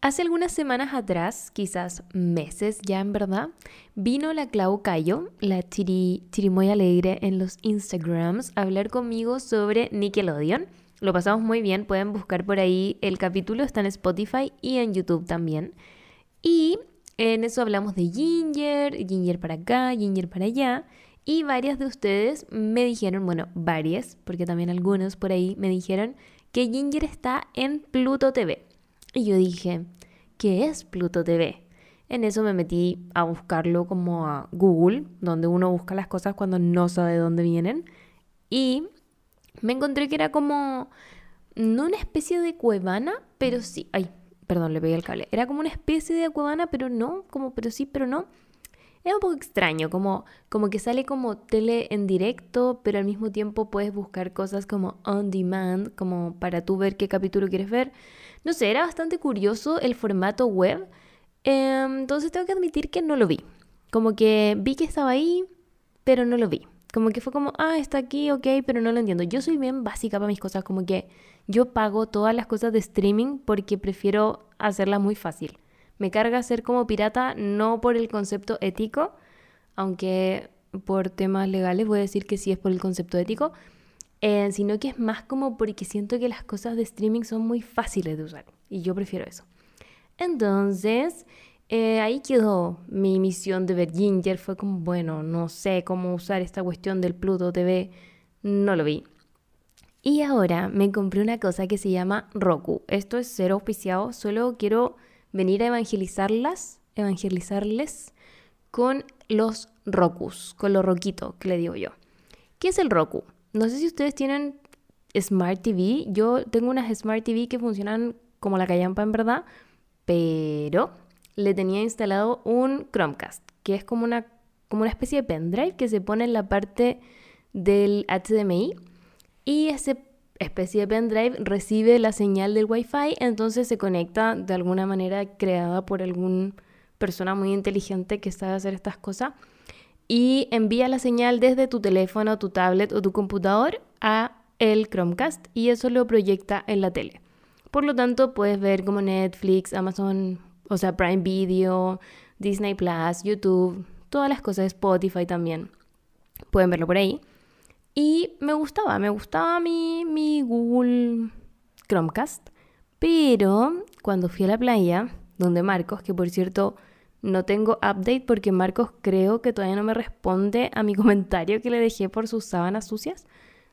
Hace algunas semanas atrás, quizás meses ya en verdad, vino la Clau Cayo, la chiri, chirimoya alegre en los Instagrams, a hablar conmigo sobre Nickelodeon. Lo pasamos muy bien, pueden buscar por ahí el capítulo, está en Spotify y en YouTube también. Y en eso hablamos de Ginger, Ginger para acá, Ginger para allá. Y varias de ustedes me dijeron, bueno, varias, porque también algunos por ahí me dijeron que Ginger está en Pluto TV. Y yo dije, ¿qué es Pluto TV? En eso me metí a buscarlo como a Google, donde uno busca las cosas cuando no sabe de dónde vienen. Y me encontré que era como, no una especie de cuevana, pero sí, ay, perdón, le pegué el cable. Era como una especie de cuevana, pero no, como, pero sí, pero no. Es un poco extraño, como, como que sale como tele en directo, pero al mismo tiempo puedes buscar cosas como on demand, como para tú ver qué capítulo quieres ver. No sé, era bastante curioso el formato web. Em, entonces tengo que admitir que no lo vi. Como que vi que estaba ahí, pero no lo vi. Como que fue como, ah, está aquí, ok, pero no lo entiendo. Yo soy bien básica para mis cosas, como que yo pago todas las cosas de streaming porque prefiero hacerlas muy fácil. Me carga ser como pirata no por el concepto ético, aunque por temas legales voy a decir que sí es por el concepto ético, eh, sino que es más como porque siento que las cosas de streaming son muy fáciles de usar y yo prefiero eso. Entonces, eh, ahí quedó mi misión de ver Ginger. Fue como, bueno, no sé cómo usar esta cuestión del Pluto TV. No lo vi. Y ahora me compré una cosa que se llama Roku. Esto es cero auspiciado, solo quiero venir a evangelizarlas, evangelizarles con los Rokus, con lo roquito que le digo yo. ¿Qué es el Roku? No sé si ustedes tienen Smart TV. Yo tengo unas Smart TV que funcionan como la callampa en verdad, pero le tenía instalado un Chromecast, que es como una, como una especie de pendrive que se pone en la parte del HDMI y ese especie de pendrive recibe la señal del Wi-Fi, entonces se conecta de alguna manera creada por alguna persona muy inteligente que sabe hacer estas cosas y envía la señal desde tu teléfono, tu tablet o tu computador a el Chromecast y eso lo proyecta en la tele. Por lo tanto, puedes ver como Netflix, Amazon, o sea, Prime Video, Disney Plus, YouTube, todas las cosas, Spotify también. Pueden verlo por ahí. Y me gustaba, me gustaba mi, mi Google Chromecast. Pero cuando fui a la playa, donde Marcos, que por cierto no tengo update porque Marcos creo que todavía no me responde a mi comentario que le dejé por sus sábanas sucias.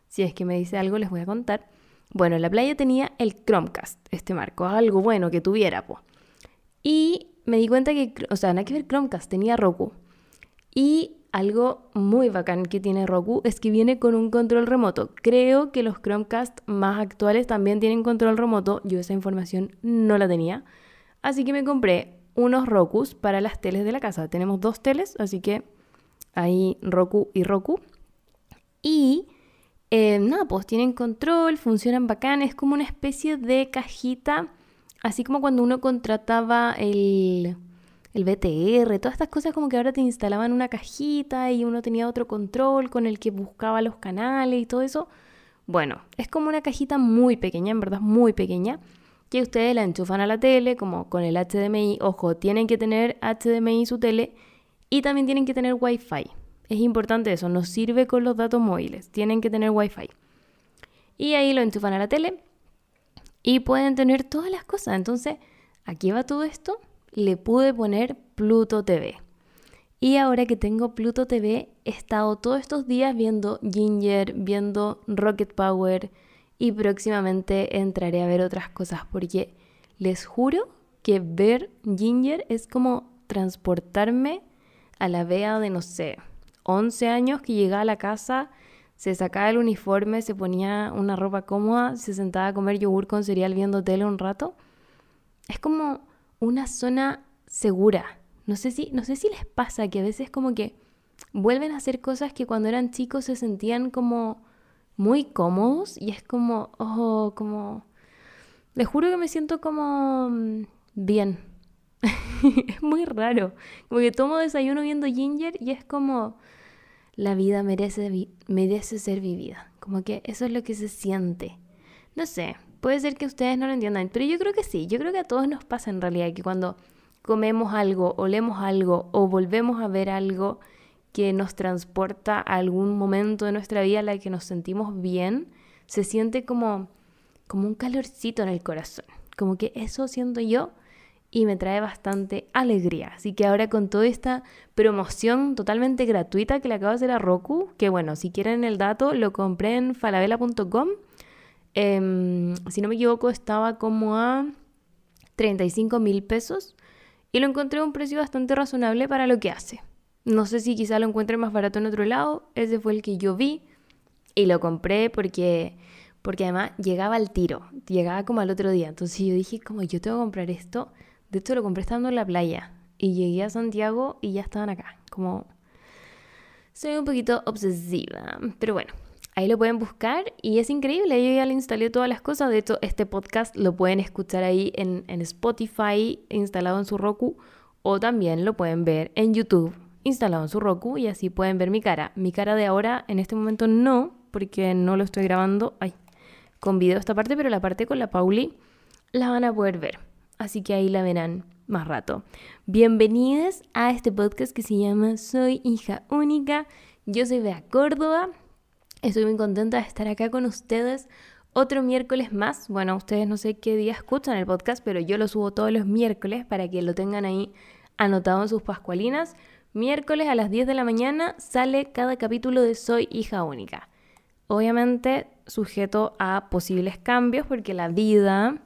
Si es que me dice algo les voy a contar. Bueno, en la playa tenía el Chromecast, este Marcos, algo bueno que tuviera, po. Y me di cuenta que, o sea, nada que ver Chromecast, tenía Roku. Y algo muy bacán que tiene Roku es que viene con un control remoto. Creo que los Chromecast más actuales también tienen control remoto. Yo esa información no la tenía. Así que me compré unos Rokus para las teles de la casa. Tenemos dos teles, así que ahí Roku y Roku. Y eh, nada, pues tienen control, funcionan bacán. Es como una especie de cajita, así como cuando uno contrataba el el BTR, todas estas cosas como que ahora te instalaban una cajita y uno tenía otro control con el que buscaba los canales y todo eso. Bueno, es como una cajita muy pequeña, en verdad muy pequeña, que ustedes la enchufan a la tele, como con el HDMI. Ojo, tienen que tener HDMI su tele y también tienen que tener Wi-Fi. Es importante eso, no sirve con los datos móviles, tienen que tener Wi-Fi. Y ahí lo enchufan a la tele y pueden tener todas las cosas. Entonces, aquí va todo esto le pude poner Pluto TV. Y ahora que tengo Pluto TV, he estado todos estos días viendo Ginger, viendo Rocket Power y próximamente entraré a ver otras cosas porque les juro que ver Ginger es como transportarme a la vea de, no sé, 11 años que llegaba a la casa, se sacaba el uniforme, se ponía una ropa cómoda, se sentaba a comer yogur con cereal viendo tele un rato. Es como una zona segura. No sé si, no sé si les pasa que a veces como que vuelven a hacer cosas que cuando eran chicos se sentían como muy cómodos y es como, oh, como... Les juro que me siento como mm, bien. es muy raro. Como que tomo desayuno viendo Ginger y es como la vida merece, merece ser vivida. Como que eso es lo que se siente. No sé, puede ser que ustedes no lo entiendan, pero yo creo que sí, yo creo que a todos nos pasa en realidad que cuando comemos algo, olemos algo o volvemos a ver algo que nos transporta a algún momento de nuestra vida en la que nos sentimos bien, se siente como, como un calorcito en el corazón. Como que eso siento yo y me trae bastante alegría. Así que ahora con toda esta promoción totalmente gratuita que le acabo de hacer a Roku, que bueno, si quieren el dato, lo compré en falabella.com. Em, si no me equivoco, estaba como a 35 mil pesos y lo encontré a un precio bastante razonable para lo que hace. No sé si quizá lo encuentre más barato en otro lado, ese fue el que yo vi y lo compré porque porque además llegaba al tiro, llegaba como al otro día. Entonces yo dije, como yo tengo que comprar esto, de hecho lo compré estando en la playa y llegué a Santiago y ya estaban acá, como soy un poquito obsesiva, pero bueno, ahí lo pueden buscar y es increíble, yo ya le instalé todas las cosas, de hecho este podcast lo pueden escuchar ahí en, en Spotify instalado en su Roku o también lo pueden ver en YouTube instalado en su Roku y así pueden ver mi cara. Mi cara de ahora en este momento no, porque no lo estoy grabando. Ay, con video esta parte, pero la parte con la Pauli la van a poder ver. Así que ahí la verán más rato. Bienvenidos a este podcast que se llama Soy hija única. Yo soy Bea Córdoba. Estoy muy contenta de estar acá con ustedes otro miércoles más. Bueno, ustedes no sé qué día escuchan el podcast, pero yo lo subo todos los miércoles para que lo tengan ahí anotado en sus pascualinas. Miércoles a las 10 de la mañana sale cada capítulo de Soy hija única. Obviamente sujeto a posibles cambios porque la vida,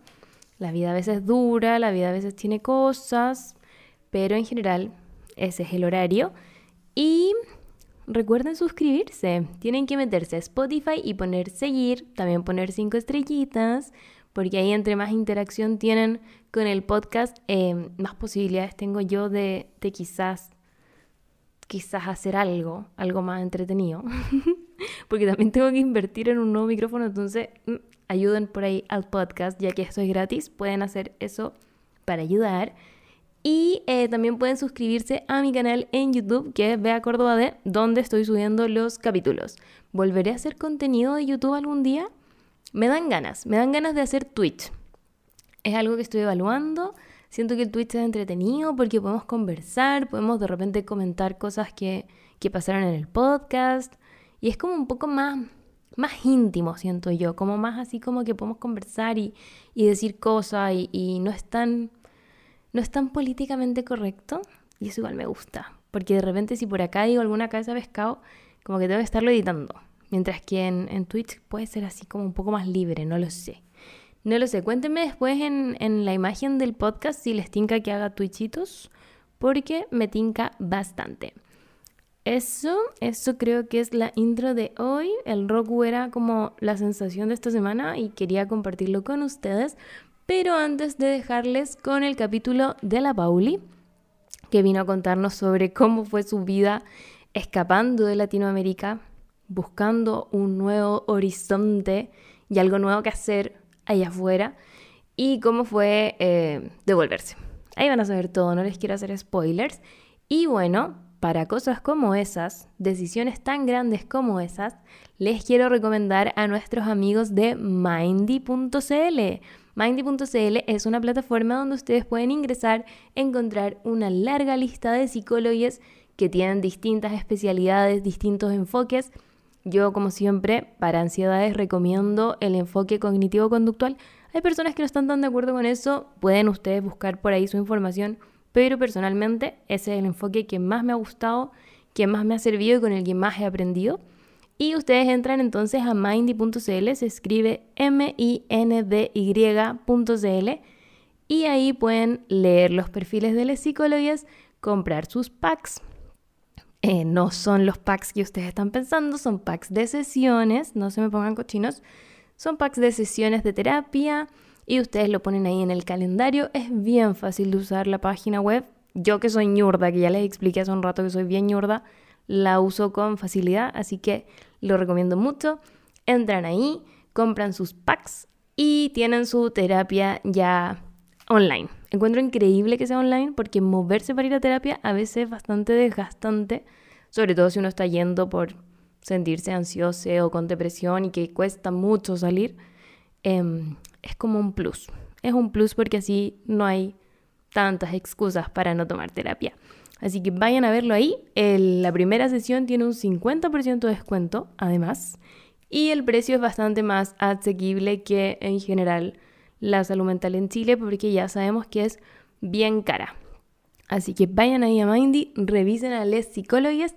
la vida a veces dura, la vida a veces tiene cosas, pero en general ese es el horario. Y recuerden suscribirse, tienen que meterse a Spotify y poner seguir, también poner cinco estrellitas, porque ahí entre más interacción tienen con el podcast, eh, más posibilidades tengo yo de, de quizás, quizás hacer algo, algo más entretenido. porque también tengo que invertir en un nuevo micrófono, entonces mm, ayuden por ahí al podcast, ya que esto es gratis, pueden hacer eso para ayudar. Y eh, también pueden suscribirse a mi canal en YouTube, que es Bea Córdoba de, donde estoy subiendo los capítulos. ¿Volveré a hacer contenido de YouTube algún día? Me dan ganas, me dan ganas de hacer Twitch. Es algo que estoy evaluando. Siento que el Twitch es entretenido porque podemos conversar, podemos de repente comentar cosas que, que pasaron en el podcast. Y es como un poco más, más íntimo, siento yo, como más así como que podemos conversar y, decir cosas y, no, es tan, no es tan políticamente correcto. Y eso igual me gusta, porque de repente si por acá digo alguna cabeza pescado, como que tengo que estarlo editando. Mientras que en, en Twitch puede ser así como un poco más libre, no lo sé. No lo sé, cuéntenme después en, en la imagen del podcast si les tinca que haga Twitchitos, porque me tinca bastante. Eso, eso creo que es la intro de hoy. El Roku era como la sensación de esta semana y quería compartirlo con ustedes. Pero antes de dejarles con el capítulo de la Pauli, que vino a contarnos sobre cómo fue su vida escapando de Latinoamérica, buscando un nuevo horizonte y algo nuevo que hacer allá afuera, y cómo fue eh, devolverse. Ahí van a saber todo, no les quiero hacer spoilers. Y bueno, para cosas como esas, decisiones tan grandes como esas, les quiero recomendar a nuestros amigos de Mindy.cl. Mindy.cl es una plataforma donde ustedes pueden ingresar, encontrar una larga lista de psicólogos que tienen distintas especialidades, distintos enfoques. Yo, como siempre, para ansiedades recomiendo el enfoque cognitivo-conductual. Hay personas que no están tan de acuerdo con eso, pueden ustedes buscar por ahí su información pero personalmente ese es el enfoque que más me ha gustado, que más me ha servido y con el que más he aprendido. Y ustedes entran entonces a mindy.cl, se escribe M-I-N-D-Y.cl y ahí pueden leer los perfiles de las psicólogas, comprar sus packs. Eh, no son los packs que ustedes están pensando, son packs de sesiones, no se me pongan cochinos, son packs de sesiones de terapia, y ustedes lo ponen ahí en el calendario. Es bien fácil de usar la página web. Yo que soy ñurda, que ya les expliqué hace un rato que soy bien ñurda, la uso con facilidad, así que lo recomiendo mucho. Entran ahí, compran sus packs y tienen su terapia ya online. Encuentro increíble que sea online porque moverse para ir a terapia a veces es bastante desgastante, sobre todo si uno está yendo por sentirse ansioso o con depresión y que cuesta mucho salir. Em, es como un plus. Es un plus porque así no hay tantas excusas para no tomar terapia. Así que vayan a verlo ahí. la primera sesión tiene un 50% de descuento, además. Y el precio es bastante más asequible que en general la salud mental en Chile porque ya sabemos que es bien cara. Así que vayan ahí a Mindy, revisen a les psicólogas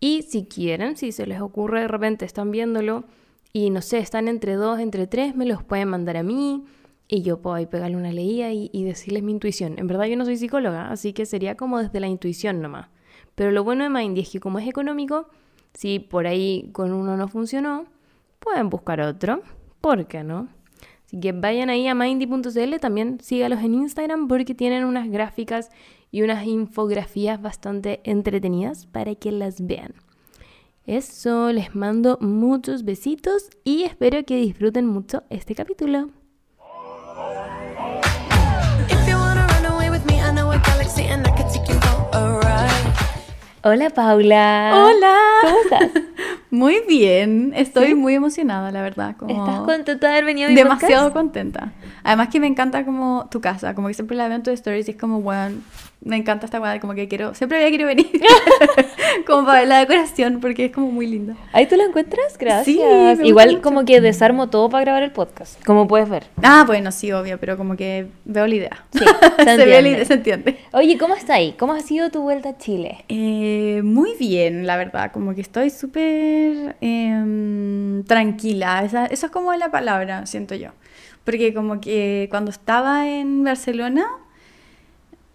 y si quieren, si se les ocurre de repente, están viéndolo y no sé, están entre dos, entre tres, me los pueden mandar a mí y yo puedo ahí pegarle una leída y, decirles mi intuición. En verdad yo no soy psicóloga, así que sería como desde la intuición nomás. Pero lo bueno de Mindy es que como es económico, si por ahí con uno no funcionó, pueden buscar otro. ¿Por qué no? Así que vayan ahí a mindy.cl, también sígalos en Instagram porque tienen unas gráficas y unas infografías bastante entretenidas para que las vean. Eso, les mando muchos besitos y espero que disfruten mucho este capítulo. Hola Paula. Hola. ¿Cómo estás? Muy bien, estoy muy emocionada, la verdad. ¿Estás contenta de haber venido a mi Demasiado contenta. Además que me encanta como tu casa, como que siempre la veo en tu stories y es como, bueno, me encanta esta guada, como que quiero, siempre había querido venir como para ver la decoración porque es como muy linda. Ahí tú la encuentras, gracias. Igual como que desarmo todo para grabar el podcast, como puedes ver. Ah, bueno, sí, obvio, pero como que veo la idea. Sí, se, ve la idea, se entiende. Oye, ¿cómo está ahí? ¿Cómo ha sido tu vuelta a Chile? Eh, muy bien, la verdad, como que estoy súper em, tranquila, esa, eso es como la palabra, siento yo. Porque como que cuando estaba en Barcelona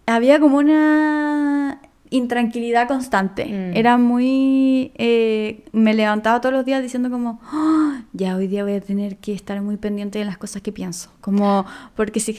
había como una intranquilidad constante. Mm. Era muy... Eh, me levantaba todos los días diciendo como, ah, ya hoy día voy a tener que estar muy pendiente de las cosas que pienso. Como, porque si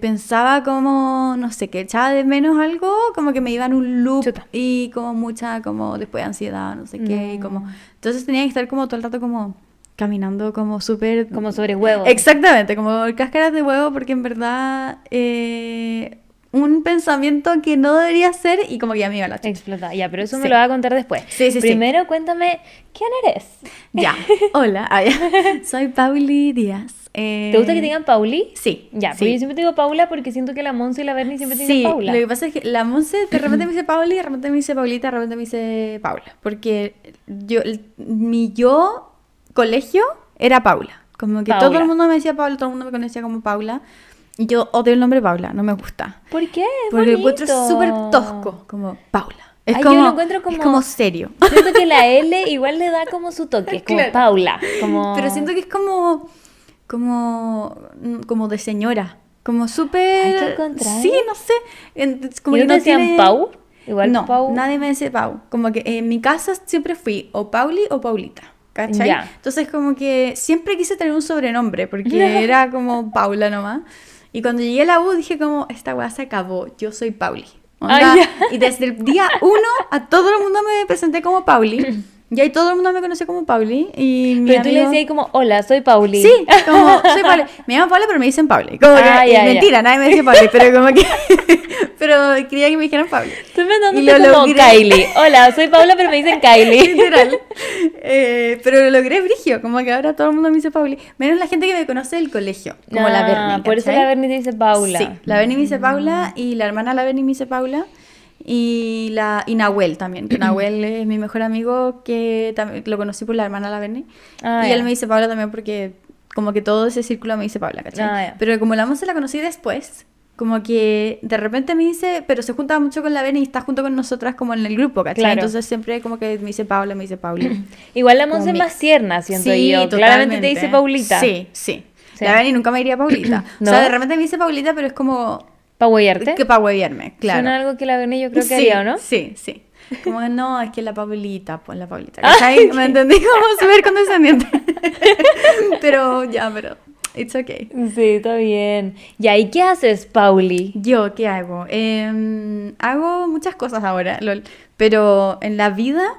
pensaba como, no sé, que echaba de menos algo, como que me iba en un loop y como mucha, como después ansiedad, no sé qué, como... Mm. Entonces tenía que estar como todo el rato como caminando como súper... Como sobre huevo. Exactamente, como cáscaras de huevo, porque en verdad... Eh, un pensamiento que no debería ser y como que ya me iba la chica. Explota, ya, pero eso me lo va a contar después. Sí, sí, Primero cuéntame, ¿quién eres? Ya, hola, soy Pauli Díaz. ¿Te gusta que digan Pauli? Sí. Ya, sí. yo siempre te digo Paula porque siento que la Monse y la Bernie siempre te dicen Paula. lo que pasa es que la Monse de repente me dice Pauli, de repente me dice Paulita, de repente me dice Paula. Porque yo, mi yo colegio era Paula. Como que todo el mundo me decía Paula, todo el mundo me conocía como Paula. Yo odio el nombre Paula, no me gusta. ¿Por qué? Porque el encuentro es súper tosco, como Paula. Es como, yo lo encuentro como, es como serio. Siento que la L igual le da como su toque, es como Paula. Como... Pero siento que es como, como, como de señora. Como súper... Sí, no sé. Como que no decían Pau? Igual no, Pau. nadie me dice Pau. Como que en mi casa siempre fui o Pauli o Paulita. ¿Cachai? Entonces como que siempre quise tener un sobrenombre porque era como Paula nomás. Y cuando llegué a la U dije como, esta weá se acabó, yo soy Pauli. y desde el día uno a todo el mundo me presenté como Pauli. Y ahí todo el mundo me conoce como Pauli. Y mi pero tú le decías como, hola, soy Pauli. Sí, como, soy Pauli. Me llamo Pauli, pero me dicen Pauli. Como que, ah, mentira, nadie me dice Pauli, pero como que... pero quería que me dijeran Pauli. Estoy pensando como Kylie. Hola, soy Paula, pero me dicen Kylie. Literal. Eh, pero lo logré brigio, como que ahora todo el mundo me dice Pauli. Menos la gente que me conoce del colegio, como la ah, Bernie. Por eso la Bernie te dice Paula. Sí, la Bernie me dice Paula y la hermana la Bernie me dice Paula. Y, la, y Nahuel también, que Nahuel es mi mejor amigo, que también lo conocí por la hermana la Berni. Ah, y él me dice Paula también porque como que todo ese círculo me dice Paula, ¿cachai? Ah, pero como la se la conocí después, como que de repente me dice, pero se junta mucho con la Berni y está junto con nosotras como en el grupo, ¿cachai? Entonces siempre como que me dice Paula, me dice Paula. Igual la Monse es más tierna, siento yo. Claramente te dice Paulita. Sí, sí. La Berni nunca me diría Paulita. O sea, de repente me dice Paulita, pero es como ¿Para hueviarte? Que para hueviarme, claro. Suena algo que la Berni yo creo que haría, ¿no? Sí, sí. Como no, es que la Paulita, pues la Paulita. ¿Me entendí? Como súper condescendiente. pero ya, pero it's okay. Sí, está bien. ¿Y ahí qué haces, Pauli? Yo, ¿qué hago? Em, hago muchas cosas ahora, pero en la vida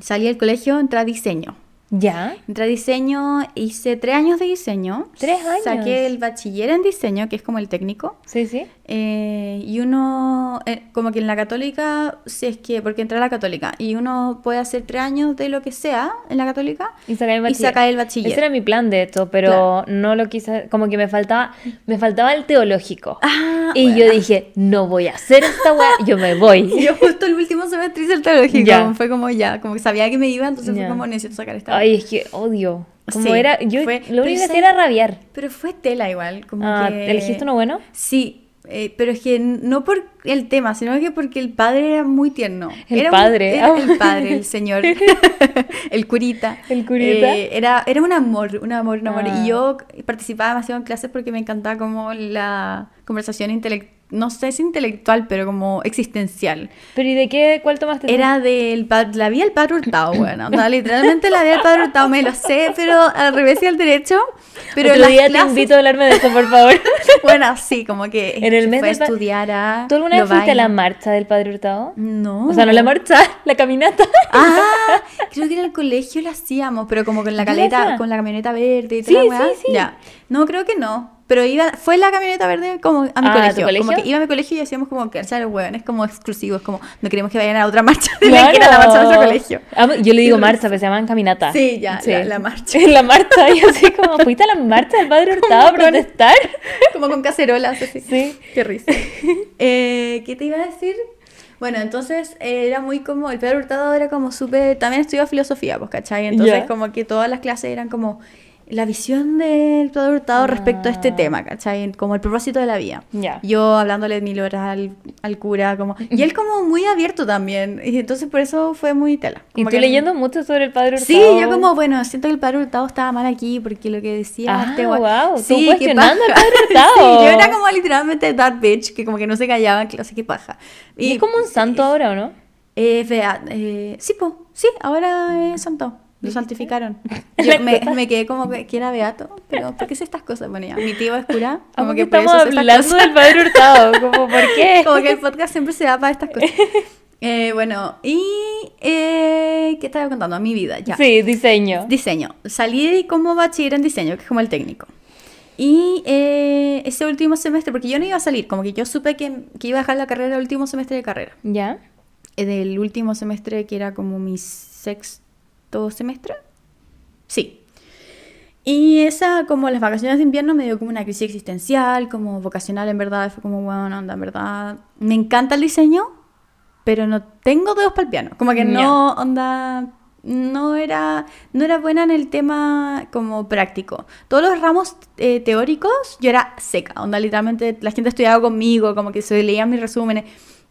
salí del colegio, entré a diseño. ¿Ya? Entré a diseño, hice tres años de diseño. ¿Tres años? Saqué el bachiller en diseño, que es como el técnico. Sí, sí. Eh, y uno eh, como que en la católica, si es que, porque entra a la católica, y uno puede hacer tres años de lo que sea en la católica Y sacar el bachiller. sacar el bachiller. Ese era mi plan de hecho, pero no lo quise, como que me faltaba, me faltaba el teológico. Ah, y bueno. yo dije, no voy a hacer esta weá, yo me voy. Y yo justo el último semestre hice el teológico, Ya. fue como ya, como que sabía que me iba, entonces Ya. fue como necesito sacar esta. Ay, es que odio. Como Sí, era, yo fue- lo único que hacía era rabiar. Pero fue tela igual, como Ah, que... ¿elegiste uno bueno? Sí, eh, pero es que no por el tema, sino que porque el padre era muy tierno. El Era un- padre, era ah. el padre, el señor, el curita. El curita. Eh, era, era un amor, un amor, un amor. Ah. Y yo participaba demasiado en clases porque me encantaba como la conversación intelectual, no sé si intelectual, pero como existencial. ¿Pero y de qué? ¿Cuál tomaste? Era del la vía del padre Hurtado, bueno, o sea, literalmente la vía del padre Hurtado me lo sé, pero al revés y al derecho. Pero Otro día clases- te invito a hablarme de eso, por favor. bueno, sí, como que En el mes fue pa- estudiar a ¿Tú alguna vez fuiste a la marcha del Padre Hurtado? No. O sea, no la marcha, la caminata. Ah, creo que en el colegio la hacíamos, pero como con la ¿Yo la caleta, con la camioneta verde y Sí, toda la weá. sí, sí. Ya. No, creo que no. Pero iba, fue la camioneta verde como a mi Ah, ¿a tu colegio. Como colegio? que iba a mi colegio y hacíamos como que alzar los hueones como exclusivos, como no queremos que vayan a otra marcha la que la marcha de nuestro colegio. Ah, yo le digo marcha, pero se llaman caminata. Sí, ya, la- la marcha. la marcha, y así como, ¿fuiste a la marcha del Padre Hurtado a protestar? como con cacerolas así. Sí. Qué risa. Eh, ¿Qué te iba a decir? Bueno, entonces eh, era muy como, el Pedro Hurtado era como súper, también estudió filosofía, pues, ¿cachai? Entonces Ya. como que todas las clases eran como la visión del Pedro Hurtado respecto a este Ah. tema, ¿cachai? Como el propósito de la vida. Yo hablándole mil horas al, al cura, como... Y él como muy abierto también, y entonces por eso fue muy tela. Y Como tú que- leyendo mucho sobre el Padre Hurtado. Sí, yo como, bueno, siento que el padre Hurtado estaba mal aquí porque lo que decía Ah, este guay- guau, tú cuestionando al padre Hurtado. sí, yo era como literalmente that bitch que como que no se callaba clase, qué paja. Y es como un santo ahora, ¿o no? Eh, fea- eh, sí, po, sí, ahora es santo. Lo santificaron. Yo me, me quedé como que, era beato, pero ¿por qué sé estas cosas? Bueno, ya, mi tío es cura, como que por estamos eso hablando del Padre Hurtado, como, ¿por qué? Como que el podcast siempre se da para estas cosas. Eh, bueno, y eh, ¿qué estaba contando? Mi vida, ya. Sí, diseño. Diseño. Salí como bachiller en diseño, que es como el técnico. Y eh, ese último semestre, porque yo no iba a salir, como que yo supe que, que iba a dejar la carrera el último semestre de carrera. ¿Ya? Eh, Del último semestre que era como mi sexto semestre. Sí. Y esa, como las vacaciones de invierno, me dio como una crisis existencial, como vocacional en verdad. Fue como, bueno, anda, en verdad. Me encanta el diseño, pero no tengo dedos para el piano. Como que no, onda, no era, no era buena en el tema como práctico. Todos los ramos eh, teóricos, yo era seca. Onda, literalmente, la gente estudiaba conmigo, como que se leían mis resúmenes.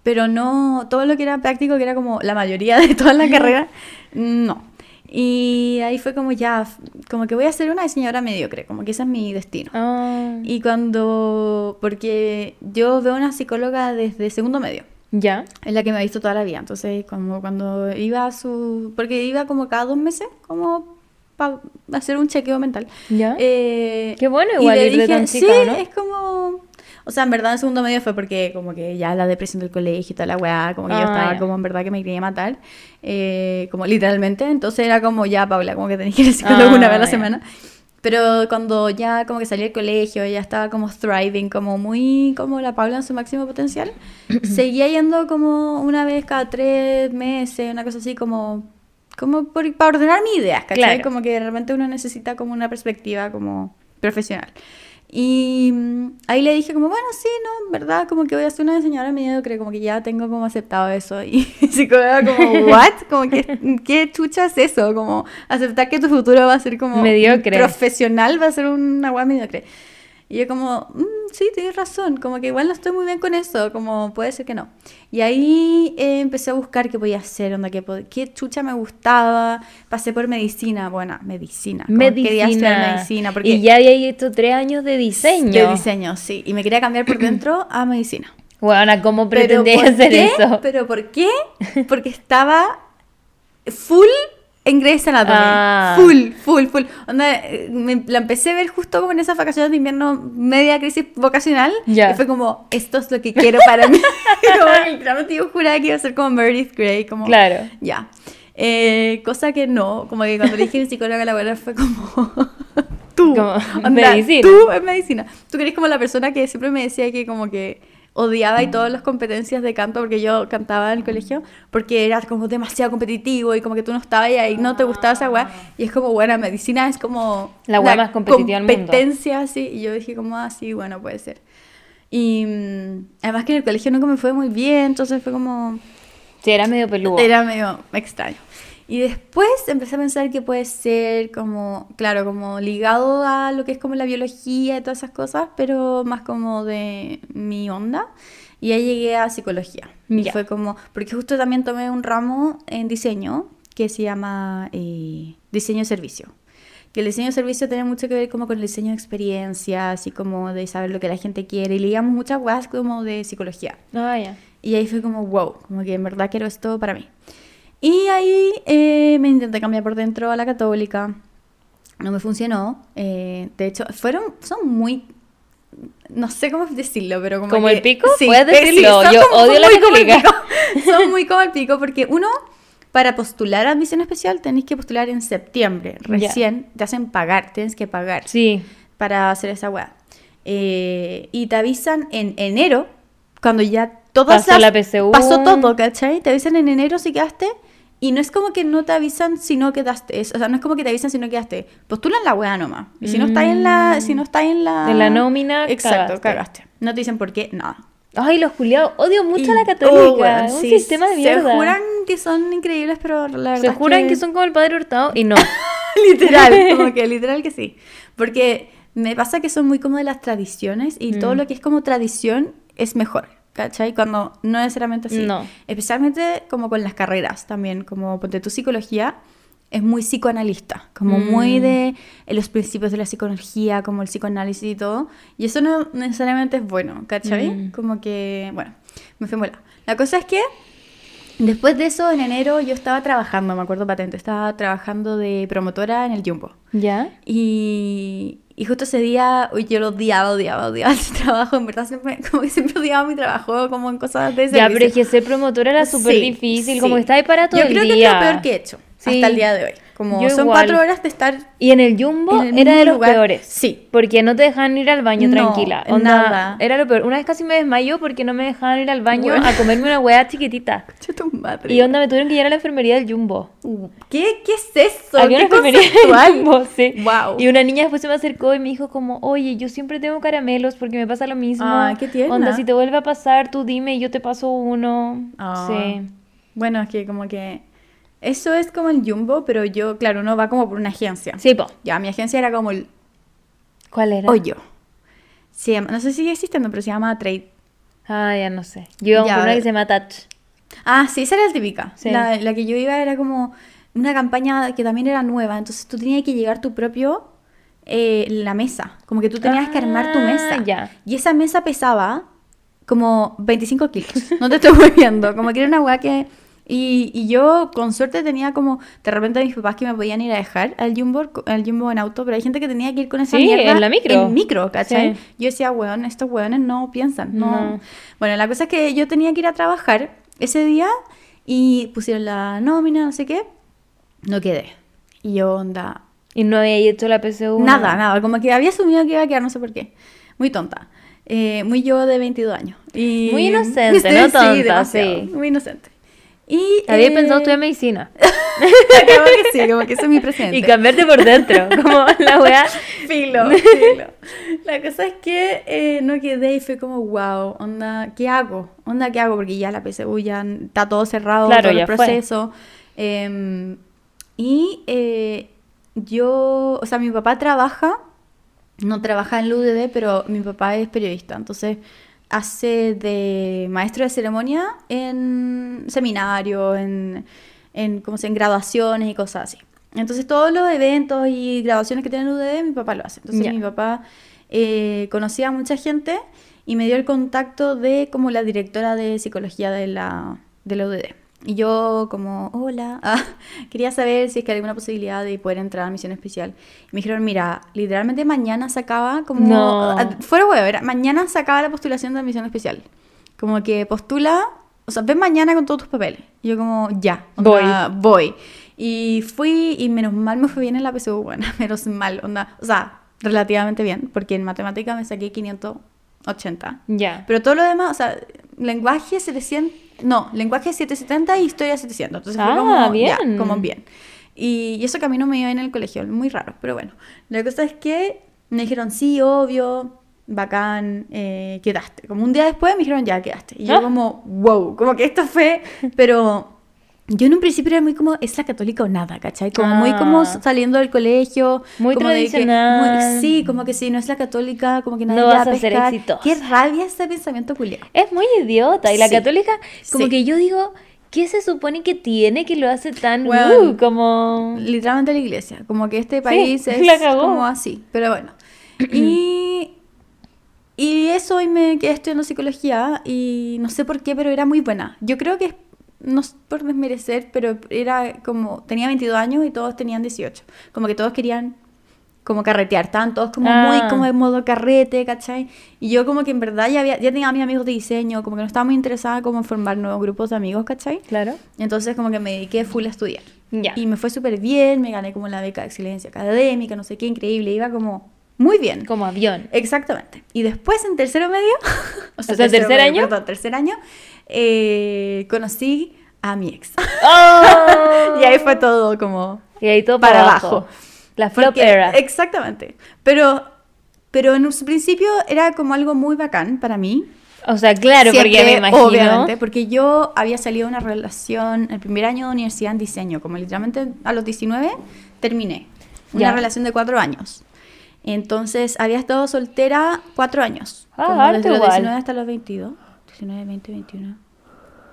Pero no, todo lo que era práctico, que era como la mayoría de toda la carrera, no. Y ahí fue como ya, como que voy a ser una diseñadora mediocre, como que ese es mi destino. Ah, Y cuando, porque yo veo una psicóloga desde segundo medio, ¿Ya? es la que me ha visto toda la vida. Entonces, como cuando iba a su, porque iba como cada dos meses, como para hacer un chequeo mental. ¿Ya? Eh, Qué bueno y igual le ir de tan sí, chica, ¿o ¿no? es como... O sea, en verdad en segundo medio fue porque como que ya la depresión del colegio y toda la weá, como que yo Ah, estaba ya. como en verdad que me quería matar, eh, como literalmente, entonces era como ya, Paula, como que tenés que ir al psicólogo Ah, una vez a la semana. Pero cuando ya como que salí del colegio, ya estaba como thriving, como muy como la Paula en su máximo potencial, seguía yendo como una vez cada tres meses, una cosa así como como por- para ordenar mis ideas, ¿cachai? Claro. Como que de repente uno necesita como una perspectiva como profesional. Y mm, ahí le dije como, bueno, sí, no, en verdad, como que voy a ser una diseñadora mediocre, como que ya tengo como aceptado eso. Y psicóloga como, ¿what? Como que, ¿qué chucha es eso? Como aceptar que tu futuro va a ser como Mediocre. profesional, va a ser una weá mediocre. Y yo como, "Mm, sí, tienes razón, como que igual no estoy muy bien con eso, como puede ser que no. Y ahí eh, empecé a buscar qué podía hacer, onda, qué, qué chucha me gustaba. Pasé por medicina, bueno, medicina. como Quería estudiar Medicina. medicina, porque Y ya había hecho tres años de diseño. de diseño, sí. Y me quería cambiar por dentro a medicina. Bueno, ¿cómo ¿por hacer qué? eso? ¿Pero por qué? Porque estaba full Grey's Anatomy. Ah. Full, full, full. Onda, eh, me- la empecé a ver justo como en esas vacaciones de invierno, media crisis vocacional. Ya. Y fue como, esto es lo que quiero para mí. como literalmente yo juraba que iba a ser como Meredith Grey. Como, Claro. Ya. Eh, cosa que no, como que cuando le dije a mi psicóloga la verdad fue como tú, Como, onda, medicina. tú en medicina. Tú eres como la persona que siempre me decía que como que odiaba y todas las competencias de canto porque yo cantaba en el colegio porque era como demasiado competitivo y como que tú no estabas ahí no te gustaba esa weá y es como bueno medicina es como La weá más competitiva del mundo. competencia así y yo dije como así bueno puede ser y mm, además que en el colegio nunca me fue muy bien entonces fue como Sí, era medio peludo. era medio extraño. Y después empecé a pensar que puede ser como, claro, como ligado a lo que es como la biología y todas esas cosas, pero más como de mi onda. Y ahí llegué a psicología. Y Ya. fue como, porque justo también tomé un ramo en diseño que se llama eh, diseño servicio. Que el diseño servicio tiene mucho que ver como con el diseño de experiencias y como de saber lo que la gente quiere. Y leíamos muchas cosas como de psicología. Ah, ya. Y ahí fue como, wow, como que en verdad quiero esto para mí. Y ahí eh, me intenté cambiar por dentro a la católica. No me funcionó. eh, de hecho, fueron, son muy... No sé cómo decirlo, pero como ¿Como que- el pico? Sí, Puedes sí, decirlo, son yo como odio la católica. Son muy como el pico porque uno, para postular a admisión especial, tenéis que postular en septiembre. Recién te hacen pagar, tienes que pagar Sí. para hacer esa weá. Eh, y te avisan en enero, cuando ya todo Pasó la PSU. Pasó todo, ¿cachai? Te avisan en enero si quedaste. Y no es como que no te avisan si no quedaste. o sea, no es como que te avisan si no quedaste. Postulan la weá nomás. Y si no estáis en la. Si no estáis en la. En la nómina, Exacto, cagaste. cagaste. No te dicen por qué, nada. Ay, los culiados. Odio mucho a Y- la católica. oh, es un sí, sistema de mierda. Se juran que son increíbles, pero la verdad. Se juran que... son como el padre Hurtado y no. literal, como que literal que sí. Porque me pasa que son muy como de las tradiciones y todo Mm. lo que es como tradición es mejor, ¿cachai? Cuando no necesariamente así. No. Especialmente como con las carreras también, como ponte tu psicología es muy psicoanalista, como Mm. muy de eh, los principios de la psicología, como el psicoanálisis y todo. Y eso no necesariamente es bueno, ¿cachai? Mm. Como que, bueno, me fue mola. La cosa es que Después de eso, en enero yo estaba trabajando, me acuerdo patente, estaba trabajando de promotora en el Jumbo. ¿Ya? Y, y justo ese día, uy, yo lo odiaba, odiaba, odiaba ese trabajo. En verdad, siempre, como que siempre odiaba mi trabajo, como en cosas de Ya, servicio. pero es que ser promotora era súper Sí, difícil. sí. Como que está ahí para todo Yo el creo día. que es lo peor que he hecho Sí. hasta el día de hoy. Como Yo son igual. cuatro horas de estar Y en el Jumbo en el era de los lugar. peores. Sí. Porque no te dejaban ir al baño No, tranquila. Onda, nada. Era lo peor. Una vez casi me desmayó porque no me dejaban ir al baño Bueno. a comerme una hueá chiquitita. Tu madre. Y onda me tuvieron que llevar a la enfermería del Jumbo. ¿Qué, ¿Qué es eso? Había ¿Qué una enfermería del? Jumbo, sí. Wow. Y una niña después se me acercó y me dijo como, oye, yo siempre tengo caramelos porque me pasa lo mismo. Ay, qué tierna. Onda, si te vuelve a pasar, tú dime y yo te paso uno. Ah. Sí. Bueno, es que como que eso es como el Jumbo, pero yo, claro, uno va como por una agencia. Sí, po. Ya, mi agencia era como el ¿Cuál era? hoyo. Se llama- no sé si sigue existiendo, pero se llama Trade. Ah, ya no sé. Yo iba una que se llama Touch. Ah, sí, esa era la típica. Sí. La, la que yo iba era como una campaña que también era nueva, entonces tú tenías que llegar tu propio eh, la mesa, como que tú tenías que armar tu Ah, mesa. ya. Y esa mesa pesaba como 25 kilos, no te estoy moviendo, como que era una weá que... Y, y yo con suerte tenía como, de repente mis papás que me podían ir a dejar al Jumbo, al Jumbo en auto, pero hay gente que tenía que ir con esa Sí, mierda en la micro. En micro, ¿cachai? Sí. Yo decía, weón, estos weones no piensan, no. No. Bueno, la cosa es que yo tenía que ir a trabajar ese día y pusieron la nómina, no sé qué. No quedé. Y yo, onda, Y no había hecho la PSU. nada, nada. Como que había asumido que iba a quedar, no sé por qué. Muy tonta. Eh, muy yo de 22 años. Y... Muy inocente, no tonta, demasiado, sí. Muy inocente. Y, Había eh, pensado estudiar medicina. como que sí, como que ese es mi presente. Y cambiarte por dentro. Como la weá. Filo, filo. La cosa es que eh, no quedé y fue como, wow, onda, ¿qué hago? Onda, ¿qué hago? Porque ya la PSU ya está todo cerrado, Claro, todo el proceso. Em, y eh, yo, o sea, mi papá trabaja, no trabaja en el UDD, pero mi papá es periodista, entonces hace de maestro de ceremonia en seminarios, en, en, ¿cómo se, en graduaciones y cosas así. Entonces todos los eventos y graduaciones que tiene el UDD, mi papá lo hace. Entonces mi papá eh, conocía a mucha gente y me dio el contacto de como la directora de psicología de la, de la UDD. Y yo como, hola, ah, quería saber si es que hay alguna posibilidad de poder entrar a misión especial. Y me dijeron, mira, literalmente mañana sacaba como... No. Fuera huevo, era, mañana sacaba la postulación de misión especial. Como que postula, o sea, ven mañana con todos tus papeles. Y yo como, ya, onda, voy. Y fui y menos mal me fue bien en la PSU, bueno, menos mal, onda, o sea, relativamente bien, porque en matemática me saqué 500 80. Ya. Pero todo lo demás, o sea, lenguaje 700, no, lenguaje 770 y historia 700. Entonces fue Ah, como, ya, bien. como bien. Y, y eso que a mí no me iba en el colegio, muy raro, pero bueno. La cosa es que me dijeron, sí, obvio, bacán, eh, quedaste. Como un día después me dijeron, ya, quedaste. Y yo Ah. como, wow, como que esto fue, pero... Yo en un principio era muy como, es la católica o nada, ¿cachai? Como muy como Ah. saliendo del colegio. Muy como de que- tradicional. muy- sí, como que si no es la católica, como que nadie No vas a ser pescar. exitosa. Qué rabia ese pensamiento culiao. Es muy idiota. Y la Sí. católica, como Sí. que yo digo, ¿qué se supone que tiene que lo hace tan Bueno. uh, como. Literalmente la iglesia. Como que este país es la cagó. como así. Pero bueno. y, y eso hoy me quedé estudiando psicología y no sé por qué, pero era muy buena. Yo creo que es, no es por desmerecer, pero era como, tenía 22 años y todos tenían 18. Como que todos querían como carretear, estaban todos como Ah. muy como de modo carrete, ¿cachai? Y yo como que en verdad ya, había, ya tenía a mis amigos de diseño, como que no estaba muy interesada como en formar nuevos grupos de amigos, ¿cachai? Claro. Entonces como que me dediqué full a estudiar. Ya. Y me fue súper bien, me gané como la beca de excelencia académica, no sé qué, increíble, iba como muy bien. Como avión. Exactamente. Y después en tercero medio, o O sea, ¿tercer medio, año? Perdón, tercer año, eh, conocí a mi ex. ¡Oh! y ahí fue todo como Y ahí todo para para abajo. abajo. La flop Porque- era. Exactamente. Pero, pero en su principio era como algo muy bacán para mí. O sea, claro, porque Siempre, me imagino. Obviamente, porque yo había salido de una relación, el primer año de universidad en diseño, como literalmente a los 19 terminé. Una Ya. relación de cuatro años. Entonces había estado soltera cuatro años. Ah, como desde los igual. 19 hasta los 22. 19, 20, 21.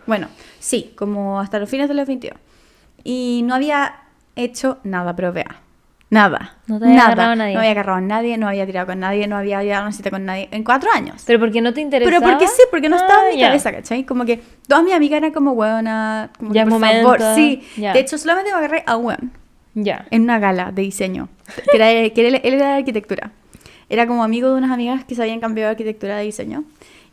Bueno, sí, como hasta los fines de los 22. Y no había hecho nada, pero vea. Nada. No te había nada. agarrado a nadie. No había agarrado a nadie, no había tirado con nadie, no había llevado a una cita con nadie. En cuatro años. Pero porque no te interesaba. Pero porque sí, porque no estaba Ah, en mi ya. cabeza, ¿cachai? Como que todas mis amigas eran como hueona, como Ya que por momento, favor, sí. ya. De hecho, solamente me agarré a un Ya. en una gala de diseño, que era, que era- él era de arquitectura. Era como amigo de unas amigas que se habían cambiado de arquitectura de diseño.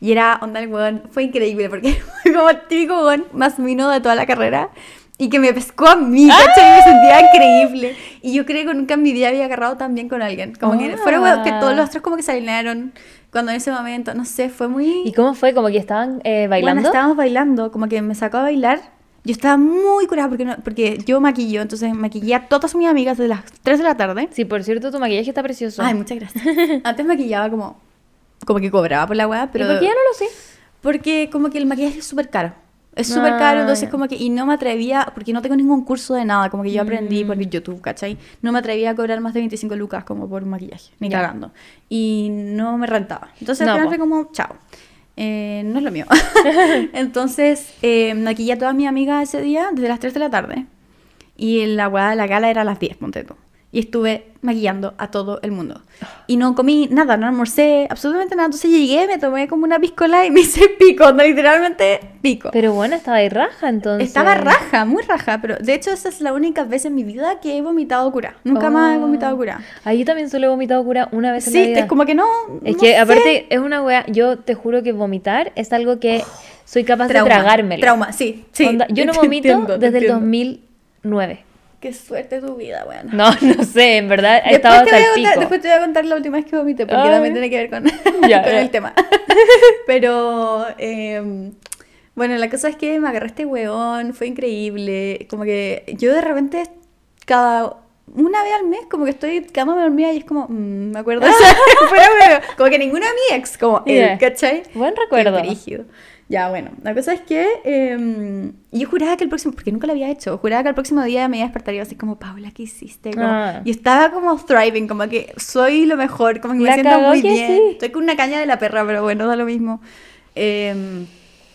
Y era onda el weón, fue increíble porque fue como el típico weón más mino de toda la carrera. Y que me pescó a mí, ¿cachai? Y me sentía increíble. Y yo creo que nunca en mi vida había agarrado tan bien con alguien. Como que fuera weón, que todos los otros como que se alinearon cuando en ese momento, no sé, fue muy... ¿Y cómo fue? ¿Como que estaban eh, bailando? Bueno, estábamos bailando, como que me sacó a bailar. Yo estaba muy curada porque, no- porque yo maquillo, entonces maquillé a todas mis amigas desde las 3 de la tarde. Sí, por cierto, tu maquillaje está precioso. Ay, muchas gracias. Antes maquillaba como, como que cobraba por la weá, pero... ¿Y por qué ya no lo sé? Porque como que el maquillaje es súper caro. Es súper caro, Ah, entonces como que... Y no me atrevía, porque no tengo ningún curso de nada, como que yo aprendí por Mm. YouTube, ¿cachai? No me atrevía a cobrar más de 25 lucas como por maquillaje, ni cagando. Y no me rentaba. Entonces No, al final fue como, chao. Eh, no es lo mío. Entonces eh, maquillé a todas mis amigas ese día desde las 3 de la tarde. Y la weá de la gala era a las 10, ponte tú. Y estuve maquillando a todo el mundo. Y no comí nada, no almorcé, absolutamente nada. Entonces llegué, me tomé como una piscola y me hice pico, no, literalmente pico. Pero bueno, estaba ahí raja entonces. Estaba raja, muy raja, pero de hecho esa es la única vez en mi vida que he vomitado cura. Nunca más he Oh. vomitado cura. Ahí yo también solo he vomitado cura una vez en Sí, la vida. es como que no. Es no que sé. aparte es una wea, yo te juro que vomitar es algo que soy capaz Trauma, de tragármelo. Trauma, sí, sí. Onda, yo no vomito entiendo, desde el entiendo. 2009. Qué suerte tu vida, weón. No, no sé, en verdad he Después estado te, hasta voy el a contar, pico. después te voy a contar la última vez que vomité, porque Ay. también tiene que ver con, Ya, con el tema. Pero, eh, bueno, la cosa es que me agarré este weón, fue increíble. Como que yo de repente, cada una vez al mes, como que estoy quedándome dormida y es como, mm, me acuerdo. Como que ninguna de mi ex, como él, Ya. ¿cachai? Buen recuerdo. Qué. Ya, bueno, la cosa es que eh, yo juraba que el próximo, porque nunca lo había hecho, juraba que el próximo día me iba a despertar y iba así como, Paula, ¿qué hiciste? Como- Ah. Y estaba como thriving, como que soy lo mejor, como que me La siento cagó muy bien. sí. Estoy con una caña de la perra, pero bueno, da lo mismo. Eh,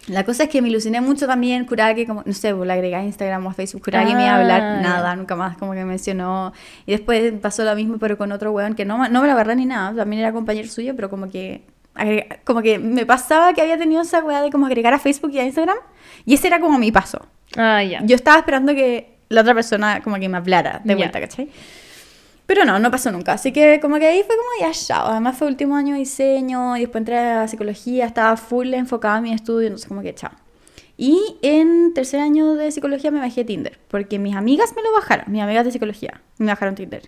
la cosa es que me ilusioné mucho también, juraba que como, no sé, pues, la agregué a Instagram o a Facebook, juraba que me iba a hablar Ah, nada, nunca más, como que mencionó. Y después pasó lo mismo, pero con otro weón que no, no me lo agarré ni nada, también era compañero suyo, pero como que, agrega- como que me pasaba que había tenido esa weá de como agregar a Facebook y a Instagram, y ese era como mi paso. Ah, ya. Yo estaba esperando que la otra persona como que me hablara de vuelta, ¿cachai? Pero no, no pasó nunca. Así que como que ahí fue como ya chao. Además fue último año de diseño y después entré a psicología, estaba full enfocada en mi estudio, entonces como que chao. Y en tercer año de psicología me bajé Tinder, porque mis amigas me lo bajaron, mis amigas de psicología me bajaron Tinder.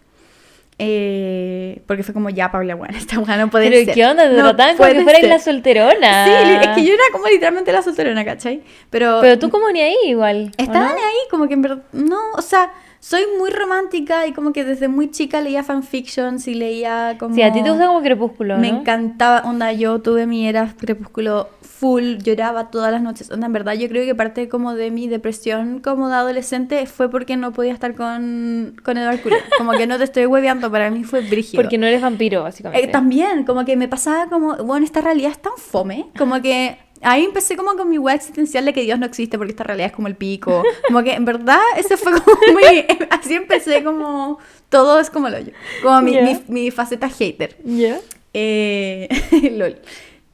Eh, porque fue como, ya, Paula, bueno, esta no puede Pero ser. ¿qué onda? Te No trataban como que fueras ser". la solterona. Sí, es que yo era como literalmente la solterona, ¿cachai? Pero, Pero tú como ni ahí igual. ¿o estaban no? ahí como que en verdad, no, o sea, soy muy romántica y como que desde muy chica leía fanfictions y leía como... Sí, a ti te gusta como crepúsculo, Me ¿no? encantaba, onda, yo tuve mi era crepúsculo full, lloraba todas las noches. Onda, en verdad, yo creo que parte como de mi depresión como de adolescente fue porque no podía estar con, con Edward Cullen. Como que no te estoy hueveando, para mí fue brígido. Porque no eres vampiro, básicamente. Eh, también, como que me pasaba como, bueno, esta realidad es tan fome, como que ahí empecé como con mi web existencial de que Dios no existe porque esta realidad es como el pico. Como que en verdad ese fue como mi, así empecé como, todo es como lo yo, como mi, Ya. mi, mi faceta hater. ¿Ya? Eh, lol.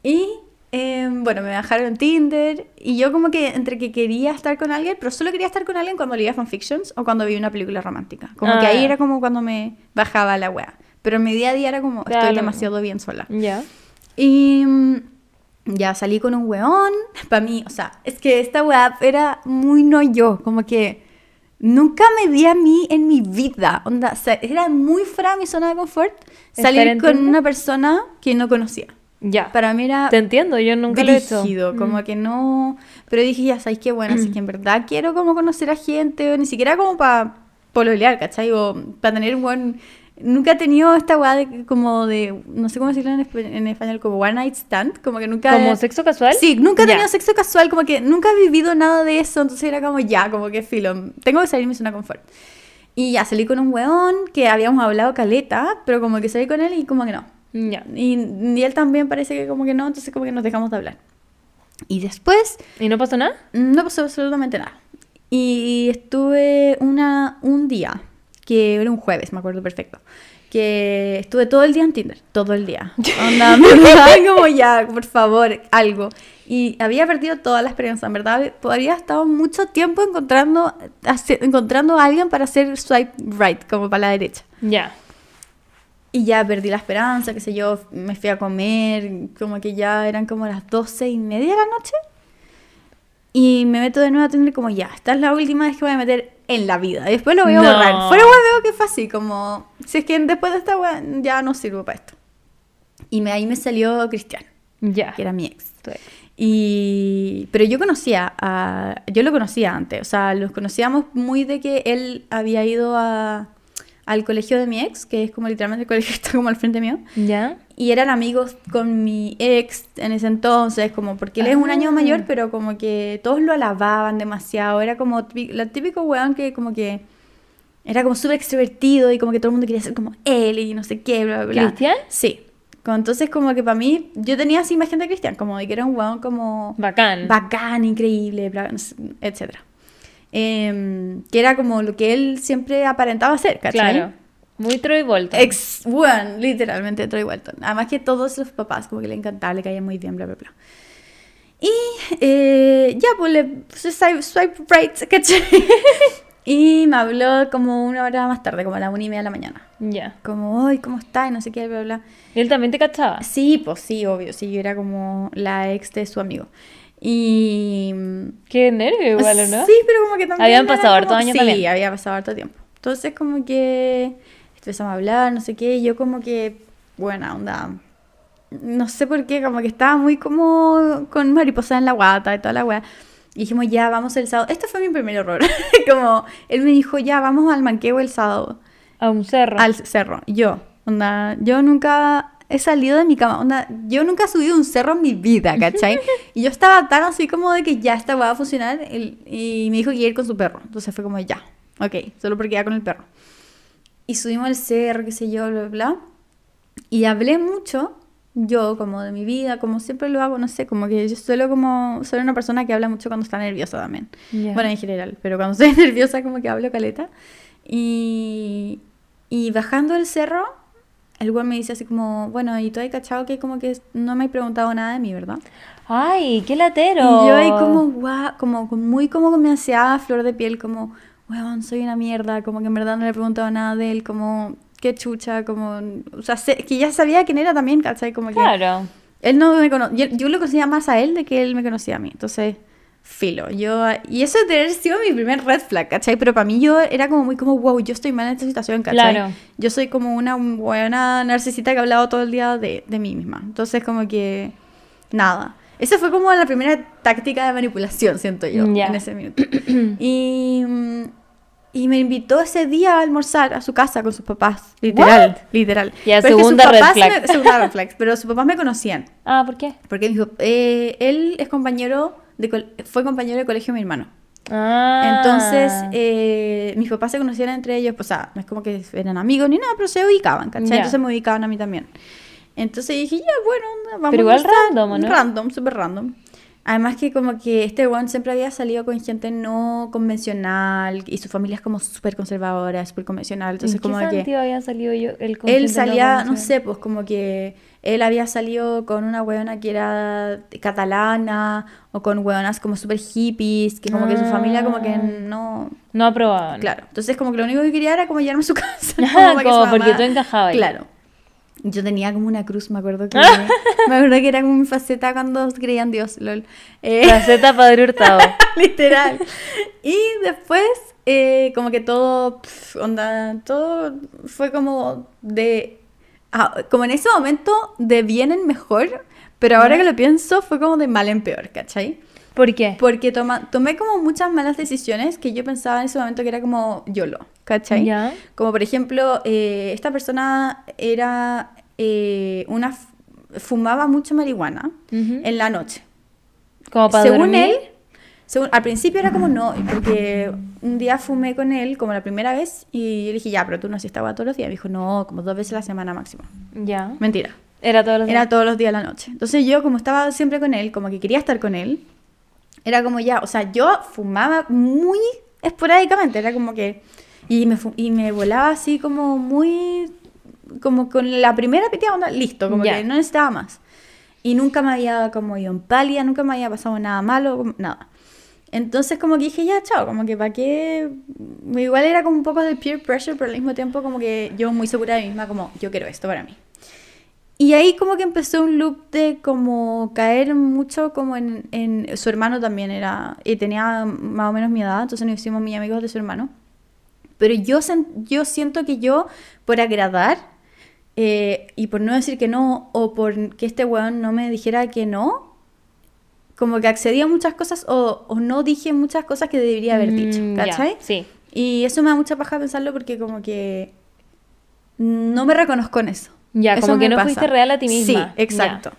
Y eh, bueno, me bajaron Tinder y yo como que entre que quería estar con alguien, pero solo quería estar con alguien cuando leía fanfictions o cuando vi una película romántica. Como que Ah. ahí era como cuando me bajaba la wea. Pero en mi día a día era como, estoy demasiado bien sola. ¿Ya? Y mm, ya salí con un weón. Para mí, o sea, es que esta weá era muy no yo. Como que nunca me vi a mí en mi vida. Onda, o sea, era muy fuera de mi zona de confort ¿Estar salir con una persona que no conocía. Ya. Para mí era Te entiendo, yo nunca lo he hecho. brígido, como que no... Pero dije, ya sabéis que bueno, así que en verdad quiero como conocer a gente, o ni siquiera como para pololear, ¿cachai? O para tener un buen... Nunca he tenido esta weá de como de, no sé cómo decirlo en, espa- en español, como one night stand, como que nunca... ¿Como sexo casual? Sí, nunca he tenido sexo casual, como que nunca he vivido nada de eso, entonces era como ya, como que filo, tengo que salir de zona confort. Y ya salí con un weón que habíamos hablado caleta, pero como que salí con él y como que no. Ya. Y, y él también parece que como que no, entonces como que nos dejamos de hablar. Y después ¿Y no pasó nada? no pasó absolutamente nada. Y estuve una, un día, que era un jueves, me acuerdo perfecto, que estuve todo el día en Tinder, todo el día. Onda, verdad, como ya, por favor, algo. Y había perdido toda la esperanza, en verdad, había estado mucho tiempo encontrando, encontrando a alguien para hacer swipe right, como para la derecha. Ya. Y ya perdí la esperanza, qué sé yo, me fui a comer, como que ya eran como las doce y media de la noche. Y me meto de nuevo a Tinder como ya, esta es la última vez que voy a meter en la vida. Y después lo voy a No. borrar. Fuera huevo que fue así, como, si es que después de esta ya no sirvo para esto. Y me, ahí me salió Cristian, Ya. que era mi ex. Y, pero yo conocía a, yo lo conocía antes, o sea, los conocíamos muy de que él había ido a, al colegio de mi ex, que es como literalmente el colegio que está como al frente mío, ¿Ya? y eran amigos con mi ex en ese entonces, como porque él es un año Ah. mayor, pero como que todos lo alababan demasiado, era como la típico weón que como que era como súper extrovertido y como que todo el mundo quería ser como él y no sé qué, bla, bla, bla. ¿Cristian? Sí. Entonces como que para mí, yo tenía esa imagen de Cristian, como de que era un weón como Bacán. bacán, increíble, bla, no Em, que era como lo que él siempre aparentaba ser, ¿cachai? Claro. Muy Troy Bolton. Ex, bueno, literalmente Troy Walton. Además que todos los papás como que le encantaba, le caía muy bien, bla, bla, bla. Y eh, ya, pues le swipe, swipe right, ¿cachai? y me habló como una hora más tarde, como a la una y media de la mañana. Ya. Como, ay, ¿cómo está? Y no sé qué, bla, bla. ¿Y él también te cachaba? Sí, pues sí, obvio, sí, yo era como la ex de su amigo. Y... Qué nervio igual, ¿o ¿no? Sí, pero como que también... Habían pasado hartos como- años sí, también. había pasado harto tiempo. Entonces como que empezamos a hablar, no sé qué, y yo como que, buena onda, no sé por qué, como que estaba muy como con mariposa en la guata y toda la weá. Y dijimos, ya, vamos el sábado. Este fue mi primer error. como, él me dijo, ya, vamos al manqueo el sábado A un cerro. al cerro. Yo, onda, yo nunca he salido de mi cama, onda, yo nunca he subido un cerro en mi vida, ¿cachai? y yo estaba tan así como de que ya esta va a funcionar el- y me dijo que iba a ir con su perro. Entonces fue como ya, ok, solo porque iba con el perro. Y subimos al cerro, qué sé yo, bla, bla, bla. Y hablé mucho, yo como de mi vida, como siempre lo hago, no sé, como que yo suelo como, soy una persona que habla mucho cuando está nerviosa también. Ya. Bueno, en general, pero cuando estoy nerviosa como que hablo caleta. Y, y bajando el cerro, el güey me dice así como, bueno, y tú hay cachado que como que no me he preguntado nada de mí, ¿verdad? Ay, qué latero. Y yo ahí como, guau, como muy como con mi ansiedad, flor de piel, como, weón, soy una mierda, como que en verdad no le he preguntado nada de él, como, qué chucha, como, o sea, sé- que ya sabía quién era también, ¿cachai? Como que Claro. él no me conocía, yo, yo lo conocía más a él de que él me conocía a mí, entonces filo. Yo, y eso debe haber sido mi primer red flag, ¿cachai? Pero para mí yo era como muy como, wow, yo estoy mal en esta situación, ¿cachai? Claro. Yo soy como una buena narcisista que ha hablado todo el día de, de mí misma. Entonces como que, nada. Esa fue como la primera táctica de manipulación, siento yo, Ya. en ese minuto. y, y me invitó ese día a almorzar a su casa con sus papás, literal, literal. Ya, Pero es que sus segunda red flag. me- segunda red flag, pero sus papás me conocían. Ah, ¿por qué? Porque pap- eh, él es compañero de fue compañero de colegio de mi hermano. Ah. Entonces, eh, mis papás se conocían entre ellos, pues, o sea, no es como que eran amigos ni nada, pero se ubicaban, ¿cachai? Entonces me ubicaban a mí también. Entonces dije, ya, bueno, vamos Pero a igual almorzar. random, ¿o no? Random, súper random. Además que como que este one siempre había salido con gente no convencional y su familia es como súper conservadora, súper convencional. Entonces ¿En como qué que sentido había salido yo el él salía, no conocida? sé, pues como que él había salido con una weona que era catalana o con weonas como súper hippies, que como que su familia como que Ah. no... No aprobaban. Claro, entonces como que lo único que quería era como llevarme a su casa. Que como su porque tú encajabas ahí. Claro. Yo tenía como una cruz, me acuerdo que... me acuerdo que era como mi faceta cuando creía en Dios, lol. Eh, Faceta Padre Hurtado. Literal. Y después, eh, como que todo, onda, todo fue como de, ah, como en ese momento de bien en mejor, pero ahora que lo pienso fue como de mal en peor, ¿cachai? ¿Por qué? Porque toma, tomé como muchas malas decisiones que yo pensaba en ese momento que era como YOLO, ¿cachai? Ya. Como por ejemplo, eh, esta persona era eh, una, fumaba mucho marihuana Ujú. en la noche. Como para según dormir. él, según, al principio era como no, porque un día fumé con él como la primera vez y yo le dije, ya, pero tú no agua todos los días. Me dijo, no, como dos veces a la semana máximo. Ya. Mentira. Era todos los días. Era todos los días a la noche. Entonces yo, como estaba siempre con él, como que quería estar con él, era como ya, o sea, yo fumaba muy esporádicamente, era como que... Y me, y me volaba así como muy... Como con la primera pitida, onda, listo, como que no necesitaba más. Y nunca me había como ido en pálida, nunca me había pasado nada malo, nada. Entonces como que dije, ya, chao, como que para qué... Igual era como un poco de peer pressure, pero al mismo tiempo como que yo muy segura de mí misma, como yo quiero esto para mí. Y ahí como que empezó un loop de como caer mucho como en, en- su hermano también era y tenía más o menos mi edad, entonces nos hicimos muy amigos de su hermano. Pero yo, yo siento que yo, por agradar eh, y por no decir que no, o por que este weón no me dijera que no, como que accedí a muchas cosas o, o no dije muchas cosas que debería haber dicho, Mm, ya, ¿cachai? Sí. Y eso me da mucha paja pensarlo porque como que no me reconozco en eso. Ya, Eso como que no pasa. fuiste real a ti misma. Sí, exacto.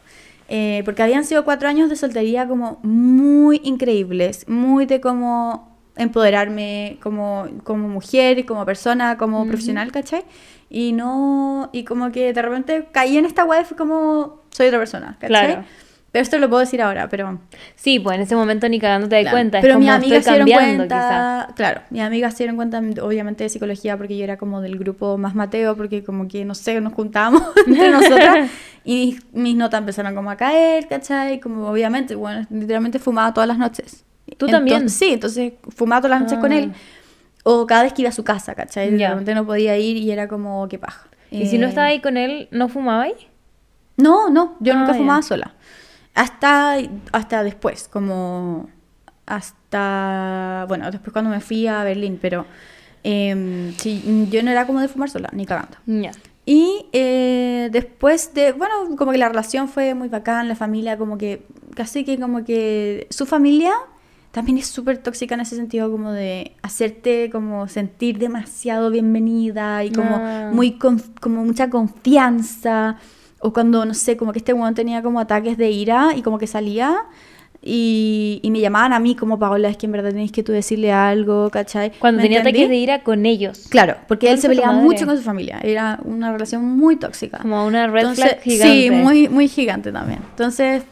Eh, porque habían sido cuatro años de soltería como muy increíbles, muy de como empoderarme como, como mujer, como persona, como profesional, ¿cachai? Y no, y como que de repente caí en esta web como soy otra persona, ¿cachai? Claro. Pero esto lo puedo decir ahora, pero... Sí, pues en ese momento ni cagando te das Claro. cuenta. Pero mis amigas se dieron cuenta, claro, mis amigas se dieron cuenta, obviamente, de psicología, porque yo era como del grupo más Mateo, porque como que, no sé, nos juntábamos entre nosotras, y mis, mis notas empezaron como a caer, ¿cachai? Como obviamente, bueno, literalmente fumaba todas las noches. ¿Tú Entonces- también? Sí, entonces fumaba todas las noches con Ah. él, o cada vez que iba a su casa, ¿cachai? De Ya. repente no podía ir y era como, qué paja. Y si no Eh, estaba ahí con él, ¿no fumabais? no, no, yo Ah, nunca ya. fumaba sola. Hasta, hasta después, como hasta, bueno, después cuando me fui a Berlín, pero em, sí, yo no era como de fumar sola, ni cagando. Ya. Y eh, después de, bueno, como que la relación fue muy bacán, la familia como que, casi que como que su familia también es súper tóxica en ese sentido como de hacerte como sentir demasiado bienvenida y como Ah. muy como mucha confianza o cuando no sé como que este weón tenía como ataques de ira y como que salía y, y me llamaban a mí como Paola es que en verdad tenéis que tú decirle algo ¿cachai? Cuando ¿Me tenía entendí? ataques de ira con ellos. Claro, porque él se peleaba mucho con su familia. Era una relación muy tóxica. Como una red Entonces, flag gigante. Sí, muy, muy gigante también. Entonces,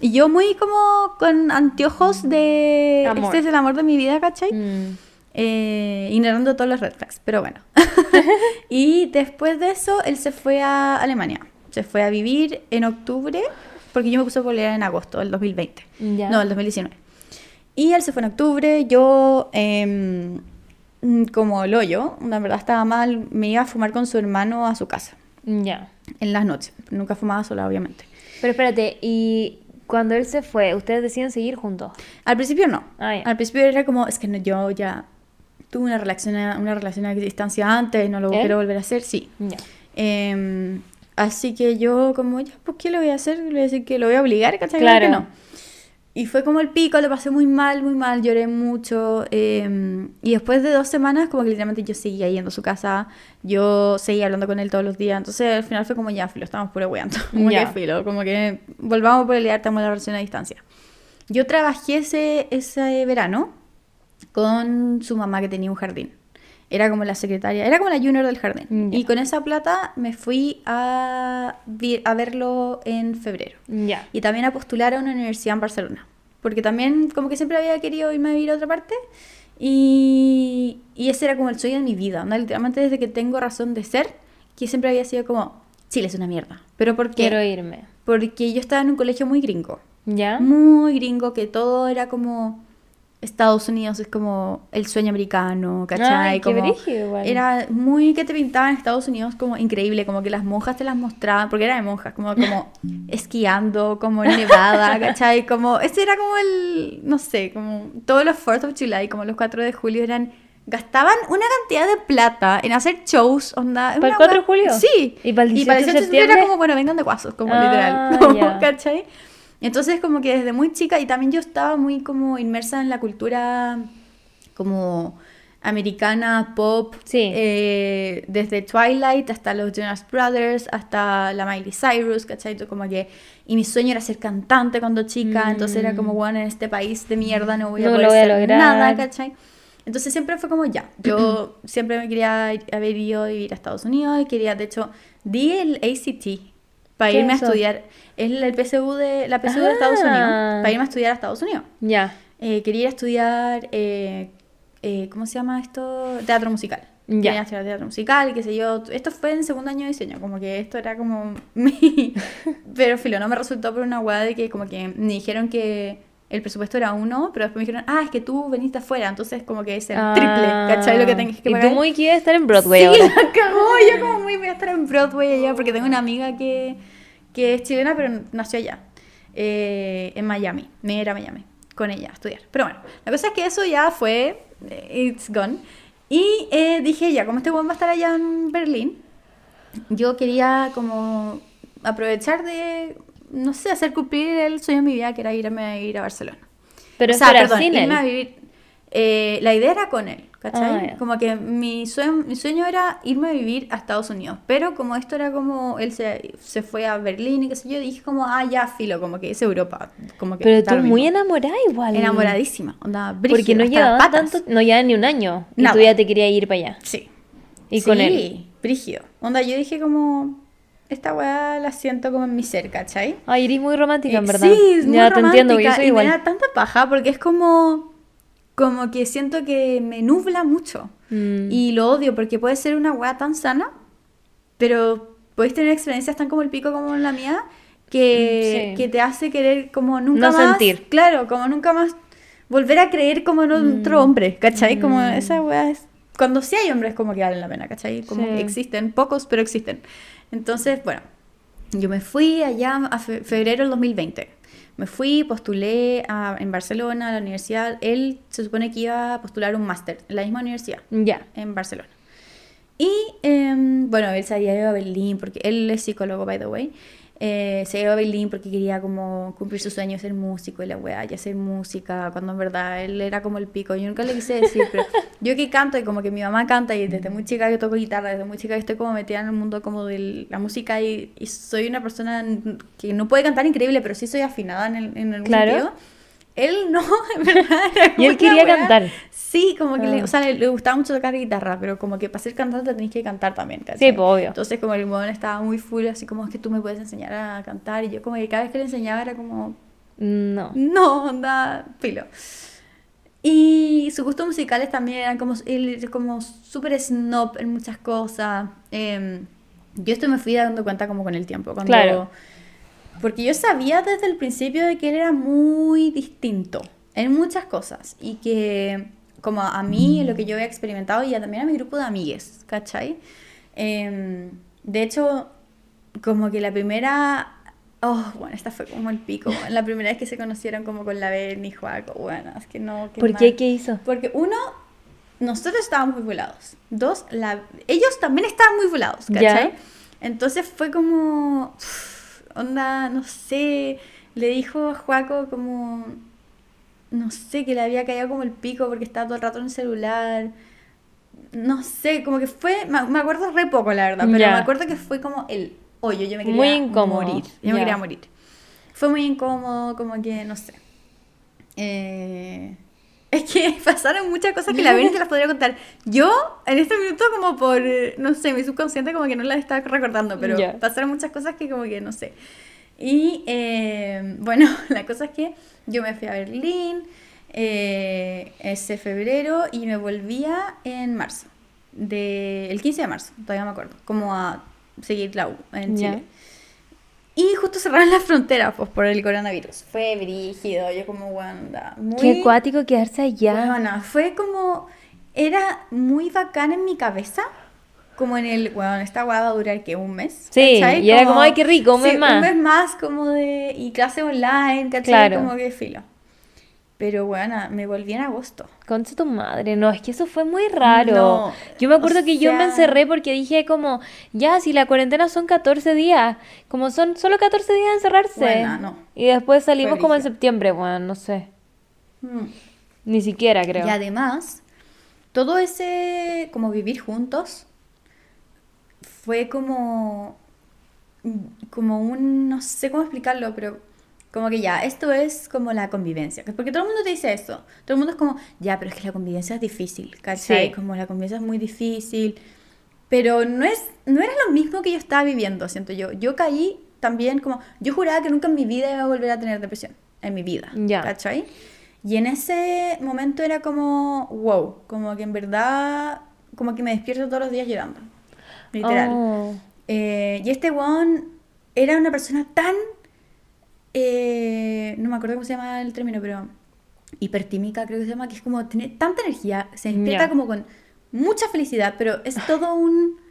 y yo muy como con anteojos de... Amor. Este es el amor de mi vida, ¿cachai? Mm. Eh, ignorando todos los red flags, pero bueno. y después de eso, él se fue a Alemania. Se fue a vivir en octubre, porque yo me puse a pelear en agosto del 2020. Ya. No, el 2019. Y él se fue en octubre, yo, em, como el hoyo, la verdad estaba mal, me iba a fumar con su hermano a su casa, Ya. en las noches. Nunca fumaba sola, obviamente. Pero espérate, ¿y cuando él se fue, ¿ustedes deciden seguir juntos? Al principio no. Ah. Al principio era como, es que no, yo ya tuve una relación, a- una relación a distancia antes, no lo ¿Él? quiero volver a hacer, sí. Ya. Em, así que yo como, ya, ¿por qué lo voy a hacer? Le voy a decir que lo voy a obligar, ¿cachai? Claro que no. Y fue como el pico, lo pasé muy mal, muy mal, lloré mucho. em, y después de dos semanas, como que literalmente yo seguía yendo a su casa, yo seguía hablando con él todos los días. Entonces al final fue como ya, filo, estamos puro weando. Como Ya. que filo, como que volvamos a pelear, estamos en la relación a distancia. Yo trabajé ese, ese verano con su mamá que tenía un jardín. Era como la secretaria, era como la junior del jardín. Ya. Y con esa plata me fui a, a verlo en febrero. Ya. Y también a postular a una universidad en Barcelona. Porque también como que siempre había querido irme a vivir a otra parte. Y, y ese era como el sueño de mi vida. ¿no? Literalmente desde que tengo razón de ser, que siempre había sido como, Chile es una mierda. Pero ¿por qué? Quiero irme. Porque yo estaba en un colegio muy gringo. ¿Ya? Muy gringo, que todo era como... Estados Unidos es como el sueño americano, ¿cachai? Ay, qué como, brígido igual. Era muy que te pintaban Estados Unidos como increíble, como que las monjas te las mostraban, porque era de monjas, como, como esquiando, como en Nevada, ¿cachai? Como, ese era como el, no sé, como todos los 4th of July, como los 4 de julio eran, gastaban una cantidad de plata en hacer shows, onda. ¿Para el una 4 de julio? Sí. ¿Y para el 18 de era septiembre? como, bueno, vengan de guasos, como Ah, literal, como, ya. ¿cachai? Entonces como que desde muy chica y también yo estaba muy como inmersa en la cultura como americana, pop, Sí. eh, desde Twilight hasta los Jonas Brothers, hasta la Miley Cyrus, ¿cachai? Como que, y mi sueño era ser cantante cuando chica, entonces era como, bueno, en este país de mierda no voy a Mm. No poder voy a lograr. nada, ¿cachai? Entonces siempre fue como ya, yo siempre me quería ir- haber ido a vivir a Estados Unidos y quería, de hecho, di el ACT para ¿Qué irme a es estudiar, es el PSU de, la PSU de Estados Ah. Unidos, para irme a estudiar a Estados Unidos. Ya. Eh, quería ir a estudiar, eh, eh, ¿cómo se llama esto? Teatro musical. Ya. Quería estudiar teatro musical, qué sé yo. Esto fue en segundo año de diseño, como que esto era como mi... Pero filo, no me resultó por una hueá de que como que me dijeron que el presupuesto era uno, pero después me dijeron, ah, es que tú veniste afuera, entonces como que es el triple, ¿cachai? Lo que tenés que Ah. Y pagar. tú muy quieres estar en Broadway sí, ahora. la cagó. Yo como muy voy a estar en Broadway allá porque tengo una amiga que, que es chilena pero nació allá, eh, en Miami. Me era a Miami con ella a estudiar. Pero bueno, la cosa es que eso ya fue, eh, it's gone. Y eh, dije, ya, como este buen va a estar allá en Berlín, yo quería como aprovechar de, no sé, hacer cumplir el sueño de mi vida, que era irme a ir a Barcelona. Pero o sea, espera, perdón, sin irme él. a vivir. eh, la idea era con él, ¿cachai? Ah, ya. Como que mi sueño, mi sueño era irme a vivir a Estados Unidos. Pero como esto era como. Él se, se fue a Berlín y qué sé yo, dije como, ah, ya, filo, como que es Europa. Como que Pero tú muy enamorada igual. Enamoradísima, onda, Porque brígido, no patas. tanto, no llevaban ni un año. Y Nada. tú ya te querías ir para allá. Sí. Y con él. Sí, brígido. Onda, yo dije como. Esta weá la siento como en mi ser, ¿cachai? Ay, eres muy romántica, en Eh, verdad. Sí, es muy ya te entiendo, yo romántica soy y igual. me da tanta paja porque es como como que siento que me nubla mucho Mm. y lo odio porque puede ser una weá tan sana, pero podéis tener experiencias tan como el pico como la mía que, Sí. que te hace querer como nunca No más, sentir. claro, como nunca más volver a creer como en otro Mm. hombre, ¿cachai? Como esa weá es cuando sí hay hombres como que valen la pena, ¿cachai? Como Sí. existen, pocos, pero existen. Entonces, bueno, yo me fui allá a fe- febrero del 2020. Me fui, postulé a- en Barcelona a la universidad. Él se supone que iba a postular un máster en la misma universidad, Ya. en Barcelona. Y em, bueno, él se había ido a Berlín, porque él es psicólogo, by the way. Eh, se iba a Berlín porque quería como cumplir su sueño ser músico y la weá, y hacer música, cuando en verdad él era como el pico. Yo nunca le quise decir, pero yo que canto y como que mi mamá canta y desde muy chica que toco guitarra, desde muy chica que estoy como metida en el mundo como de la música y, y soy una persona que no puede cantar increíble, pero sí soy afinada en, el, en algún Claro. sentido. Él no, en verdad. era Y él quería cantar. Sí, como que le, Ah. o sea, le, le gustaba mucho tocar guitarra, pero como que para ser cantante tenés que cantar también, ¿cachai? Sí, pues, obvio. Entonces como el weón estaba muy full, así como es que tú me puedes enseñar a cantar, y yo como que cada vez que le enseñaba era como, No. no, onda, filo. Y sus gustos musicales también eran como, él como súper snob en muchas cosas. Em, yo esto me fui dando cuenta como con el tiempo, cuando... Claro. Porque yo sabía desde el principio de que él era muy distinto en muchas cosas y que como a mí, lo que yo había experimentado y a- también a mi grupo de amigues, ¿cachai? Em, de hecho, como que la primera Oh, bueno, esta fue como el pico. La primera vez que se conocieron como con la Berni y Juaco. Bueno, es que no. ¿Por mal. qué? ¿Qué hizo? Porque uno, nosotros estábamos muy volados. Dos, la, ellos también estaban muy volados, ¿cachai? Entonces fue como, uf, onda, no sé, le dijo a Juaco como, no sé, que le había caído como el pico porque estaba todo el rato en el celular. No sé, como que fue, me acuerdo re poco la verdad, pero me acuerdo que fue como el hoyo, yo me quería Muy incómodo, morir, yo me quería morir. Fue muy incómodo, como que, no sé. Eh, es que pasaron muchas cosas que la Beni te las podría contar. Yo, en este minuto, como por, no sé, mi subconsciente como que no las estaba recordando, pero Ya. pasaron muchas cosas que como que no sé. Y eh, bueno, la cosa es que yo me fui a Berlín eh, ese febrero y me volvía en marzo, de, el 15 de marzo, todavía me acuerdo, como a seguir la U en. Chile. Y justo cerraron las fronteras pues, por el coronavirus. Fue brígido, yo como Wanda. Muy, Qué acuático quedarse allá. Bueno, fue como. Era muy bacán en mi cabeza. Como en el. Bueno, esta weá va a durar que un mes. Sí, ¿cachai? y era como, "Ay, qué rico, un mes sí, más". Un mes más, como de. Y clase online, ¿cachai? Claro. Como que filo. Pero bueno, me volví en agosto. Concha tu madre, no, es que eso fue muy raro. No, yo me acuerdo que yo me encerré porque dije como, ya, si la cuarentena son 14 días, como son solo 14 días de encerrarse. Buena, no. Y después salimos Fue como en septiembre, bueno, no sé, Mm. ni siquiera creo. Y además, todo ese, como vivir juntos, fue como, como un, no sé cómo explicarlo, pero como que ya, esto es como la convivencia. Porque todo el mundo te dice eso. Todo el mundo es como, ya, pero es que la convivencia es difícil, ¿cachai? Sí. Como la convivencia es muy difícil. Pero no, es, no era lo mismo que yo estaba viviendo, siento yo. Yo caí también como, yo juraba que nunca en mi vida iba a volver a tener depresión. En mi vida. Ya. ¿Cachai? Y en ese momento era como, wow, como que en verdad, como que me despierto todos los días llorando. Literal. Oh, Eh, y este weón era una persona tan. Eh, no me acuerdo cómo se llama el término, pero. Hipertímica, creo que se llama, que es como tiene tanta energía, se despierta Ya. como con mucha felicidad, pero es todo un.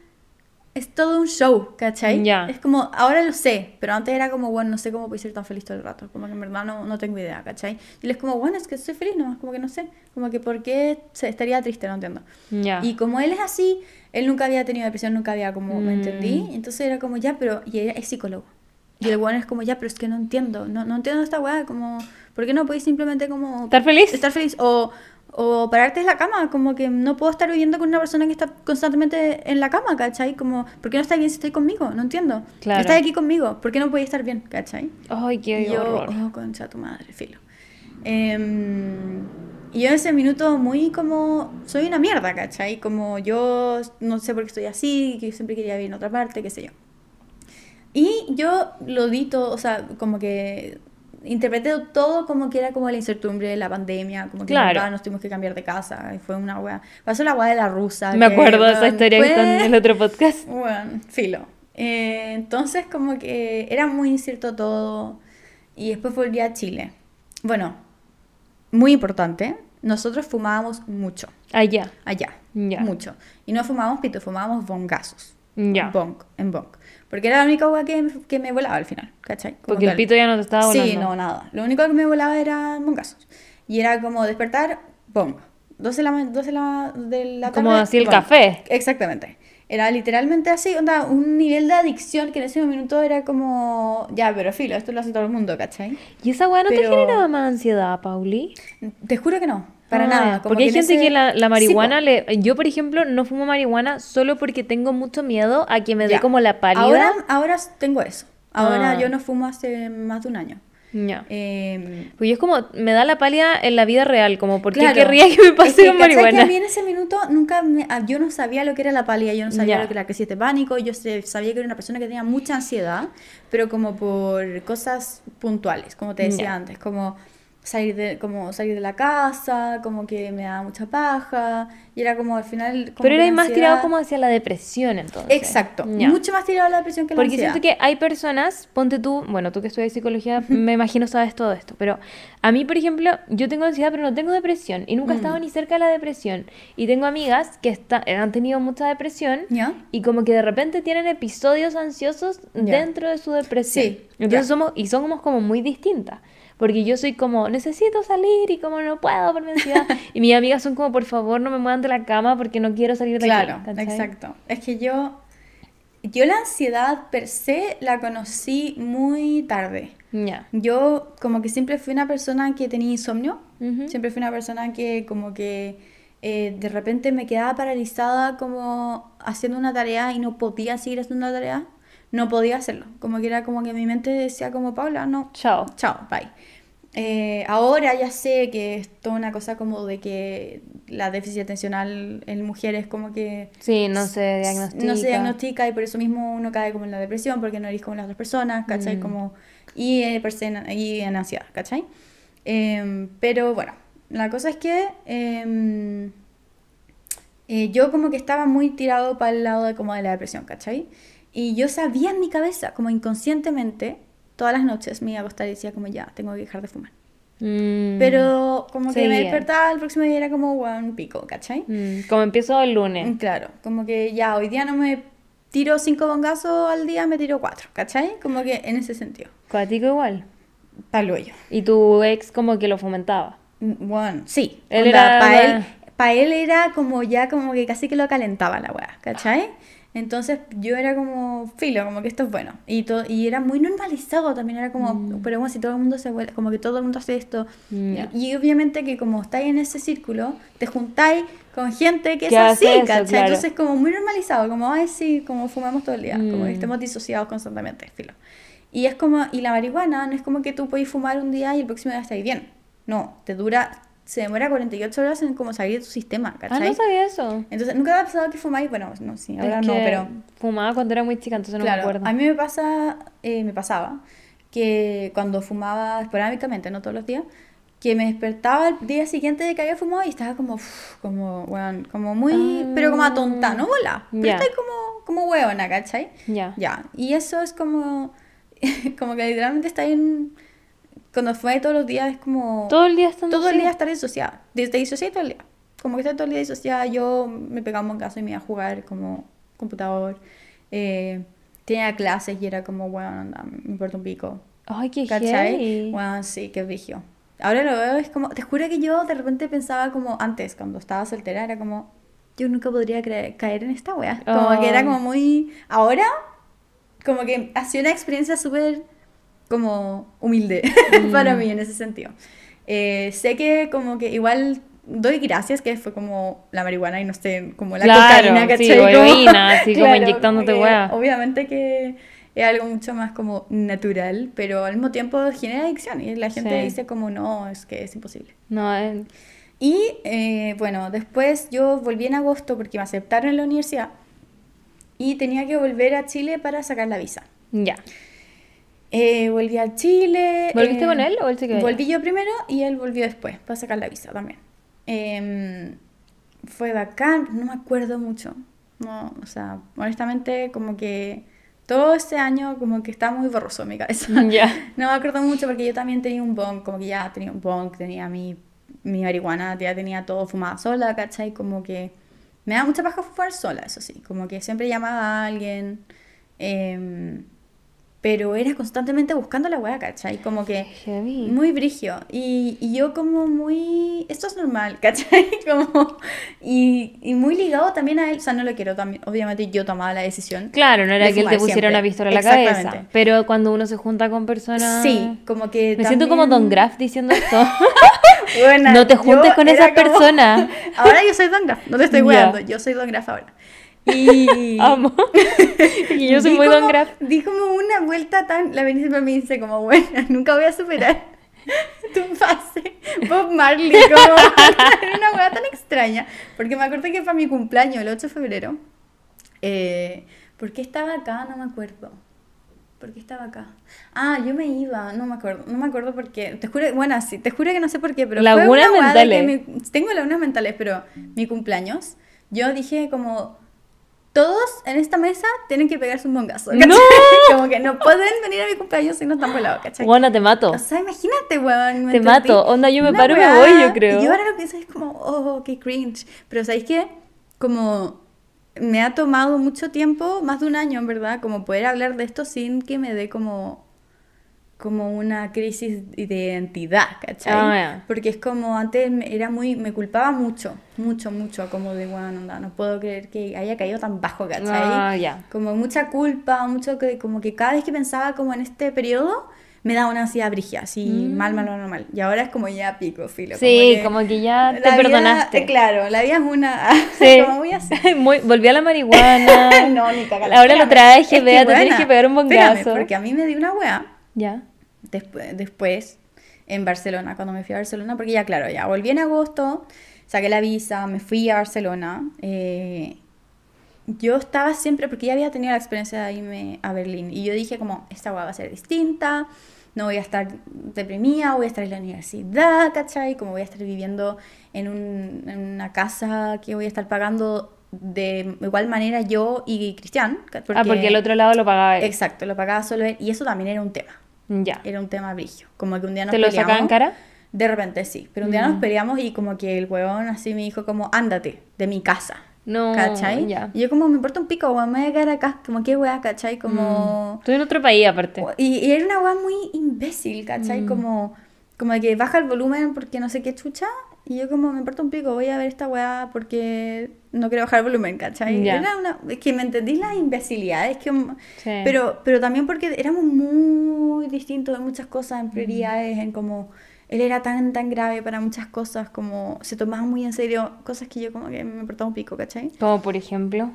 Es todo un show, ¿cachai? Ya. Es como, ahora lo sé, pero antes era como, bueno, no sé cómo puedo ser tan feliz todo el rato. Como que en verdad no, no tengo idea, ¿cachai? Y él es como, bueno, es que soy feliz nomás, como que no sé. Como que, ¿por qué se- estaría triste? No entiendo. ya. Y como él es así, él nunca había tenido depresión, nunca había como, ¿me Mm. entendí? Entonces era como, ya, pero, y ella es psicólogo. Y el bueno es como, ya, pero es que no entiendo, no, no entiendo esta weá, como, ¿por qué no podéis simplemente como... ¿Estar feliz? Estar feliz, o, o pararte en la cama, como que no puedo estar viviendo con una persona que está constantemente en la cama, ¿cachai? Como, ¿por qué no estás bien si estoy conmigo? No entiendo. Claro. Estás aquí conmigo, ¿por qué no podéis estar bien, ¿cachai? Ay, qué yo, horror. oh, concha tu madre, filo. Em, y yo en ese minuto muy como, soy una mierda, ¿cachai? Como yo no sé por qué estoy así, que siempre quería vivir en otra parte, qué sé yo. Y yo lo di todo, o sea, como que interpreté todo como que era como la incertidumbre, la pandemia, como que Claro. verdad nos tuvimos que cambiar de casa, y fue una wea. Pasó la wea de la rusa. Me que, acuerdo de esa historia que está en el otro podcast. bueno, filo. Eh, entonces como que era muy incierto todo y después volví a Chile. Bueno, muy importante, nosotros fumábamos mucho Allá. allá, Ya. mucho. Y no fumábamos pito, fumábamos bongazos. Ya. Bong, en bong. Porque era la única hueá que, que me volaba al final, ¿cachai? Como Porque el pito ya no te estaba volando. Sí, no, nada. Lo único que me volaba era bongazos. Y era como despertar, bong. 12 de la, ma- 12 de la, de la tarde. Como así el café. Exactamente. Era literalmente así, onda, un nivel de adicción que en ese minuto era como, ya, pero filo, esto lo hace todo el mundo, ¿cachai? ¿Y esa weá no te Pero- generaba más ansiedad, Pauli? Te juro que no, para Ah, nada. como Porque hay que en gente ese- que la, la Sí, marihuana po. le... Yo, por ejemplo, no fumo marihuana solo porque tengo mucho miedo a que me dé como la pálida. Ahora, ahora tengo eso. Ahora Ah. yo no fumo hace más de un año. Ya. Eh, Pues yo es como, me da la pálida en la vida real, como, ¿por qué Claro. querría que me Es pase que, con ¿cachai que marihuana? a mí en ese minuto nunca me- ah, yo no sabía lo que era la pálida, yo no sabía lo que era la crisis de pánico, yo sabía que era una persona que tenía mucha ansiedad, pero como por cosas puntuales, como te decía antes, como salir de, como salir de la casa, como que me daba mucha paja, y era como al final... Como Pero era más tirado como hacia la depresión, entonces. Exacto, Ya. mucho más tirado a la depresión que la Porque ansiedad. siento que hay personas, ponte tú, bueno, tú que estudias psicología, me imagino sabes todo esto, pero a mí, por ejemplo, yo tengo ansiedad, pero no tengo depresión y nunca he Mm. estado ni cerca de la depresión. Y tengo amigas que está- han tenido mucha depresión ¿Ya? y como que de repente tienen episodios ansiosos Ya. dentro de su depresión. Sí, Entonces somos, y somos como muy distintas. Porque yo soy como, necesito salir y como no puedo por mi ansiedad. y mis amigas son como, por favor, no me muevan de la cama porque no quiero salir de Claro, aquí. ¿cachai? exacto. Es que yo, yo la ansiedad per se la conocí muy tarde. Ya. Yo como que siempre fui una persona que tenía insomnio, siempre fui una persona que como que eh, de repente me quedaba paralizada como haciendo una tarea y no podía seguir haciendo una tarea, no podía hacerlo, como que era como que mi mente decía como Paula, no, Chao. chao, bye. Eh, ahora ya sé que es toda una cosa como de que la déficit atencional en mujeres como que Sí, no se diagnostica. no se diagnostica y por eso mismo uno cae como en la depresión porque no eres como las otras personas, ¿cachai? Mm. Como, y, eh, y en ansiedad, ¿cachai? Em, pero bueno, la cosa es que em, eh, yo como que estaba muy tirado para el lado de como de la depresión, ¿cachai? Y yo sabía en mi cabeza, como inconscientemente, todas las noches me iba a acostar y decía como ya, tengo que dejar de fumar. Mm. Pero como que me despertaba el próximo día era como, un pico, ¿cachai? Mm, Como empiezo el lunes. Mm, Claro, como que ya hoy día no me tiro cinco bongazos al día, me tiro cuatro, ¿cachai? Como que en ese sentido. Cuático igual. Palo yo. Y tu ex como que lo fomentaba. Mm, Bueno, sí. Él era para él, pa' él era como ya como que casi que lo calentaba la weá, ¿cachai? Entonces yo era como filo, como que esto es bueno. Y, todo, y era muy normalizado también, era como, pero bueno, si todo el mundo se vuelve, como que todo el mundo hace esto. Mm. Y, y obviamente que como estáis en ese círculo, te juntáis con gente que es así, eso, ¿cachai? claro. Entonces como muy normalizado, como, ay, sí, como fumamos todo el día, como Mm. que estemos disociados constantemente, filo. Y es como, y la marihuana no es como que tú puedes fumar un día y el próximo día estáis bien. No, te dura, se demora 48 horas en como salir de tu sistema, Ah, ¿cachai? no sabía eso. Entonces, nunca me ha pasado que fumáis, bueno, no, sí, ahora Es no, que pero... Fumaba cuando era muy chica, entonces no me Claro, acuerdo. a mí me pasa, eh, me pasaba que cuando fumaba esporádicamente, no todos los días, que me despertaba el día siguiente de que había fumado y estaba como, como, weón, como muy, pero como atonta, no volá, pero Ya. estoy como, como hueona, ¿cachai? Ya. Ya, y eso es como, como que literalmente está en, cuando fumáis todos los días es como... Todo el día estando Todo el día estar disociada. Desde disociada todo el día. Como que estar todo el día disociada. Yo me pegaba en casa y me iba a jugar como computador. Eh, tenía clases y era como, bueno, me importa un pico. Ay, qué ¿Cachai? Bueno, sí, qué vigio. Ahora lo veo, es como, te juro que yo de repente pensaba como antes, cuando estaba soltera, era como, yo nunca podría caer en esta wea. Como que era Oh. como muy... Ahora, como que ha sido una experiencia súper como humilde Mm. para mí en ese sentido. Eh, sé que como que igual doy gracias que fue como la marihuana y no sé, como la Claro, cocaína, sí, ¿cachai? o Como- heroína, así como inyectándote wea. Obviamente que es algo mucho más como natural, pero al mismo tiempo genera adicción y la gente Sí. dice como no, es que es imposible. No, eh, Y eh, bueno, después yo volví en agosto porque me aceptaron en la universidad y tenía que volver a Chile para sacar la visa. ya. Eh, volví a Chile. ¿Volviste eh, con él o él se quedó allá? Volví yo primero y él volvió después para sacar la visa también. Em, fue bacán, no me acuerdo mucho. No, o sea, honestamente, como que todo ese año, como que está muy borroso en mi cabeza. Ya. No me acuerdo mucho porque yo también tenía un bong, como que ya tenía un bong, tenía mi, mi marihuana, ya tenía todo fumada sola, ¿cachai? Como que me da mucha paja fumar sola, eso sí. Como que siempre llamaba a alguien. em, pero era constantemente buscando la weá, ¿cachai? Como que Heavy. muy brigio. Y, y yo como muy... Esto es normal, ¿cachai? Como... Y, y muy ligado también a él. O sea, no lo quiero también. Obviamente yo tomaba la decisión. Claro, no era que él te pusiera siempre. una pistola en la cabeza. Pero cuando uno se junta con personas. Sí, como que Me siento como Don Graff diciendo esto. Buena, No te juntes con esa persona. Ahora yo soy Don Graff, no te estoy Ya. weando, yo soy Don Graff ahora. Y... Amo. y yo soy di muy como- Don Graff. Di como una vuelta tan... La Benicia me dice como, bueno, nunca voy a superar tu fase. Bob Marley, como... Era una weá tan extraña. Porque me acuerdo que para mi cumpleaños, el 8 de febrero, eh, ¿por qué estaba acá? No me acuerdo. ¿Por qué estaba acá? Ah, yo me iba, no me acuerdo, no me acuerdo por qué. Te juro, bueno, sí, te juro que no sé por qué, pero Lagunas mentales. mi- tengo lagunas mentales, pero mi cumpleaños, yo dije como todos en esta mesa tienen que pegarse un bongazo. ¿cachai? ¡No! como que no pueden venir a mi cumpleaños si no están volados, ¿cachai? Juana, te mato. O sea, imagínate, weón. Te mato. Onda, yo me Una paro y me voy, yo creo. Y yo ahora lo pienso es como, oh, qué cringe. Pero ¿sabéis qué? Como me ha tomado mucho tiempo, más de un año, en verdad, como poder hablar de esto sin que me dé como como una crisis de identidad, ¿cachai? Ah, ya. Porque es como antes era muy, me culpaba mucho, mucho, mucho, como de, bueno, onda, no puedo creer que haya caído tan bajo, ¿cachai? Ah, ya. Como mucha culpa, mucho que, como que cada vez que pensaba como en este periodo, me daba una ansiedad brigia, así, mal, mal, mal, mal. Y ahora es como ya pico, filo. Mm. Sí, que como que ya te vida- perdonaste. eh, claro, la vida es una... Sí. como muy así. Muy- volví a la marihuana. no, ni cagada. Ahora lo Espérame, traje, es que, vea, te tienes que pegar un Espérame, bongazo. porque a mí me dio una wea Ya. Después, después en Barcelona, cuando me fui a Barcelona, porque ya, claro, ya volví en agosto, saqué la visa, me fui a Barcelona. eh, yo estaba siempre, porque ya había tenido la experiencia de irme a Berlín, y yo dije como, esta hueá va a ser distinta, no voy a estar deprimida, voy a estar en la universidad, ¿cachai? Como voy a estar viviendo en, un- en una casa que voy a estar pagando de igual manera yo y Cristian. ah, porque el otro lado lo pagaba él. Exacto, lo pagaba solo él, y eso también era un tema Ya. era un tema brillo. Como que un día nos ¿Te lo peleamos. sacaba en cara? De repente sí. Pero un día nos peleamos y como que el huevón así me dijo como, ándate de mi casa. No, ¿Cachai? ya. Y yo como, me importa un pico, weón, me voy a quedar acá. Como, ¿qué weá, cachai? Como... Estoy en otro país aparte. Y, y era una weá muy imbécil, ¿cachai? Mm. Como, como que baja el volumen porque no sé qué chucha. Y yo como, me importa un pico, voy a ver esta weá porque no quiero bajar el volumen, ¿cachai? Ya. Era una... Es que me entendí la imbecilidad, es que... Sí. Pero, pero también porque éramos muy distintos en muchas cosas, Mm. en prioridades, en como... Él era tan, tan grave para muchas cosas, como se tomaba muy en serio cosas que yo como que me importaba un pico, ¿cachai? Como por ejemplo.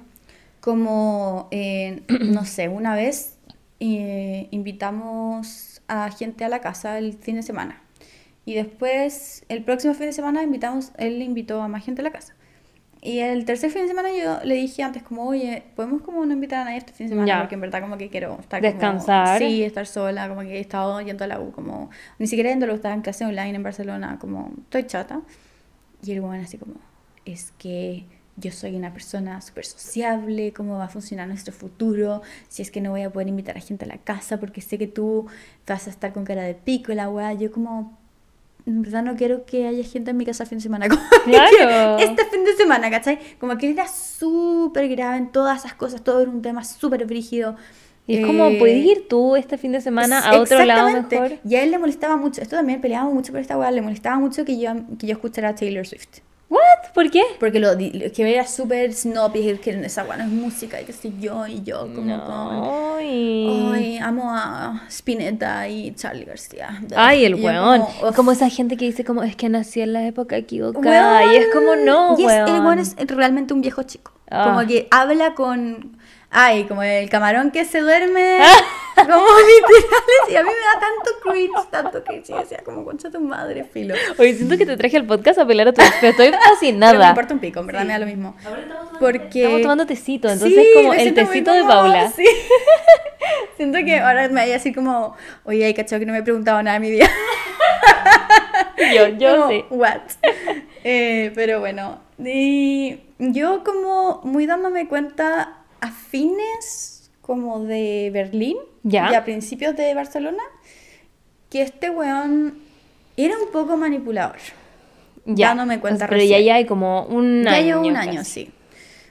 Como, eh, no sé, una vez eh, invitamos a gente a la casa el fin de semana. Y después, el próximo fin de semana, invitamos, él invitó a más gente a la casa. Y el tercer fin de semana yo le dije antes como, oye, ¿podemos como no invitar a nadie este fin de semana? Ya. Porque en verdad como que quiero estar como- Descansar. sí, estar sola, como que he estado yendo a la U, como... Ni siquiera yendo a la U, estaba en clase online en Barcelona, como, estoy chata. Y el bueno así como, es que yo soy una persona súper sociable, cómo va a funcionar nuestro futuro, si es que no voy a poder invitar a gente a la casa porque sé que tú vas a estar con cara de pico, y la weá, yo como, en verdad no quiero que haya gente en mi casa el fin de semana. Como Claro. Este fin de semana, ¿cachai? Como que era súper grave en todas esas cosas, todo era un tema súper brígido. Y es como, Eh, ¿puedes ir tú este fin de semana a otro lado mejor? Y a él le molestaba mucho, esto también peleábamos mucho por esta weá, le molestaba mucho que yo, que yo escuchara a Taylor Swift. ¿What? ¿Por qué? Porque lo, lo que era súper snob y que esa no es música y que sé yo, y yo como con... No. y- Ay, amo a Spinetta y Charlie García. Ay, el weón. como, esa gente que dice como es que nací en la época equivocada. Y es como no, Y es, weón. el weón es realmente un viejo chico. Ah. Como que habla con. Ay, como el camarón que se duerme. Como literales. Y a mí me da tanto cringe, tanto cringe. Y decía, como concha tu madre, filo. Oye, siento que te traje al podcast a pelar a tu pero estoy Pero me fascinada. importa un pico, en verdad me da lo mismo. Porque. Estamos tomando tecito, entonces Sí, como el tecito de Paula. sí. Siento que ahora me vaya así como, oye, hay cachado que no me he preguntado nada de mi vida. Yo, yo Como, sí. What? Eh, pero bueno, y yo como muy dándome cuenta a fines como de Berlín Ya. y a principios de Barcelona, que este weón era un poco manipulador. Ya. dándome cuenta Pero ya recién. ya hay como un Ya año. llevo un año, sí.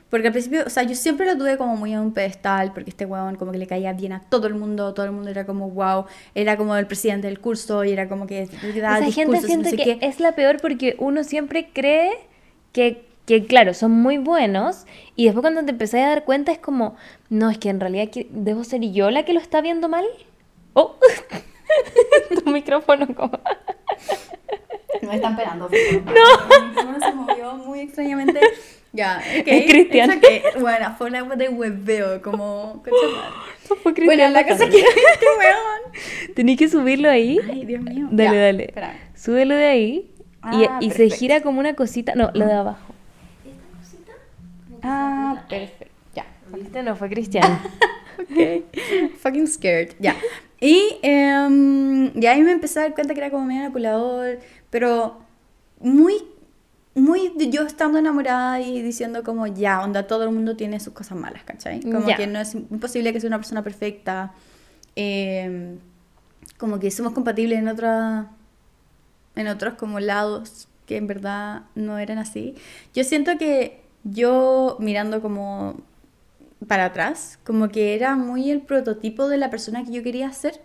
Porque al principio, o sea, yo siempre lo tuve como muy en un pedestal, porque este weón como que le caía bien a todo el mundo, todo el mundo era como wow, era como el presidente del curso y era como que daba Esa gente no siente sé que qué. es la peor porque uno siempre cree que, que, claro, son muy buenos y después cuando te empecé a dar cuenta es como, no, es que en realidad que- debo ser yo la que lo está viendo mal. Oh, tu micrófono como... Me están pegando. No. Mi micrófono se movió muy extrañamente. Ya, ok. Es Cristian. Okay. Bueno, fue una de hueveo, como... No fue Bueno, Cristian la cosa que. Tenés que subirlo ahí. Ay, Dios mío. Dale, Ya, dale. Súbelo de ahí. y Ah, y se gira como una cosita. No, lo de abajo. Ah, perfecto. Ya. ¿Viste? No fue Cristian. Ok. Fucking scared. Ya. Y em, ya ahí me empecé a dar cuenta que era como medio manipulador, pero muy, muy yo estando enamorada y diciendo como ya, onda, todo el mundo tiene sus cosas malas, ¿cachai? Como que no es imposible que sea una persona perfecta. em, como que somos compatibles en otra en otros como lados que en verdad no eran así. Yo siento que yo mirando como para atrás, como que era muy el prototipo de la persona que yo quería ser.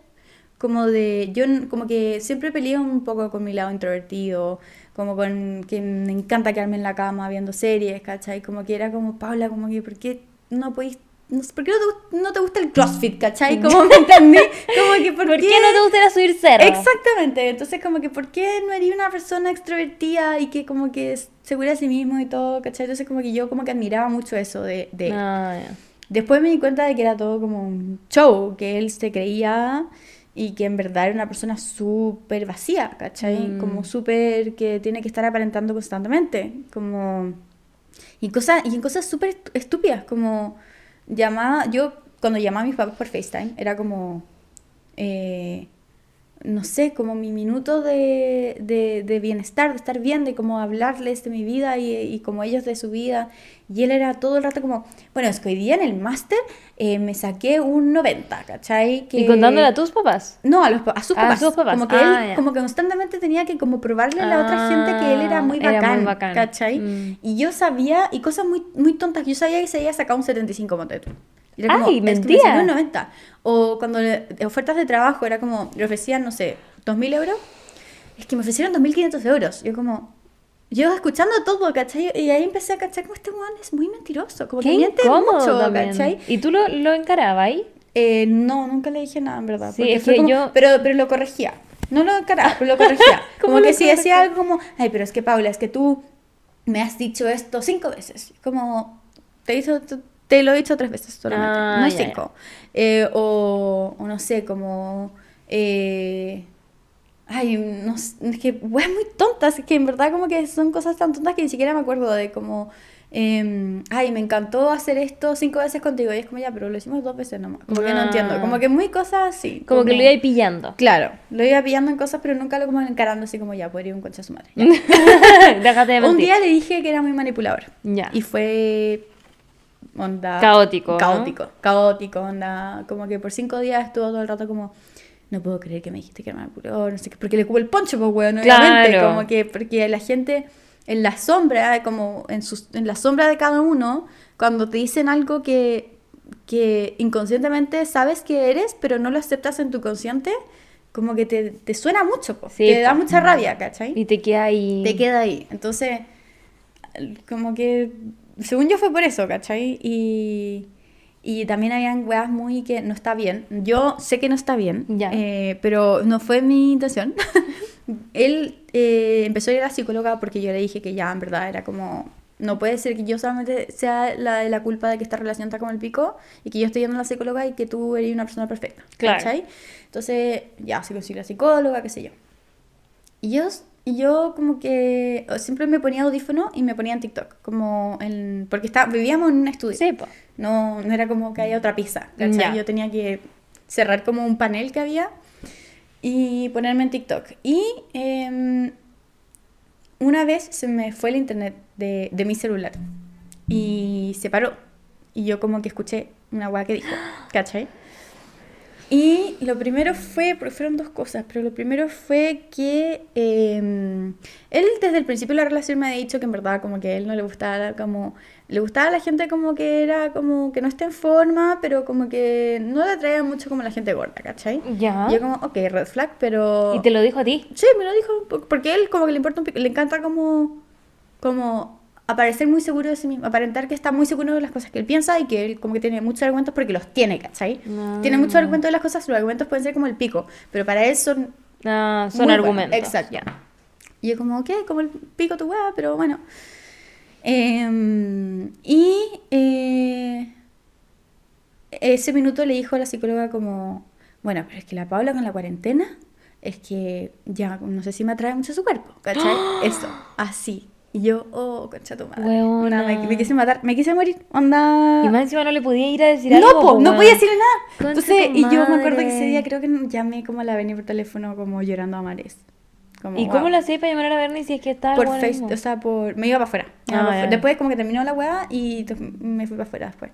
Como de, yo como que siempre peleé un poco con mi lado introvertido, como con que me encanta quedarme en la cama viendo series, ¿cachai? Como que era como, Paula, como que, ¿por qué no podéis, no sé, ¿por qué no te, no te gusta el CrossFit, ¿cachai? Como me entendí, como que, ¿por, ¿Por qué no te gustaría subir cerro? Exactamente, entonces como que ¿por qué no eres una persona extrovertida y que como que es segura de sí mismo y todo, ¿cachai? Entonces como que yo como que admiraba mucho eso de, de él. Ah. Después me di cuenta de que era todo como un show, que él se creía y que en verdad era una persona súper vacía, ¿cachai? Mm. Como súper que tiene que estar aparentando constantemente, como... Y, cosas, y en cosas súper estúpidas, como llamaba, yo cuando llamaba a mis papás por FaceTime, era como, eh, no sé, como mi minuto de, de, de bienestar, de estar bien, de como hablarles de mi vida y, y como ellos de su vida. Y él era todo el rato como, bueno, es que hoy día en el máster eh, me saqué un 90, ¿cachai? Que... ¿Y contándole a tus papás? No, a, los, a sus A papás. sus papás. Como que Ah, él ya. como que constantemente tenía que como probarle a la otra gente que él era muy Ah, era bacán, muy bacán. ¿cachai? Mm. Y yo sabía, y cosas muy, muy tontas, yo sabía que se había sacado un 75 ponte tú. Y era como, Ay, es que me mentira. un 90. O cuando le- ofertas de trabajo era como, le ofrecían, no sé, 2.000 euros. Es que me ofrecieron 2.500 euros. Yo como, yo escuchando todo, ¿cachai? Y ahí empecé a cachar como este weón es muy mentiroso. Como Qué que miente mucho, también. ¿cachai? ¿Y tú lo, lo encarabas ahí? Eh, no, nunca le dije nada, en verdad. Sí, es que como- yo- Pero, pero lo corregía. No lo encaraba, pero lo corregía. ¿Cómo como que si decía algo como, ay, pero es que Paula, es que tú me has dicho esto cinco veces. Como, te, hizo, te lo he dicho tres veces solamente, Ah, no ya. cinco. Eh, o, o no sé, como... eh, Ay, no es que, weas muy tontas, es que en verdad como que son cosas tan tontas que ni siquiera me acuerdo de como, em, ay, me encantó hacer esto cinco veces contigo, y es como ya, pero lo hicimos dos veces nomás, como que no Ah. entiendo, como que muy cosas así. Como, que lo iba pillando. Claro, lo iba pillando en cosas, pero nunca lo como encarando así como ya, podría ir un concha a su madre. Déjate de mentir. un día le dije que era muy manipulador. Ya. Y fue onda Caótico, ¿no? caótico, caótico, onda, como que por cinco días estuvo todo el rato como no puedo creer que me dijiste que era manipulador, no sé qué, porque le cubo el poncho, pues weón, obviamente, Claro. como que porque la gente en la sombra, como en sus en la sombra de cada uno, cuando te dicen algo que que inconscientemente sabes que eres, pero no lo aceptas en tu consciente, como que te, te suena mucho, pues, Sí, te da po. mucha rabia, ¿cachai? Y te queda ahí. te queda ahí. Entonces, como que, según yo fue por eso, ¿cachai? Y, y también habían weas muy que no está bien. Yo sé que no está bien, Ya. eh, pero no fue mi intención. Él eh, empezó a ir a la psicóloga porque yo le dije que ya, en verdad, era como... No puede ser que yo solamente sea la de la culpa de que esta relación está como el pico y que yo estoy yendo a la psicóloga y que tú eres una persona perfecta. Claro. ¿Cachai? Entonces, ya, se consiguió la psicóloga, qué sé yo. Y yo, y yo como que siempre me ponía audífono y me ponía en TikTok, como en, porque está, vivíamos en un estudio. Sí, po. No, no era como que haya otra pieza, ¿cachai? Yo tenía que cerrar como un panel que había y ponerme en TikTok. Y em, una vez se me fue el internet de, de mi celular y se paró. Y yo como que escuché una weá que dijo, ¿cachai? Y lo primero fue, porque fueron dos cosas, pero lo primero fue que em, él desde el principio de la relación me ha dicho que en verdad como que él no le gustaba como, le gustaba a la gente como que era como que no esté en forma, pero como que no le atraía mucho como la gente gorda, ¿cachai? Ya. Y yo como, ok, red flag, pero... Y te lo dijo a ti. Sí, me lo dijo, po- porque él como que le importa un pico, le encanta como, como aparecer muy seguro de sí mismo, aparentar que está muy seguro de las cosas que él piensa y que él como que tiene muchos argumentos porque los tiene, ¿cachai? Ah. Tiene muchos argumentos de las cosas, los argumentos pueden ser como el pico, pero para él son... Ah, son argumentos. buenos, Exacto. Ya. Y yo como, ¿qué? Como el pico tu weá, pero bueno. Em, y eh, ese minuto le dijo a la psicóloga como, bueno, pero es que la Paula con la cuarentena es que ya no sé si me atrae mucho su cuerpo, ¿cachai? Eso, así. Y yo, oh, concha tu madre. Weona. Me, me quise matar, me quise morir. Onda. Y más encima no le podía ir a decir no, algo. po, po, no podía decirle nada. Concha Entonces, y yo me acuerdo que ese día creo que llamé como a la Beni por teléfono, como llorando a mares. Como, ¿Y cómo wow. lo hacía para llamar a la Bernie si es que estaba Por bueno Face, mismo? o sea, por. Me iba para afuera. Ah, pa' afuera. Después, como que terminó la weá y to- me fui para afuera después.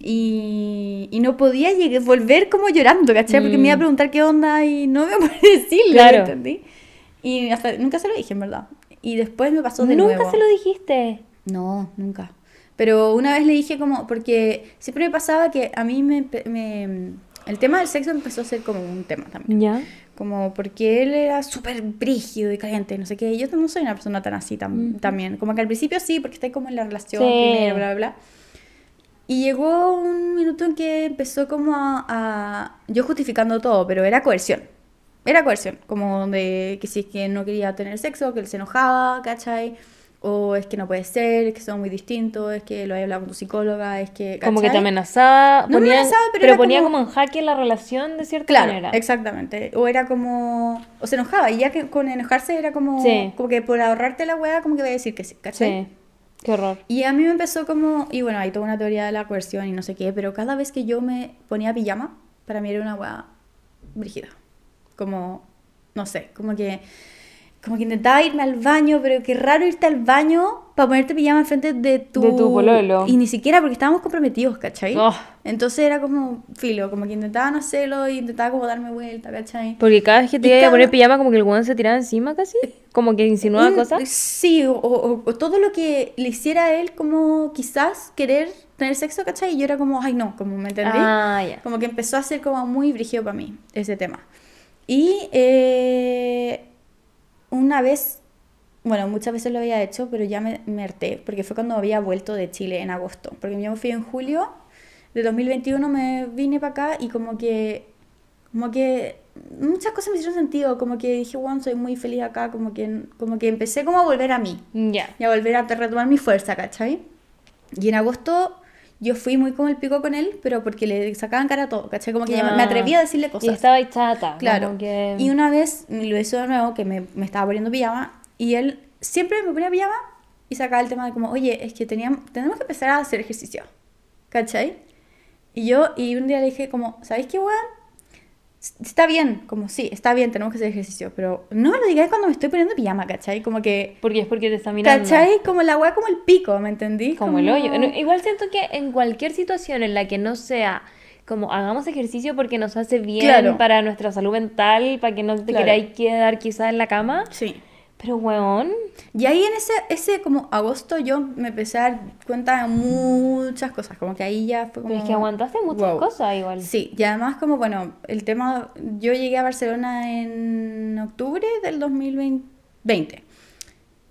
Y, y no podía llegar, volver como llorando, ¿cachai? Porque me iba a Mm. preguntar qué onda y no me iba a decirle, Claro. ¿entendí? Y hasta nunca se lo dije, en verdad. Y después me pasó de Nunca nuevo. se lo dijiste. No, nunca. Pero una vez le dije como, porque siempre me pasaba que a mí me, me- el tema del sexo empezó a ser como un tema también. Ya. Como porque él era súper brígido y caliente, no sé qué. Yo no soy una persona tan así tam- también. Como que al principio sí, porque está como en la relación Sí. primero, bla, bla, bla. Y llegó un minuto en que empezó como a, a- Yo justificando todo, pero era coerción. Era coerción. Como de que si es que no quería tener sexo, que él se enojaba, ¿cachai? O es que no puede ser, es que son muy distintos, es que lo había hablado con tu psicóloga, es que... Como que te ¿cachai? amenazaba. No me ponía- amenazaba, pero era ponía como- como... en jaque la relación de cierta Claro, manera. exactamente. O era como. O se enojaba, y ya que con enojarse era como. Sí. Como que por ahorrarte la weá, como que voy a decir que sí, ¿cachai? Sí. Qué horror. Y a mí me empezó como. Y bueno, hay toda una teoría de la coerción y no sé qué, pero cada vez que yo me ponía pijama, para mí era una weá brígida. Como. No sé, como que. Como que intentaba irme al baño, pero qué raro irte al baño para ponerte pijama enfrente de tu... De tu pololo. Y ni siquiera porque estábamos comprometidos, ¿cachai? Oh. Entonces era como filo, como que intentaba no hacerlo y intentaba como darme vuelta, ¿cachai? Porque cada vez que te iba a cada- poner pijama, como que el weón se tiraba encima casi. Como que insinuaba Un- cosas. Sí, o, o- o todo lo que le hiciera a él como quizás querer tener sexo, ¿cachai? Y yo era como, ay no, como me entendí. Ah, ya. Como que empezó a ser como muy brígido para mí ese tema. Y eh, una vez, bueno, muchas veces lo había hecho, pero ya me, me harté, porque fue cuando había vuelto de Chile en agosto. Porque yo me fui en julio de 2021, me vine para acá y como que, como que muchas cosas me hicieron sentido, como que dije, bueno, soy muy feliz acá, como que, como que empecé como a volver a mí Ya. y a volver a retomar mi fuerza, ¿cachai? Y en agosto yo fui muy como el pico con él, pero porque le sacaban cara a todo, ¿cachai? Como que ya me- Ah. atreví a decirle Y cosas. estaba ahí chata. Claro. que- Y una vez lo hizo de nuevo, que me, me estaba poniendo pijama, y él siempre me ponía pijama y sacaba el tema de como, oye, es que teníamos, tenemos que empezar a hacer ejercicio, ¿cachai? Y yo, y un día le dije como, ¿sabéis qué, weón? Está bien, como sí, está bien, tenemos que hacer ejercicio, pero no me lo digáis cuando me estoy poniendo pijama, ¿cachai? Como que, Porque es porque te está mirando. ¿cachai? Como la weá como el pico, ¿me entendí? Como el hoyo. Igual siento que en cualquier situación en la que no sea como hagamos ejercicio porque nos hace bien Claro. para nuestra salud mental, para que no te Claro. queráis quedar quizás en la cama. Sí. Pero, weón, Y ahí en ese, ese como agosto yo me empecé a dar cuenta de muchas cosas, como que ahí ya fue como... pero es que aguantaste muchas wow. cosas igual. Sí, y además como, bueno, el tema, yo llegué a Barcelona en octubre del 2020.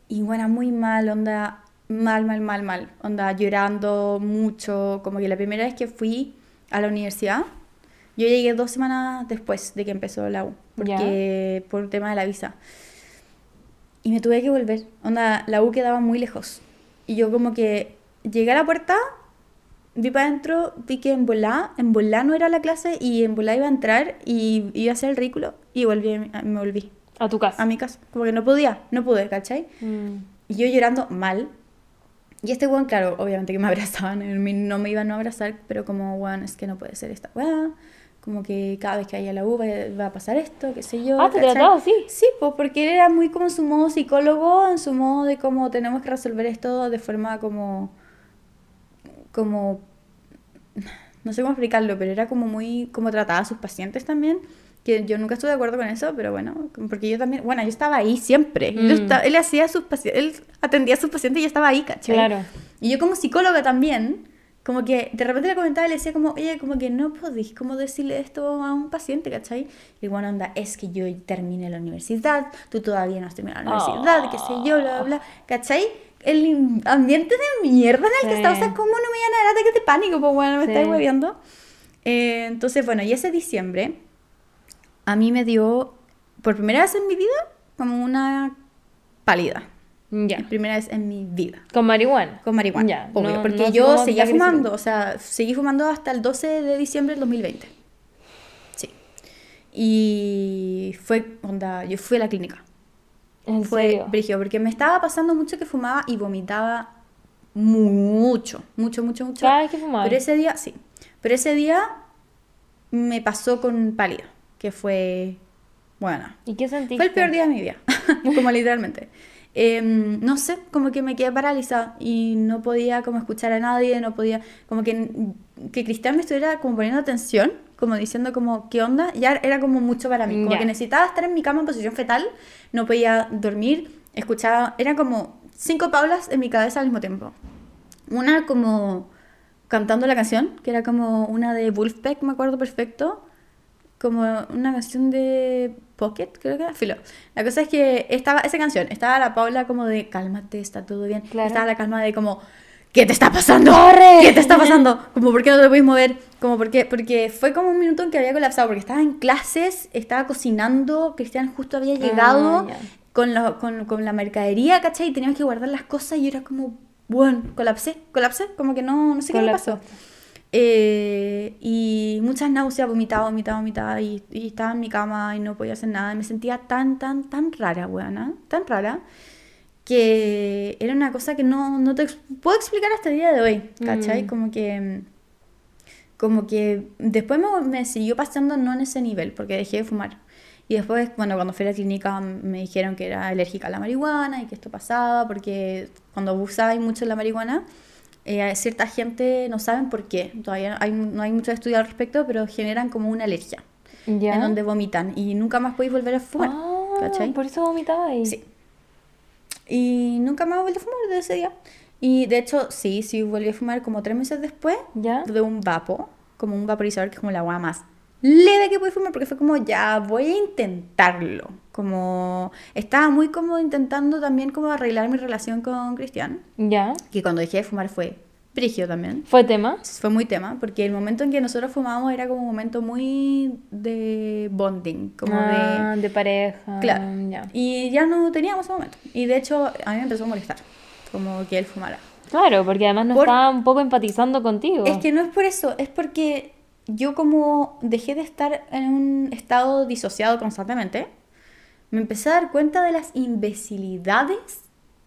Y bueno, muy mal, onda, mal, mal, mal, mal. Onda, llorando mucho, como que la primera vez que fui a la universidad, yo llegué dos semanas después de que empezó la U, porque por el tema de la visa. Y me tuve que volver. Onda, la U quedaba muy lejos. Y yo como que llegué a la puerta, vi para adentro, vi que en volá, en volá no era la clase y en volá iba a entrar y iba a hacer el ridículo y volví, me volví A tu casa. a mi casa. Como que no podía, no pude, ¿cachai? Mm. Y yo llorando mal. Y este weón, claro, obviamente que me abrazaban, no me iban a abrazar, pero como, weón, es que no puede ser esta weá. Como que cada vez que haya la U va, va a pasar esto, qué sé yo. Ah, ¿te trataba así? Sí, pues porque él era muy como en su modo psicólogo, en su modo de cómo tenemos que resolver esto de forma como. como. no sé cómo explicarlo, pero era como muy. como trataba a sus pacientes también. Que yo nunca estuve de acuerdo con eso, pero bueno, porque yo también. bueno, yo estaba ahí siempre. Yo Mm. esta- él hacía a sus pacientes. él atendía a sus pacientes y yo estaba ahí, ¿cachai? Claro. Y yo como psicóloga también, como que de repente le comentaba y le decía como, oye, como que no podéis como decirle esto a un paciente, ¿cachai? Y bueno, onda, es que yo terminé la universidad, tú todavía no has terminado la universidad, qué sé yo, bla, bla, bla, ¿cachai? El ambiente de mierda en el que Sí. estaba, o sea, ¿cómo no me iban a dar ataques de pánico? Pues bueno, me Sí. estáis hueviando. Eh, entonces, bueno, y ese diciembre a mí me dio, por primera vez en mi vida, como una pálida. Ya. Primera vez en mi vida. Con marihuana. Con marihuana, Ya, obvio. no- porque no yo seguía fumando, o sea, seguí fumando hasta el 12 de diciembre del 2020. Sí. Y fue, onda, yo fui a la clínica. ¿En fue brígido, porque me estaba pasando mucho que fumaba y vomitaba mucho, mucho, mucho, mucho. Cada vez que fumabas. Pero ese día, sí. Pero ese día me pasó con pálida, que fue, bueno, ¿Y qué sentiste? fue el peor día de mi vida, como literalmente. Em, no sé, como que me quedé paralizada y no podía como escuchar a nadie, no podía, como que, que Cristian me estuviera como poniendo atención, como diciendo como, ¿qué onda? Ya era como mucho para mí, como Ya. que necesitaba estar en mi cama en posición fetal, no podía dormir, escuchaba, era como cinco paulas en mi cabeza al mismo tiempo. Una como cantando la canción, que era como una de Wolfpack, me acuerdo perfecto, como una canción de Pocket, creo que era, filo. La cosa es que estaba esa canción, estaba la Paula como de cálmate, está todo bien. Claro. Estaba la calma de como ¿qué te está pasando? ¡Corre! ¿Qué te está pasando? Como ¿por qué no te puedes mover? Como ¿por qué? Porque fue como un minuto en que había colapsado porque estaba en clases, estaba cocinando, Cristian justo había llegado Ah, ya. con, la, con, con la mercadería, ¿cachai? Y teníamos que guardar las cosas y yo era como, bueno, colapsé, colapsé, como que no, no sé qué me pasó. Eh, y muchas náuseas, vomitaba, vomitaba, vomitaba y, y estaba en mi cama y no podía hacer nada. Y me sentía tan, tan, tan rara, weona, tan rara, que era una cosa que no, no te ex- puedo explicar hasta el día de hoy, ¿cachai? Mm. Como que... Como que después me, me siguió pasando no en ese nivel, porque dejé de fumar. Y después, bueno, cuando fui a la clínica me dijeron que era alérgica a la marihuana y que esto pasaba, porque cuando abusabais mucho de la marihuana, eh, cierta gente no saben por qué. Todavía no hay, no hay mucho estudio al respecto, pero generan como una alergia, ¿Ya? en donde vomitan y nunca más podéis volver a fumar. Ah, ¿cachai? por eso ahí. Sí. Y nunca más volví a fumar desde ese día. Y de hecho, sí, sí volví a fumar como tres meses después ¿Ya? de un vapo, como un vaporizador que es como la agua más leve que pude fumar, porque fue como, ya, voy a intentarlo. Como, estaba muy como intentando también como arreglar mi relación con Cristian, ¿Ya? que cuando dejé de fumar fue brígido también. ¿Fue tema? Fue muy tema, porque el momento en que nosotros fumábamos era como un momento muy de bonding, como ah, de... de pareja. Claro. Ya. Y ya no teníamos ese momento. Y de hecho, a mí me empezó a molestar, como que él fumara. Claro, porque además no Por- estaba un poco empatizando contigo. Es que no es por eso, es porque yo como dejé de estar en un estado disociado constantemente, me empecé a dar cuenta de las imbecilidades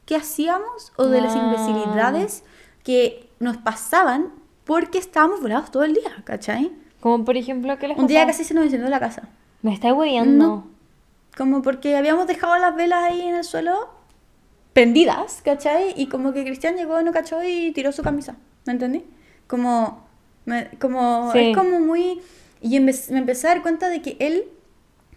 que hacíamos o de las Ah. imbecilidades que nos pasaban porque estábamos volados todo el día, ¿cachai? Como por ejemplo, ¿qué les Un día casi se nos incendió la casa. Me está hueveando. No. Como porque habíamos dejado las velas ahí en el suelo prendidas, ¿cachai? Y como que Cristian llegó, no cachó y tiró su camisa, ¿me entendí? Como, me- como, Sí. es como muy... Y empe- me empecé a dar cuenta de que él,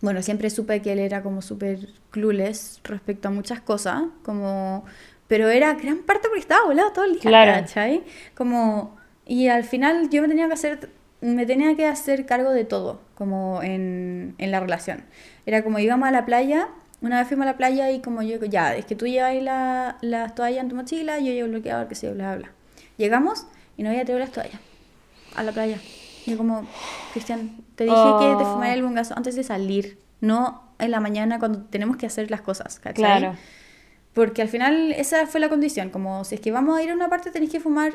bueno, siempre supe que él era como súper clueless respecto a muchas cosas, como... Pero era gran parte porque estaba volado todo el día, Claro. ¿cachai? Como... Y al final yo me tenía que hacer, me tenía que hacer cargo de todo, como en, en la relación. Era como íbamos a la playa, una vez fuimos a la playa y como yo, ya, es que tú llevas la, las toallas en tu mochila, yo llevo el bloqueador, que sé yo, bla, bla, bla. Llegamos y no había traído las toallas a la playa. Yo como, Cristian, te dije que te Oh. fumara el bongazo antes de salir, no en la mañana cuando tenemos que hacer las cosas, ¿cachai? Claro. Porque al final esa fue la condición, como si es que vamos a ir a una parte tenéis que fumar,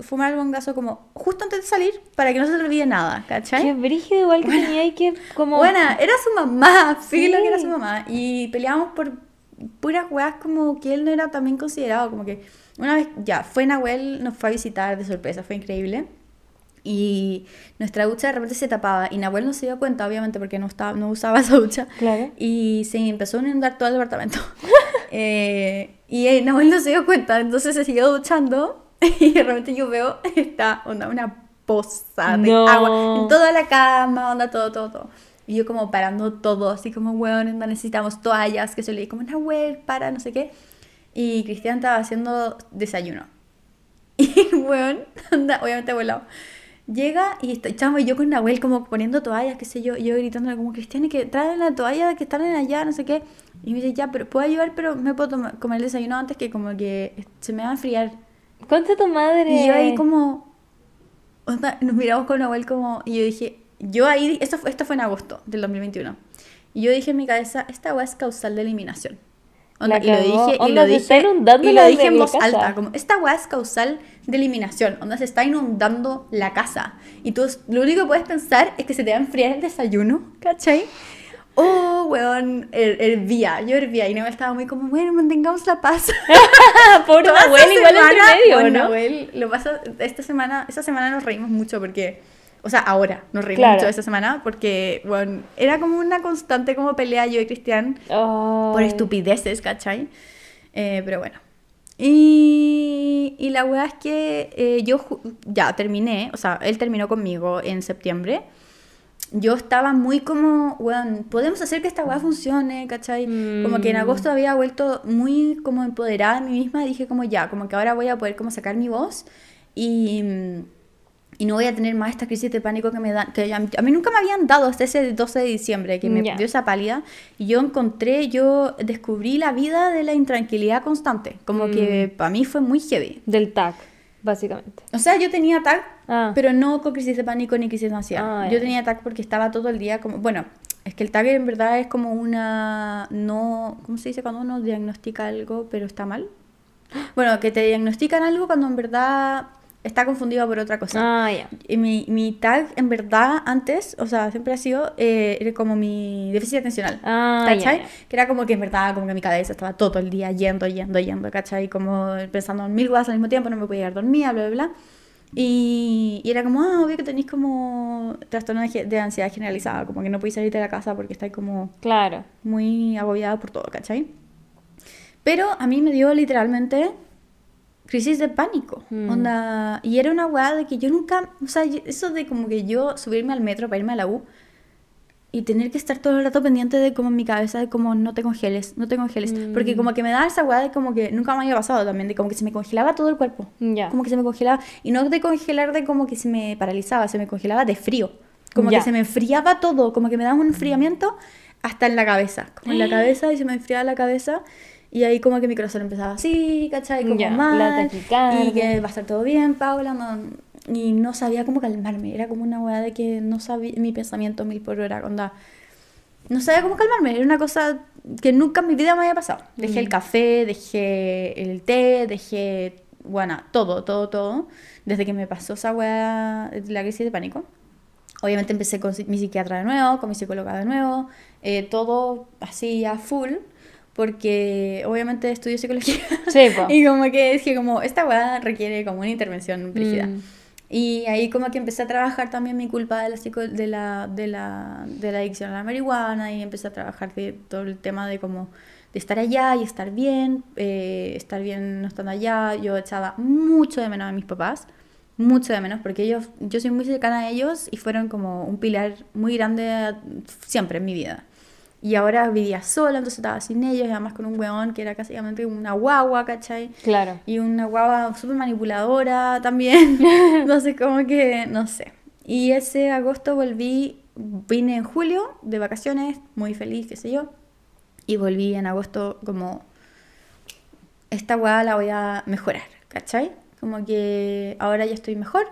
fumar el bongazo como justo antes de salir para que no se te olvide nada, ¿cachai? Qué brígido igual que tenía ahí que como... Buena, era su mamá, Sí. que era su mamá. Y peleábamos por puras weas como que él no era también considerado, como que una vez, ya, fue Nahuel, nos fue a visitar de sorpresa, fue increíble. Y nuestra ducha de repente se tapaba y Nahuel no se dio cuenta, obviamente, porque no, estaba, no usaba esa ducha. Claro. Y se empezó a inundar todo el departamento. Eh, y eh, Nahuel no se dio cuenta, entonces se siguió duchando y de repente yo veo, está onda, una poza de No. agua en toda la cama, onda, todo, todo, todo. Y yo como parando todo, así como, weón, onda, necesitamos toallas, que se le di como, Nahuel, para, no sé qué. Y Cristian estaba haciendo desayuno. Y weón, anda, obviamente volado. Llega y y yo con Nahuel como poniendo toallas, qué sé yo, y yo gritándole como, Cristian, que traen la toalla que están en allá, no sé qué. Y me dice, ya, pero puedo ayudar, pero me puedo tomar- comer el desayuno antes que como que se me va a enfriar. Concha tu madre. Y yo ahí como, onda, nos miramos con Nahuel como, y yo dije, yo ahí, esto, fue- esto fue en agosto del 2021. Y yo dije en mi cabeza, esta weá es causal de eliminación. Onda, y lo dije, y lo dije, y lo dije en voz casa. alta, como, esta weá es causal de eliminación, onda se está inundando la casa. Y tú lo único que puedes pensar es que se te va a enfriar el desayuno, ¿cachai? Oh, weón, her- hervía, yo hervía y Noel estaba muy como, bueno, mantengamos la paz. Por Nahuel igual semana, entre medio, ¿no? Nahuel, lo pasa, esta semana, esta semana nos reímos mucho porque, o sea, ahora nos reímos Claro. mucho esta semana porque, bueno, era como una constante como pelea yo y Cristian por Ay. estupideces, ¿cachai? Eh, pero bueno. Y, y la weá es que eh, yo ya terminé, o sea, él terminó conmigo en septiembre. Yo estaba muy como, weón, podemos hacer que esta weá funcione, ¿cachai? Como que en Mm. agosto había vuelto muy como empoderada de mí misma y dije como ya, como que ahora voy a poder como sacar mi voz y, y no voy a tener más esta crisis de pánico que me dan, que a mí, nunca me habían dado hasta ese 12 de diciembre, que me Ya. dio esa pálida y yo encontré, yo descubrí la vida de la intranquilidad constante, como que Mm. para mí fue muy heavy. Del TAC, básicamente. O sea, yo tenía TAC, Ah. pero no con crisis de pánico ni crisis de ansiedad. Ah, yo tenía TAC porque estaba todo el día como, bueno, es que el TAC en verdad es como una, no, ¿cómo se dice cuando uno diagnostica algo pero está mal? Bueno, que te diagnostican algo cuando en verdad está confundido por otra cosa. Ah, ya. Y mi, mi tag, en verdad, antes, o sea, siempre ha sido eh, era como mi déficit atencional. Ah, ¿Cachai? ya, ya. Que era como que en verdad, como que mi cabeza estaba todo el día yendo, yendo, yendo, ¿cachai? Como pensando en mil cosas al mismo tiempo, no me podía quedar dormida, bla, bla, bla. Y, y era como, ah, obvio que tenéis como trastorno de, de ansiedad generalizada, como que no podéis salir de la casa porque estáis como Claro. muy agobiada por todo, ¿cachai? Pero a mí me dio literalmente crisis de pánico. Mm. Onda, y era una weá de que yo nunca, o sea, eso de como que yo subirme al metro para irme a la U y tener que estar todo el rato pendiente de como en mi cabeza de como no te congeles, no te congeles, Mm. porque como que me daba esa weá de como que nunca me había pasado también, de como que se me congelaba todo el cuerpo. Ya. Como que se me congelaba, y no de congelar de como que se me paralizaba, se me congelaba de frío. Como Ya. que se me enfriaba todo, como que me daba un enfriamiento hasta en la cabeza, como en la cabeza y se me enfriaba la cabeza. Y ahí como que mi corazón empezaba así, ¿cachai? Como Ya, la mal. taquicardia. Y que va a estar todo bien, Paula. no- y no sabía cómo calmarme. Era como una weá de que no sabía mi pensamiento mil por hora. Onda, no sabía cómo calmarme. Era una cosa que nunca en mi vida me había pasado. Dejé el café, dejé el té, dejé, bueno, todo, todo, todo. Desde que me pasó esa weá la crisis de pánico. Obviamente empecé con mi psiquiatra de nuevo, con mi psicóloga de nuevo, eh, todo así a full, porque obviamente estudio psicología. Sí, y como que dije como, esta weá requiere como una intervención rígida. Mm. Y ahí como que empecé a trabajar también mi culpa de la, psico- de la, de la, de la adicción a la marihuana y empecé a trabajar de todo el tema de como de estar allá y estar bien, eh, estar bien no estando allá. Yo echaba mucho de menos a mis papás, mucho de menos, porque ellos, yo soy muy cercana a ellos y fueron como un pilar muy grande siempre en mi vida. Y ahora vivía sola, entonces estaba sin ellos, y además con un weón que era básicamente una guagua, ¿cachai? Claro. Y una guagua súper manipuladora también. Entonces, como que, no sé. Y ese agosto volví, vine en julio de vacaciones, muy feliz, qué sé yo. Y volví en agosto como, esta guagua la voy a mejorar, ¿cachai? Como que ahora ya estoy mejor,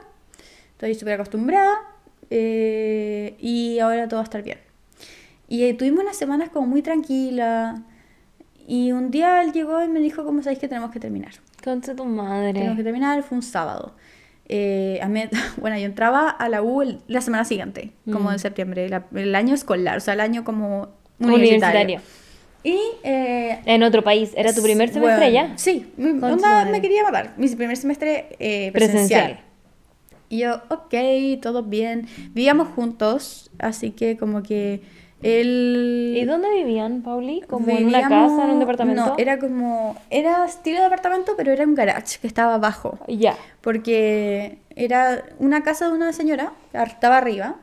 estoy súper acostumbrada eh, y ahora todo va a estar bien. Y eh, tuvimos unas semanas como muy tranquilas. Y un día él llegó y me dijo, ¿cómo sabéis que tenemos que terminar? Concha tu Tenemos que madre. terminar, fue un sábado. Eh, a mí- bueno, yo entraba a la U el- la semana siguiente, como Mm. en septiembre, la- el año escolar, o sea, el año como Universitario. universitario. Y... eh, En otro país. ¿Era tu primer semestre bueno, ya? Sí, onda, madre. me quería matar. Mi primer semestre eh, Presencial. presencial. Y yo, ok, todo bien. Vivíamos juntos, así que como que él... ¿Y dónde vivían, Pauli? ¿Como en una casa, en un departamento? No, era como... Era estilo de departamento, pero era un garage que estaba abajo. Ya. Porque era una casa de una señora, estaba arriba,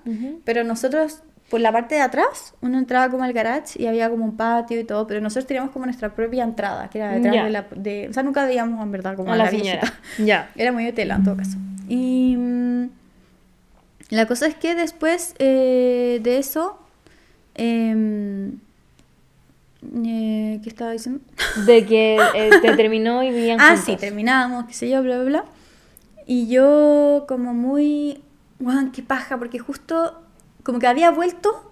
pero nosotros, por la parte de atrás, uno entraba como al garage y había como un patio y todo, pero nosotros teníamos como nuestra propia entrada, que era detrás de la... De, o sea, nunca veíamos en verdad como A a, la la señora. Ya. Era muy de tela en todo caso. Y mm, la cosa es que después eh, de eso... em, eh, ¿Qué estaba diciendo? De que eh, te terminó y vivían Ah, juntos. sí, terminamos, qué sé yo, bla, bla, bla. Y yo como muy, guau, qué paja, porque justo como que había vuelto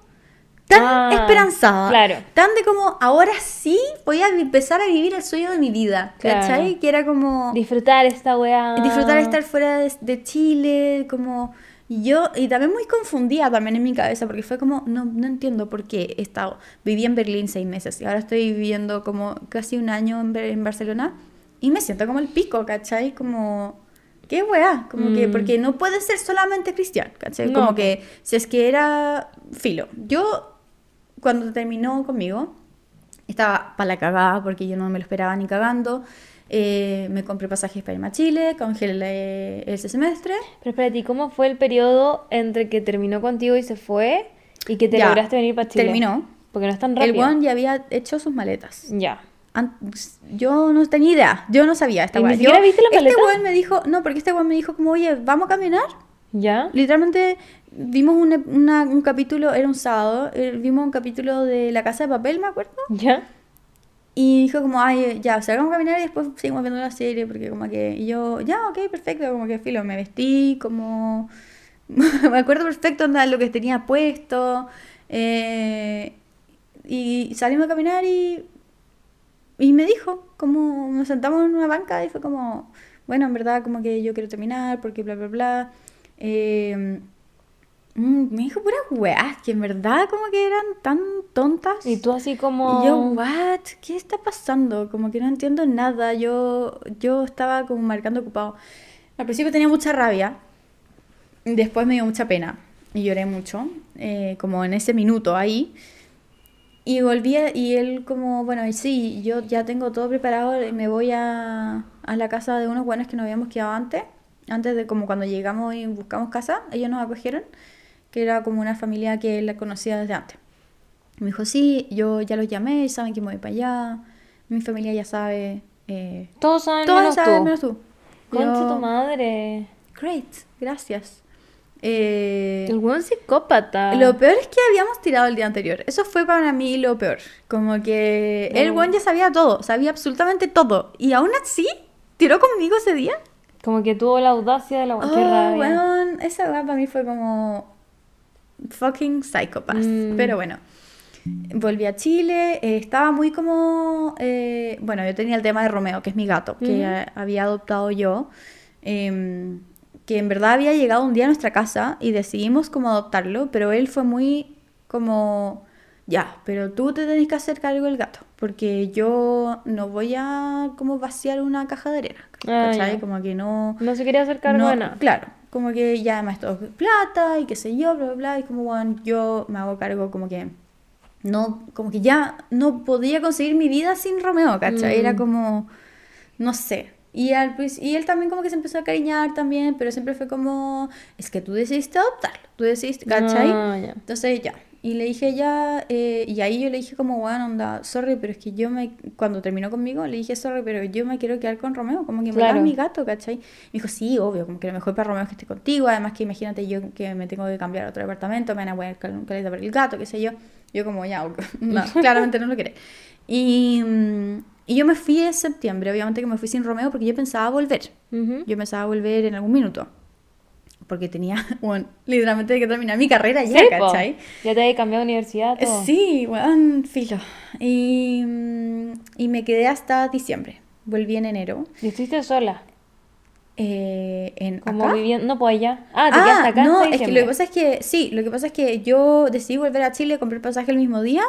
tan Ah, esperanzada. claro. Tan de como, ahora sí voy a empezar a vivir el sueño de mi vida, Claro. ¿cachai? Que era como Disfrutar esta weá. disfrutar estar fuera de, de Chile, como Y yo, y también muy confundida también en mi cabeza, porque fue como, no, no entiendo por qué he estado, viví en Berlín seis meses y ahora estoy viviendo como casi un año en, en Barcelona y me siento como el pico, ¿cachai? Como, qué weá, como que, Mm. porque no puede ser solamente cristiano, ¿cachai? No. Como que, si es que era filo. Yo, cuando terminó conmigo, estaba para la cagada porque yo no me lo esperaba ni cagando. Eh, me compré pasajes para irme a Chile, congelé ese semestre. Pero espérate, ¿y cómo fue el periodo entre que terminó contigo y se fue y que te Ya, lograste venir para Chile? terminó. Porque no es tan El rápido. one ya había hecho sus maletas. Ya. Yo no tenía idea, yo no sabía esta ¿Y ni weá. siquiera Yo- viste la Este maleta? weón me dijo, no, porque este weón me dijo como, oye, ¿vamos a caminar? ¿Ya? Literalmente vimos una- un capítulo, era un sábado, eh, vimos un capítulo de La Casa de Papel, me acuerdo. ¿Ya? Y dijo como, ay, ya, salgamos a caminar y después seguimos viendo la serie, porque como que yo, ya, ok, perfecto, como que filo, me vestí, como, me acuerdo perfecto onda, lo que tenía puesto, eh, y salimos a caminar y, y me dijo, como, nos sentamos en una banca y fue como, bueno, en verdad, como que yo quiero terminar, porque bla, bla, bla. Eh, me dijo puras weas, que en verdad como que eran tan tontas. Y tú así como... Y yo, ¿what? ¿Qué está pasando? Como que no entiendo nada. Yo, yo estaba como marcando ocupado. Al principio tenía mucha rabia. Después me dio mucha pena. Y lloré mucho. eh, como en ese minuto ahí. Y volví a- y él como, bueno, y sí, yo ya tengo todo preparado. y Me voy a, a la casa de unos buenos que nos habíamos quedado antes. Antes de como cuando llegamos y buscamos casa. Ellos nos acogieron. Que era como una familia que él la conocía desde antes. Me dijo, sí, yo ya los llamé, saben que me voy para allá, mi familia ya sabe, eh, Todos saben todos menos saben tú. menos tú. Concha Yo, tu madre. Great, gracias. Eh, El buen psicópata. lo peor es que habíamos tirado el día anterior. Eso fue para mí lo peor. Como que el No. buen ya sabía todo, sabía absolutamente todo. Y aún así, tiró conmigo ese día. Como que tuvo la audacia de la... Qué Oh, rabia. weón, esa para mí fue como fucking psychopath. Mm. Pero bueno, volví a Chile, eh, estaba muy como, eh, bueno, yo tenía el tema de Romeo, que es mi gato, que eh, había adoptado yo, em, que en verdad había llegado un día a nuestra casa y decidimos como adoptarlo, pero él fue muy como, ya, pero tú te tenés que hacer cargo del gato, porque yo no voy a como vaciar una caja de arena, Ah, ¿cachai? Como que no... No se quería hacer cargo No, de nada. Claro, como que ya además todo es plata y qué sé yo, bla, bla, bla, y como, bueno, yo me hago cargo como que no, como que ya no podía conseguir mi vida sin Romeo, ¿cachai? Era Mm. como, no sé. Y, al, princi- y él también como que se empezó a cariñar también, pero siempre fue como, es que tú decidiste adoptarlo, tú decidiste, ¿cachai? Ah, ya. Entonces ya. Y le dije ya, eh, y ahí yo le dije como, bueno, onda, sorry, pero es que yo me, cuando terminó conmigo, le dije, sorry, pero yo me quiero quedar con Romeo, como que me da Claro. mi gato, ¿cachai? Me dijo, sí, obvio, como que lo mejor para Romeo es que esté contigo, además que imagínate yo que me tengo que cambiar a otro departamento, me van a poner cal- caleta por el gato, qué sé yo. Yo como, ya, no, claramente no lo quiere. Y, y yo me fui en septiembre, obviamente que me fui sin Romeo porque yo pensaba volver. Yo pensaba volver en algún minuto. Porque tenía, bueno, literalmente que terminar mi carrera ya, Sí, po. ¿cachai? Ya te había cambiado de universidad, Eh, todo. Sí, weón, filo. Y, mm, y me quedé hasta diciembre. Volví en enero. Y estuviste sola. Eh, en Como viviendo... No, pues allá. Ah, te quedaste acá no, es que lo que pasa es que, sí, lo que pasa es que yo decidí volver a Chile, compré el pasaje el mismo día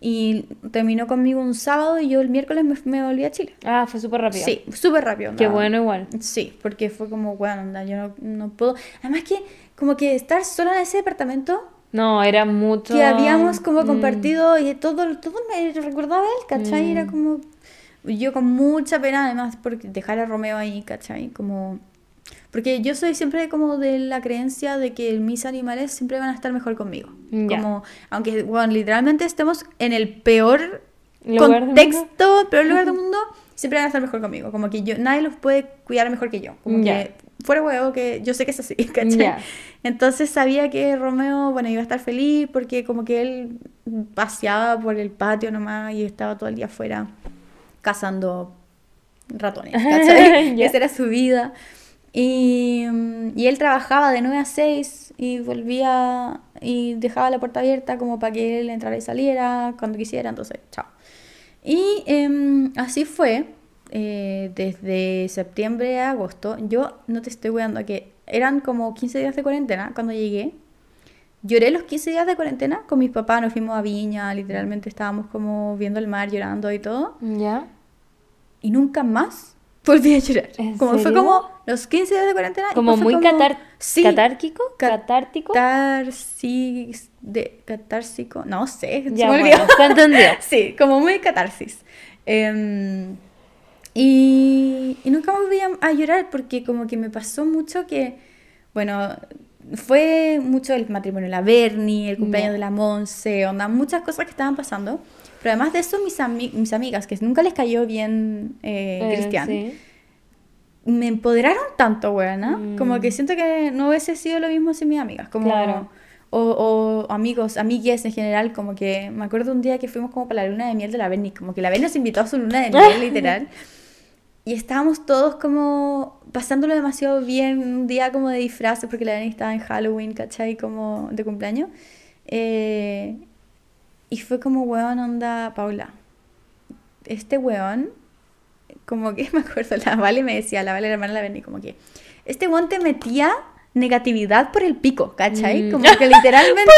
y terminó conmigo un sábado y yo el miércoles me, me volví a Chile. Ah, fue súper rápido. Sí, súper rápido. Qué bueno igual. Sí, porque fue como, bueno, onda, yo no, no puedo. Además que, como que estar sola en ese departamento No, era mucho... que habíamos como Mm. compartido y todo, todo me recordaba él, ¿cachai? Era Mm. como. Yo con mucha pena, además, porque dejar a Romeo ahí, ¿cachai? Como. Porque yo soy siempre como de la creencia de que mis animales siempre van a estar mejor conmigo. Ya. Como, aunque, bueno, literalmente estemos en el peor ¿Lugar contexto, el peor lugar del mundo, siempre van a estar mejor conmigo. Como que yo, nadie los puede cuidar mejor que yo. Como Ya. que fuera huevo que yo sé que es así, ¿cachai? Ya. Entonces sabía que Romeo, bueno, iba a estar feliz porque como que él paseaba por el patio nomás y estaba todo el día afuera cazando ratones, ¿cachai? Ya. Esa era su vida. Y, y él trabajaba de 9 a 6 y volvía y dejaba la puerta abierta como para que él entrara y saliera cuando quisiera, entonces, chao. Y em, así fue. eh, desde septiembre a agosto. Yo no te estoy weando que eran como 15 días de cuarentena cuando llegué. Lloré los 15 días de cuarentena con mis papás, nos fuimos a Viña, literalmente estábamos como viendo el mar, llorando y todo. ¿Ya? Y nunca más volví a llorar. ¿En Como fue como los 15 días de cuarentena. Como muy como- catar Sí, catárquico, catártico. Catarsis, de, catársico, no sé, se ya, bueno, olvidó. se entendió. Sí, como muy catarsis. Em, y, y nunca volví a, a llorar porque como que me pasó mucho que, bueno, fue mucho el matrimonio de la Bernie, el cumpleaños de la Monse, onda, muchas cosas que estaban pasando. Pero además de eso, mis, ami- mis amigas, que nunca les cayó bien eh, Eh, Cristian, sí. me empoderaron tanto, weona. Mm. Como que siento que no hubiese sido lo mismo sin mis amigas. Como, Claro. O, o amigos, amigues en general. Como que me acuerdo un día que fuimos como para la luna de miel de la Berni. Como que la Berni nos invitó a su luna de miel, literal. Y estábamos todos como pasándolo demasiado bien. Un día como de disfraces, porque la Berni estaba en Halloween, ¿cachai? Como de cumpleaños. Eh, y fue como, weón, onda, Paula. Este weón como que me acuerdo, la Vale me decía, la Vale, la hermana la Berni, como que este weón te metía negatividad por el pico, ¿cachai? Mm. Como que literalmente,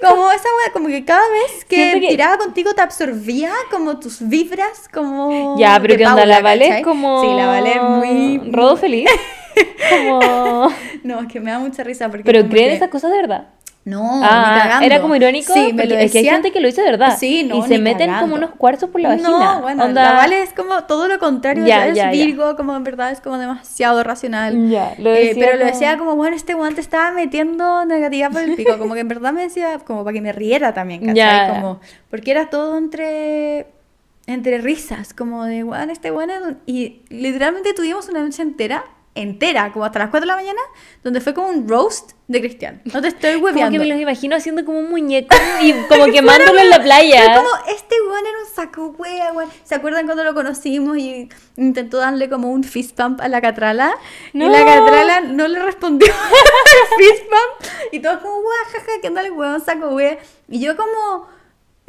como esa wea, como que cada vez que, que- tiraba contigo te absorbía como tus vibras, como... Ya, pero que onda, la Vale ¿cachai? es como. Sí, la Vale es muy... Rodo feliz. como. No, es que me da mucha risa porque... Pero creen que- esas cosas de verdad. No, ni Ah, cagando. era como irónico. Sí, me lo porque es que hay decía. gente que lo dice de verdad. Sí, no, Y se meten cagando. como unos cuarzos por la vagina. No, bueno, Onda- la Vale es como todo lo contrario, Ya, ya, ya. Virgo, como en verdad es como demasiado racional. Ya, lo Eh, decía pero lo decía como, bueno, este guante estaba metiendo negatividad por el pico, como que en verdad me decía, como para que me riera también, ¿cachai? Como, porque era todo entre, entre risas, como de, bueno, este bueno, y literalmente tuvimos una noche entera, entera, como hasta las 4 de la mañana, donde fue como un roast de Cristian. No te estoy Como que hueveando. me los imagino haciendo como un muñeco y como quemándolo en la playa. como, este weón era un saco wea, weón. ¿Se acuerdan cuando lo conocimos y intentó darle como un fist bump a la catrala? No. Y la catrala no le respondió al fist bump. Y todos como, wea, jaja, que andale weón, saco wea. Y yo como,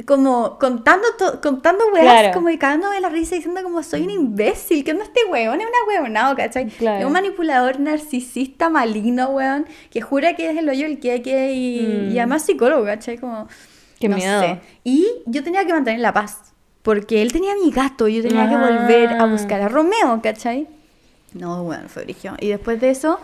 como contando, contando weas, Claro. como y cagándome la risa diciendo como, soy un imbécil, que no este weón es una weonado, ¿cachai? Claro. Es un manipulador narcisista maligno, weón, que jura que es el hoyo el que y, Mm. y además psicólogo, ¿cachai? Como... Qué no miedo. sé. Y yo tenía que mantener la paz. Porque él tenía a mi gato. y Yo tenía que volver a Ah. buscar a Romeo, ¿cachai? No, bueno, fue brígido. Y después de eso,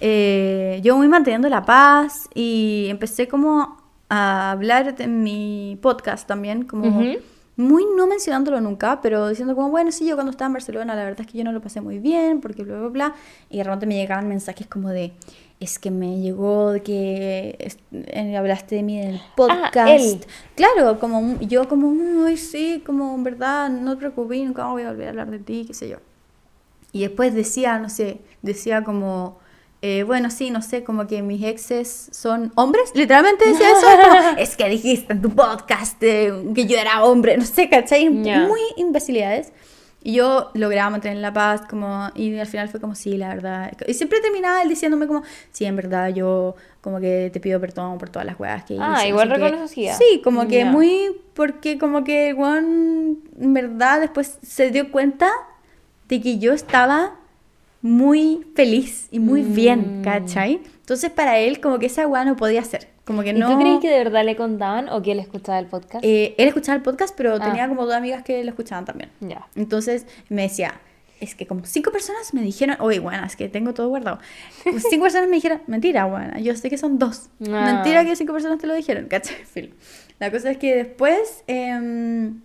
eh, yo muy manteniendo la paz. Y empecé como a hablar en mi podcast también. Como Ujú. muy no mencionándolo nunca, pero diciendo como, bueno, sí, yo cuando estaba en Barcelona, la verdad es que yo no lo pasé muy bien, porque bla, bla, bla. Y de repente me llegaban mensajes como de, es que me llegó de que es- eh, hablaste de mí en el podcast. Ah. Claro, como yo como, ay, sí, como en verdad, no te preocupes, nunca voy a volver a hablar de ti, qué sé yo. Y después decía, no sé, decía como, eh, bueno, sí, no sé, como que mis exes son hombres. Literalmente decía eso. como, es que dijiste en tu podcast eh, que yo era hombre, no sé, ¿cachai? Ya. Muy imbecilidades. Y yo lograba mantener la paz, como, y al final fue como, sí, la verdad. Y siempre terminaba él diciéndome como, sí, en verdad, yo como que te pido perdón por todas las weas que hice. Ah, no sé igual qué". reconocía. Sí, como que Ya. muy, porque como que el en verdad, después se dio cuenta de que yo estaba muy feliz y muy bien, Mm. ¿cachai? Entonces para él como que esa weá no podía ser, como que ¿Y no... tú crees que de verdad le contaban o que él escuchaba el podcast? Eh, él escuchaba el podcast, pero Ah. tenía como dos amigas que lo escuchaban también. ya. Entonces me decía, es que como cinco personas me dijeron, oye, bueno, es que tengo todo guardado. Como cinco personas me dijeron, mentira, buena, yo sé que son dos. Ah. Mentira que cinco personas te lo dijeron, ¿cachai? La cosa es que después, em,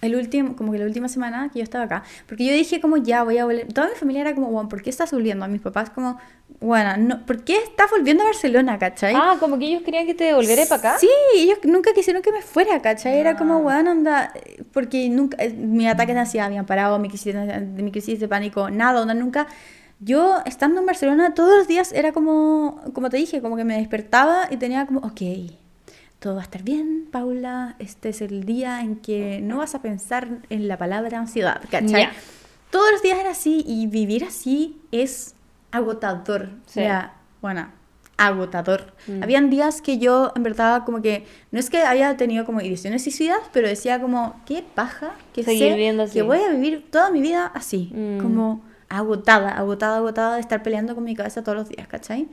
el último, como que la última semana que yo estaba acá, porque yo dije como ya voy a volver, toda mi familia era como, bueno, ¿por qué estás volviendo? A mis papás como, bueno, no, ¿por qué estás volviendo a Barcelona, cachai? Ah, como que ellos querían que te devolvieras para acá. Sí, ellos nunca quisieron que me fuera, ¿cachai? Era como, Ah. weón, anda, porque nunca, eh, mis ataques de ansiedad habían parado, mi crisis, mi crisis de pánico, nada, onda, nunca. Yo, estando en Barcelona, todos los días era como, como te dije, como que me despertaba y tenía como, ok, todo va a estar bien, Paula, este es el día en que no vas a pensar en la palabra ansiedad, ¿cachai? Todos los días era así y vivir así es agotador. Sí. O sea, bueno, agotador. Mm. Habían días que yo, en verdad, como que, no es que haya tenido como ideaciones suicidas, pero decía como, qué paja que Seguir sé viviendo así. que voy a vivir toda mi vida así. Mm. Como agotada, agotada, agotada de estar peleando con mi cabeza todos los días, ¿cachai?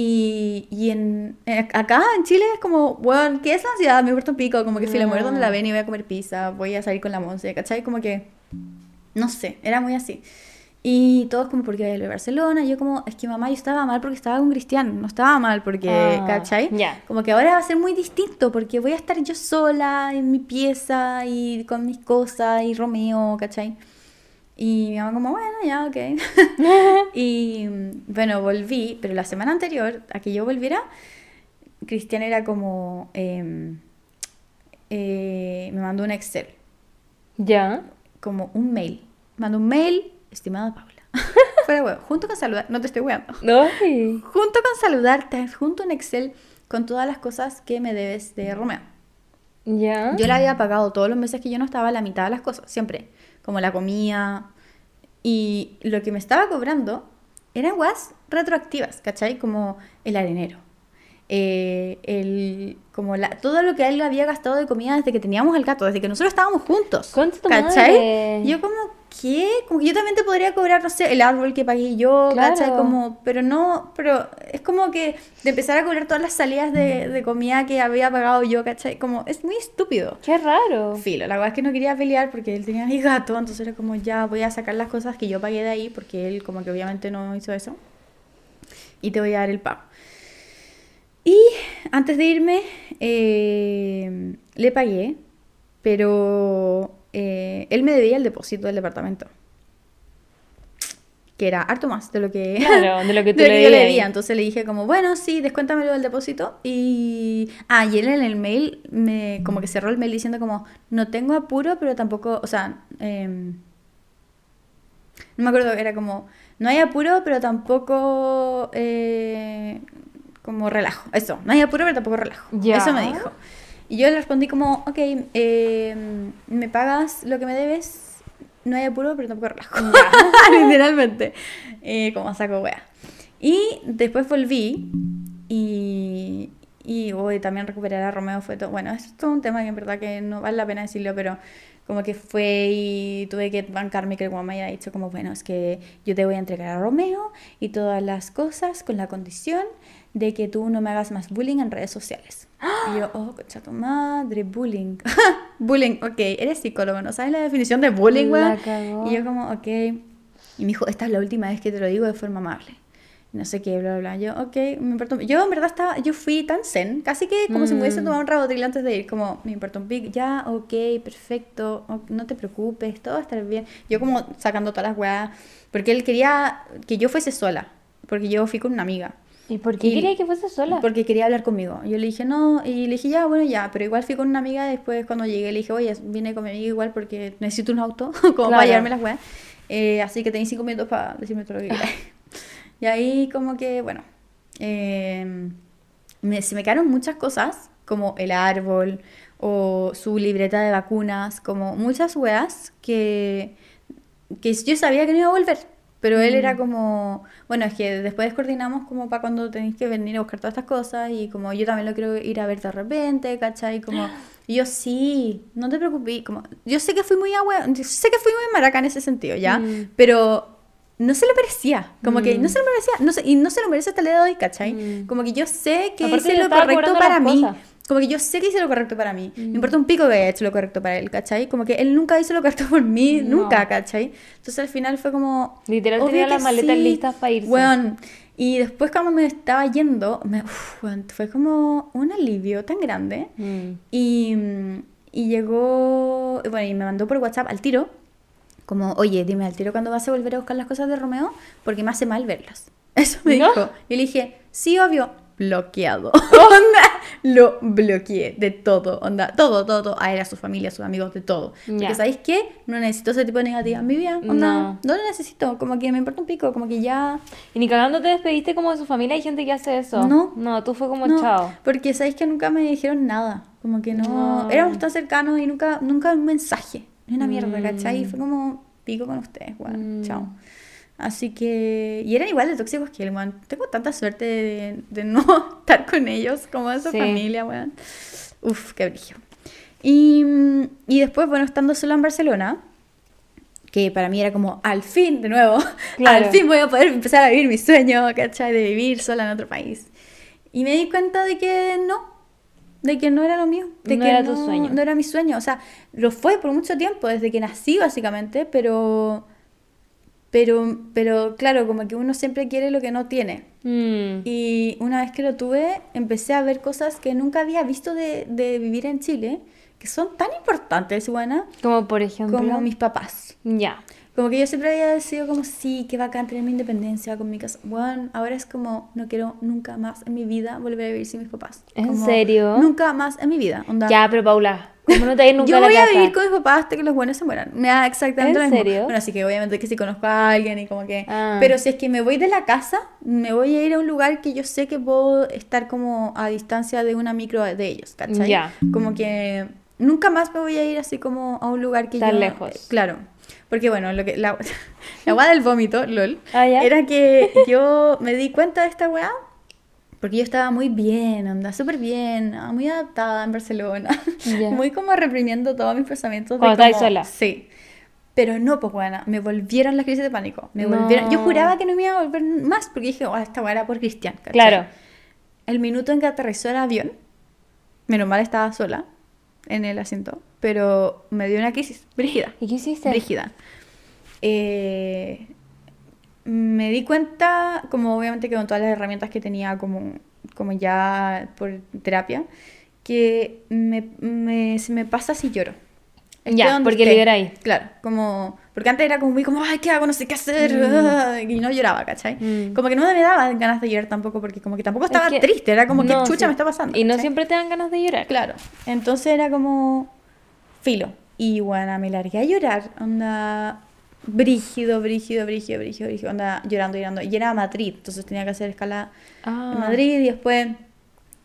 Y, y en, eh, acá en Chile es como, bueno, ¿qué es la ansiedad? Me importa un pico, como que si la muero donde la ven y voy a comer pizza, voy a salir con la Monse, ¿cachai? Como que, no sé, era muy así. Y todos como, porque voy a ir a Barcelona? Y yo como, es que mamá, yo estaba mal porque estaba con Cristiano, no estaba mal porque, Ah, ¿cachai? ya. Como que ahora va a ser muy distinto porque voy a estar yo sola en mi pieza y con mis cosas y Romeo, ¿cachai? Y mi mamá como, bueno, ya, ok. y bueno, volví, pero la semana anterior a que yo volviera, Cristian era como, em, eh, me mandó un Excel, Ya. como un mail. Me mandó un mail, estimada Paula. Fuera huevo, junto con saludar, no te estoy hueando. Ay. Junto con saludarte, junto un Excel con todas las cosas que me debes de Romeo. Ya. Yo le había pagado todos los meses que yo no estaba la mitad de las cosas, siempre. Como la comida. Y lo que me estaba cobrando eran weas retroactivas, ¿cachai? Como el arenero. eh, el, como la, todo lo que él había gastado de comida desde que teníamos el gato, desde que nosotros estábamos juntos. Tu ¿Cachai? madre. Yo como, ¿qué? Como que yo también te podría cobrar, no sé, el árbol que pagué yo, Claro. ¿cachai? Como, pero no, pero es como que de empezar a cobrar todas las salidas de, de comida que había pagado yo, ¿cachai? Como, es muy estúpido. Qué raro. Filo, la verdad es que no quería pelear porque él tenía mi gato, entonces era como, ya voy a sacar las cosas que yo pagué de ahí porque él como que obviamente no hizo eso. Y te voy a dar el pago. Y antes de irme, eh, le pagué, pero eh, él me debía el depósito del departamento. Que era harto más de lo que, Claro, de lo que tú de le yo le debía. Entonces le dije como, bueno, sí, descuéntamelo del depósito. Y, ah, y él en el mail, me, como que cerró el mail diciendo como, no tengo apuro, pero tampoco, o sea, em, no me acuerdo, era como, no hay apuro, pero tampoco eh, como relajo. Eso, no hay apuro, pero tampoco relajo. Eso me dijo. Y yo le respondí como, ok, em, me pagas lo que me debes, no hay apuro, pero tampoco relajo. Literalmente. Eh, como saco wea. Y después volví y, y hoy también recuperar a Romeo fue todo. Bueno, es todo un tema que en verdad que no vale la pena decirlo, pero como que fue y tuve que bancarme que el guama haya dicho como, bueno, es que yo te voy a entregar a Romeo y todas las cosas con la condición de que tú no me hagas más bullying en redes sociales. Y yo, oh, concha tu madre, bullying. bullying, ok, eres psicólogo, ¿no sabes la definición de bullying, weón? Y yo como, ok. Y me dijo, esta es la última vez que te lo digo de forma amable. No sé qué, bla, bla, bla. Yo, ok, me importa. Yo en verdad estaba, yo fui tan zen, casi que como si me hubiese Mm. tomado un rabotril antes de ir. Como, me importa un pic, ya, ok, perfecto, no te preocupes, todo va a estar bien. Yo como sacando todas las weas, porque él quería que yo fuese sola, porque yo fui con una amiga. ¿Y por qué Y- quería que fuese sola? Porque quería hablar conmigo. Yo le dije, no, y le dije, ya, bueno, ya, pero igual fui con una amiga. Después, cuando llegué, le dije, oye, vine con mi amiga igual porque necesito un auto, como para Claro. llevarme las weas. Eh, así que tenéis cinco minutos para decirme todo lo que quieras. y ahí, como que, bueno, eh, me- se me quedaron muchas cosas, como el árbol o su libreta de vacunas, como muchas weas que, que yo sabía que no iba a volver. Pero él era como, bueno, es que después coordinamos como para cuando tenéis que venir a buscar todas estas cosas y como yo también lo quiero ir a ver de repente, ¿cachai? Como, y yo sí, no te preocupes, como, yo sé que fui muy agua, yo sé que fui muy maraca en ese sentido, ¿ya? Mm. Pero no se lo merecía, como que no Mm. se lo merecía, no se- y no se lo merece hasta el día de hoy, ¿cachai? Mm. Como que yo sé que hice lo correcto para mí. cosas. Como que yo sé que hice lo correcto para mí. Mm. Me importa un pico que haya hecho lo correcto para él, ¿cachai? Como que él nunca hizo lo correcto por mí, No. nunca, ¿cachai? Entonces al final fue como... Literal tenía las maletas sí. listas para irse. Y después cuando me estaba yendo, me, uf, fue como un alivio tan grande. Mm. Y, y llegó, bueno, y me mandó por WhatsApp al tiro, como, oye, dime al tiro cuándo vas a volver a buscar las cosas de Romeo, porque me hace mal verlas. Eso me ¿No? dijo. Y le dije, sí, obvio, bloqueado. onda, lo bloqueé de todo, onda, todo, todo, todo. A él, a su familia, a sus amigos, de todo. Porque. ¿sabéis qué? No necesito ese tipo de negatividad en mi vida. Onda, No. no. lo necesito, como que me importa un pico, como que ya... Y ni cagando te despediste como de su familia, hay gente que hace eso. No. No, tú fue como No, chao. porque sabéis que nunca me dijeron nada. Como que no. No. Éramos tan cercanos y nunca, nunca un mensaje. Ni una mierda, Mm. ¿cachai? Y fue como pico con ustedes, bueno, Mm. chao. Así que. Y eran igual de tóxicos que él, weón. Tengo tanta suerte de, de no estar con ellos, como esa Sí. familia, weón. Uf, qué brillo. Y, y después, bueno, estando sola en Barcelona, que para mí era como, al fin, de nuevo, Claro. al fin voy a poder empezar a vivir mi sueño, ¿cachai? De vivir sola en otro país. Y me di cuenta de que no, de que no era lo mío. De No que era tu sueño. No era mi sueño. O sea, lo fue por mucho tiempo, desde que nací, básicamente, pero. Pero, pero claro, como que uno siempre quiere lo que no tiene. Mm. Y una vez que lo tuve, empecé a ver cosas que nunca había visto de, de vivir en Chile, que son tan importantes, buena, Como por ejemplo. como mis papás. Ya. Como que yo siempre había sido como, sí, qué bacán tener mi independencia con mi casa. Bueno, ahora es como, no quiero nunca más en mi vida volver a vivir sin mis papás. ¿En Como, serio? Nunca más en mi vida. Onda, Ya, pero Paula, ¿cómo no te vas a nunca yo a la voy a casa? vivir con mis papás hasta que los buenos se mueran. Me da exactamente ¿En lo mismo. serio? Bueno, así que obviamente que si conozco a alguien y como que... Ah. Pero si es que me voy de la casa, me voy a ir a un lugar que yo sé que puedo estar como a distancia de una micro de ellos, ¿cachai? Ya. Como que nunca más me voy a ir así como a un lugar que Tan yo... lejos. eh, claro. Porque bueno, lo que, la, la weá del vómito, lol, Ah, era que yo me di cuenta de esta weá porque yo estaba muy bien, onda, súper bien, ah, muy adaptada en Barcelona. Ya. Muy como reprimiendo todos mis pensamientos. Cuando como- sola. Sí. Pero no, pues bueno, me volvieron las crisis de pánico. Me No. volvieron. Yo juraba que no me iba a volver más porque dije, oh, esta weá era por Cristian. ¿cachai? Claro. El minuto en que aterrizó el avión, menos mal estaba sola en el asiento, pero me dio una crisis brígida. ¿Y qué hiciste? Brígida. Eh, me di cuenta, como obviamente que con todas las herramientas que tenía como, como ya por terapia, que me, me- se me pasa si lloro. Ya, porque esté. liberáis. Claro, como... Porque antes era como muy como, ay, ¿qué hago? No sé qué hacer. ah, Y no lloraba, ¿cachai? Mm. Como que no me daba ganas de llorar tampoco, porque como que tampoco Es estaba que- triste, era como no, que chucha sí. me está pasando. Y no ¿cachai? siempre te dan ganas de llorar. Claro. Entonces era como filo. Y bueno, me largué a llorar. Onda brígido, brígido, brígido, brígido, brígido. Onda llorando, llorando. Y era a Madrid. Entonces tenía que hacer escala Ah. en Madrid y después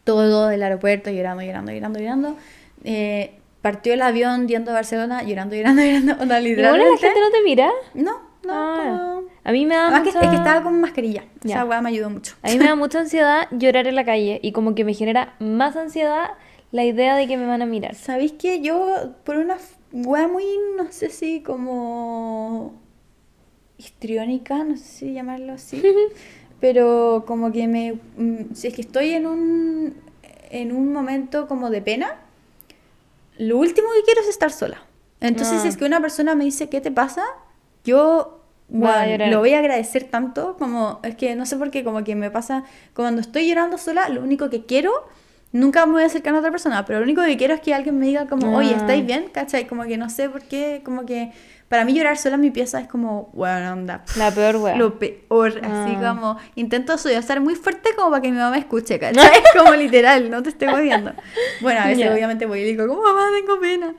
todo del aeropuerto llorando, llorando, llorando, llorando. Eh, partió el avión yendo a Barcelona llorando, llorando, llorando. Onda ¿Y bueno, literalmente. la gente no te mira? No, no. Ah. A mí me da Además que, mucha- es que estaba con mascarilla. Ya. Esa weá me ayudó mucho. A mí me da mucha ansiedad llorar en la calle y como que me genera más ansiedad la idea de que me van a mirar. ¿Sabéis que yo, por una wea muy, no sé si como histriónica, no sé si llamarlo así, pero como que me, mm, si es que estoy en un, en un momento como de pena, lo último que quiero es estar sola. Entonces, Ah. si es que una persona me dice, ¿qué te pasa? Yo, bueno, llorar. lo voy a agradecer tanto, como, es que no sé por qué, como que me pasa, cuando estoy llorando sola, lo único que quiero, nunca me voy a acercar a otra persona, pero lo único que quiero es que alguien me diga como, oye, Ah. ¿estáis bien? ¿Cachai? Como que no sé por qué, como que para mí llorar sola en mi pieza es como, bueno, onda. La peor wea. Lo peor, así Ah. como, intento sollozar muy fuerte como para que mi mamá escuche, ¿cachai? como literal, no te estoy odiando. Bueno, a veces obviamente voy y digo, como, mamá, tengo pena.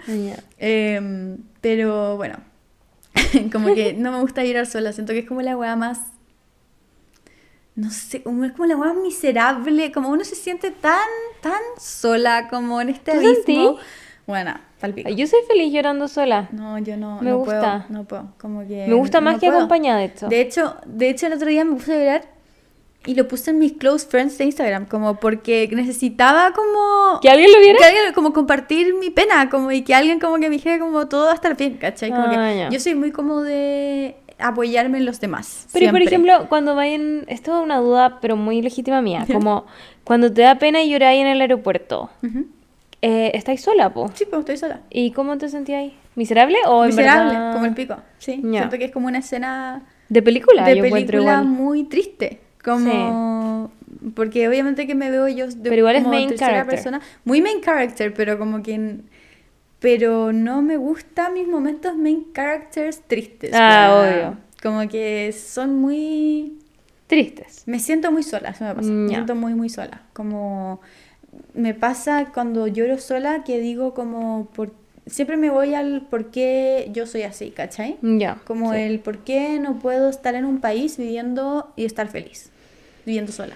Em, pero bueno, como que no me gusta llorar sola, siento que es como la weá más, no sé, como es como la más miserable, como uno se siente tan, tan sola como en este ¿Tú abismo. sentí? Bueno, palpico. Yo soy feliz llorando sola. No, yo no, Me no gusta. puedo, no puedo, como que Me gusta más no que puedo. acompañada, de hecho. De hecho, de hecho el otro día me puse a llorar y lo puse en mis close friends de Instagram, como porque necesitaba como ¿Que alguien lo viera? que alguien como compartir mi pena, como y que alguien como que me dijera como todo va a estar bien, ¿cachai? Como Ah, que ya. yo soy muy como de apoyarme en los demás. Pero y por siempre. ejemplo, cuando vayan, esto es una duda, pero muy legítima mía, como cuando te da pena llorar ahí en el aeropuerto, eh, ¿estáis sola, po? Sí, pues estoy sola. ¿Y cómo te sentías ahí? ¿Miserable o en Miserable, verdad- como el pico. Sí, Ya. siento que es como una escena De película, de yo película igual. muy triste. Como. Porque obviamente que me veo yo. De, Pero igual es main tercera character. persona. Muy main character, pero como que. Pero no me gustan mis momentos main characters tristes. Ah, obvio. Como que son muy. Tristes. Me siento muy sola, eso me pasa. Mm, Me ya. siento muy, muy sola. Como. Me pasa cuando lloro sola que digo como. Por... Siempre me voy al por qué yo soy así, ¿cachai? Ya. Como sí. el por qué no puedo estar en un país viviendo y estar feliz, viviendo sola.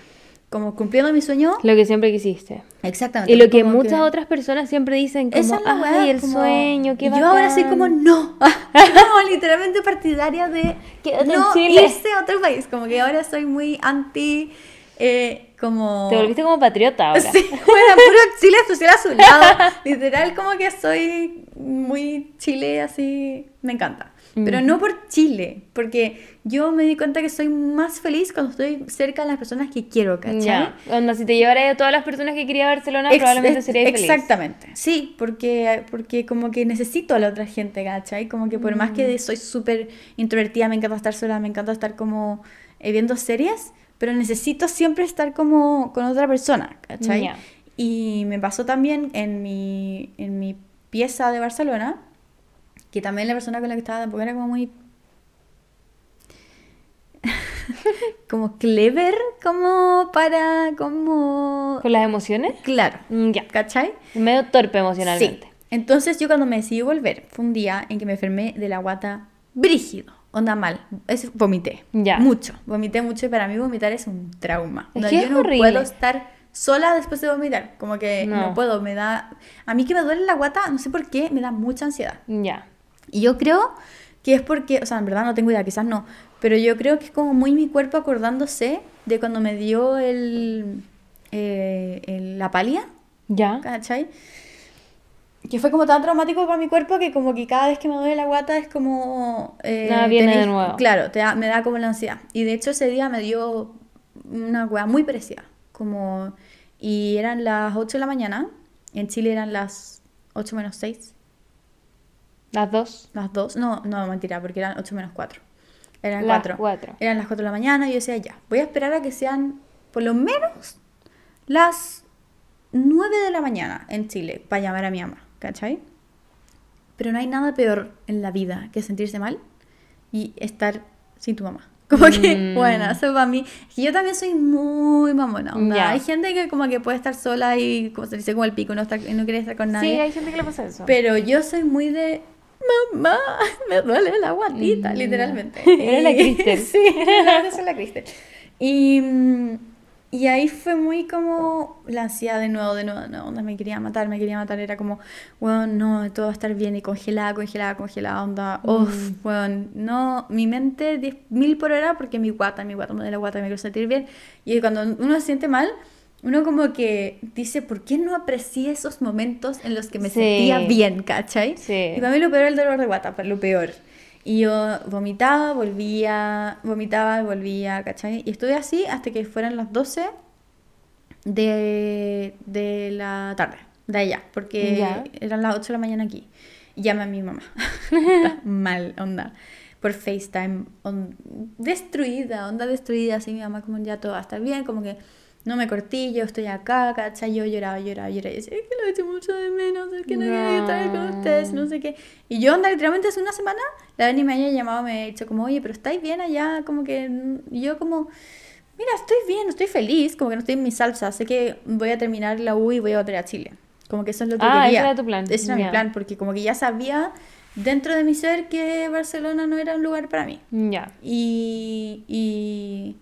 Como cumpliendo mi sueño. Lo que siempre quisiste. Exactamente. Y lo que muchas otras personas siempre dicen como, Esa es la ay, el como- sueño, qué y Yo ahora soy bacán". como, no. no, literalmente partidaria de Quédate en no Chile. irse a otro país. Como que ahora soy muy anti, eh, como... Te volviste como patriota ahora. Sí, bueno, puro Chile social a su lado. Literal, como que soy muy Chile así, me encanta. Pero no por Chile, porque yo me di cuenta que soy más feliz cuando estoy cerca de las personas que quiero, ¿cachai? Ya. Onda, si te llevara a todas las personas que quería a Barcelona, Ex- probablemente sería feliz. Exactamente, sí, porque, porque como que necesito a la otra gente, ¿cachai? Como que por más Mm. que soy súper introvertida, me encanta estar sola, me encanta estar como eh, viendo series, pero necesito siempre estar como con otra persona, ¿cachai? Ya. Y me pasó también en mi, en mi pieza de Barcelona, que también la persona con la que estaba tampoco era como muy... como clever, como para, como... ¿Con las emociones? Claro, Mm, Ya. ¿cachai? Medio torpe emocionalmente. Sí. Entonces yo cuando me decidí volver, fue un día en que me enfermé de la guata brígido, onda mal, es, vomité, Ya. mucho, vomité mucho y para mí vomitar es un trauma. Es Onda, que yo es no horrible. puedo estar sola después de vomitar, como que no. No. puedo, me da, a mí que me duele la guata, no sé por qué, me da mucha ansiedad. Ya. Y yo creo que es porque, o sea, en verdad no tengo idea, quizás no, pero yo creo que es como muy mi cuerpo acordándose de cuando me dio el, eh, el- la palia. Ya. ¿cachai? Que fue como tan traumático para mi cuerpo que como que cada vez que me duele la guata es como... eh, Nada viene de nuevo. Claro, te da- me da como la ansiedad. Y de hecho ese día me dio una hueá muy parecida. Como... Y eran las 8 de la mañana. En Chile eran las 8 menos 6. Las dos. Las 2. No, no, mentira, porque eran 8 menos 4. Eran Las 4. cuatro. Eran las 4 de la mañana y yo decía, ya, voy a esperar a que sean por lo menos las 9 de la mañana en Chile para llamar a mi mamá, ¿cachai? Pero no hay nada peor en la vida que sentirse mal y estar sin tu mamá. Como que, Mm. bueno, eso para mí. que yo también soy muy mamona. onda. Ya. Hay gente que como que puede estar sola y como se dice como el pico, no, estar, no quiere estar con nadie. Sí, hay gente que le pasa eso. Pero yo soy muy de mamá, me duele la guatita, Mm. literalmente. Eres la Kristen. sí, soy la Kristen. Y, mm, y ahí fue muy como la ansiedad de nuevo, de nuevo, de nuevo, onda, me quería matar, me quería matar, era como, bueno, no, todo va a estar bien, y congelada, congelada, congelada, onda, uff, bueno, no, mi mente 10.000 por hora porque mi guata, mi guata, me duele la guata, me quiero sentir bien, y cuando uno se siente mal, uno como que dice, ¿por qué no aprecié esos momentos en los que me Sí. sentía bien, cachai? Sí. Y para mí lo peor era el dolor de guata, pero lo peor. Y yo vomitaba, volvía, vomitaba, volvía, ¿cachai? Y estuve así hasta que fueran las 12 de, de la tarde, de allá, porque eran las 8 de la mañana aquí. Y llamé a mi mamá. Está mal, onda. Por FaceTime, on- destruida, onda destruida, así mi mamá como ya todo va a estar bien, como que no me corté, yo estoy acá, ¿cachai? Yo lloraba, lloraba, lloraba, y decía, es que lo echo mucho de menos, es que no quería estar con ustedes, no sé qué. Y yo, onda, literalmente hace una semana, la Dani me había llamado, me había dicho como, oye, pero estáis bien allá, como que, mm, y yo como, mira, estoy bien, estoy feliz, como que no estoy en mi salsa, sé que voy a terminar la U y voy a volver a Chile. Como que eso es lo que Ah, ese era tu plan, Ese era mi plan, porque como que ya sabía dentro de mi ser que Barcelona no era un lugar para mí. Ya. Y, y,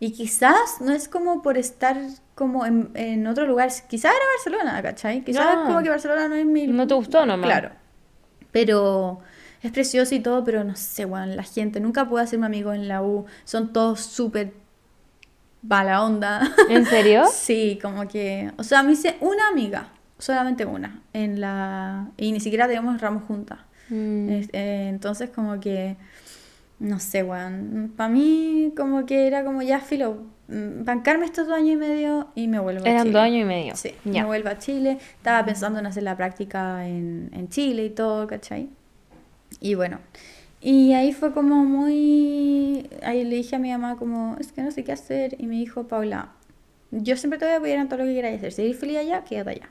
y quizás no es como por estar como en, en otro lugar, quizás era Barcelona, ¿cachai? Quizás No. como que Barcelona no es mi... No te gustó nomás. Claro. Pero es precioso y todo, pero no sé, weón, la gente, nunca pude hacerme amigo en la U, son todos súper mala onda. ¿En serio? Sí, como que, o sea, me hice una amiga, solamente una, en la... Y ni siquiera tenemos ramos juntas. Mm. Eh, entonces como que, no sé, weón, para mí como que era como ya filo, mm, bancarme estos dos años y medio y me vuelvo a Eran Chile. dos años y medio. Sí, Ya. me vuelvo a Chile, estaba pensando en hacer la práctica en, en Chile y todo, ¿cachai? Y bueno, y ahí fue como muy, ahí le dije a mi mamá como, es que no sé qué hacer, y me dijo, Paula, yo siempre te voy a apoyar en todo lo que quieras hacer, si eres feliz allá, quédate allá.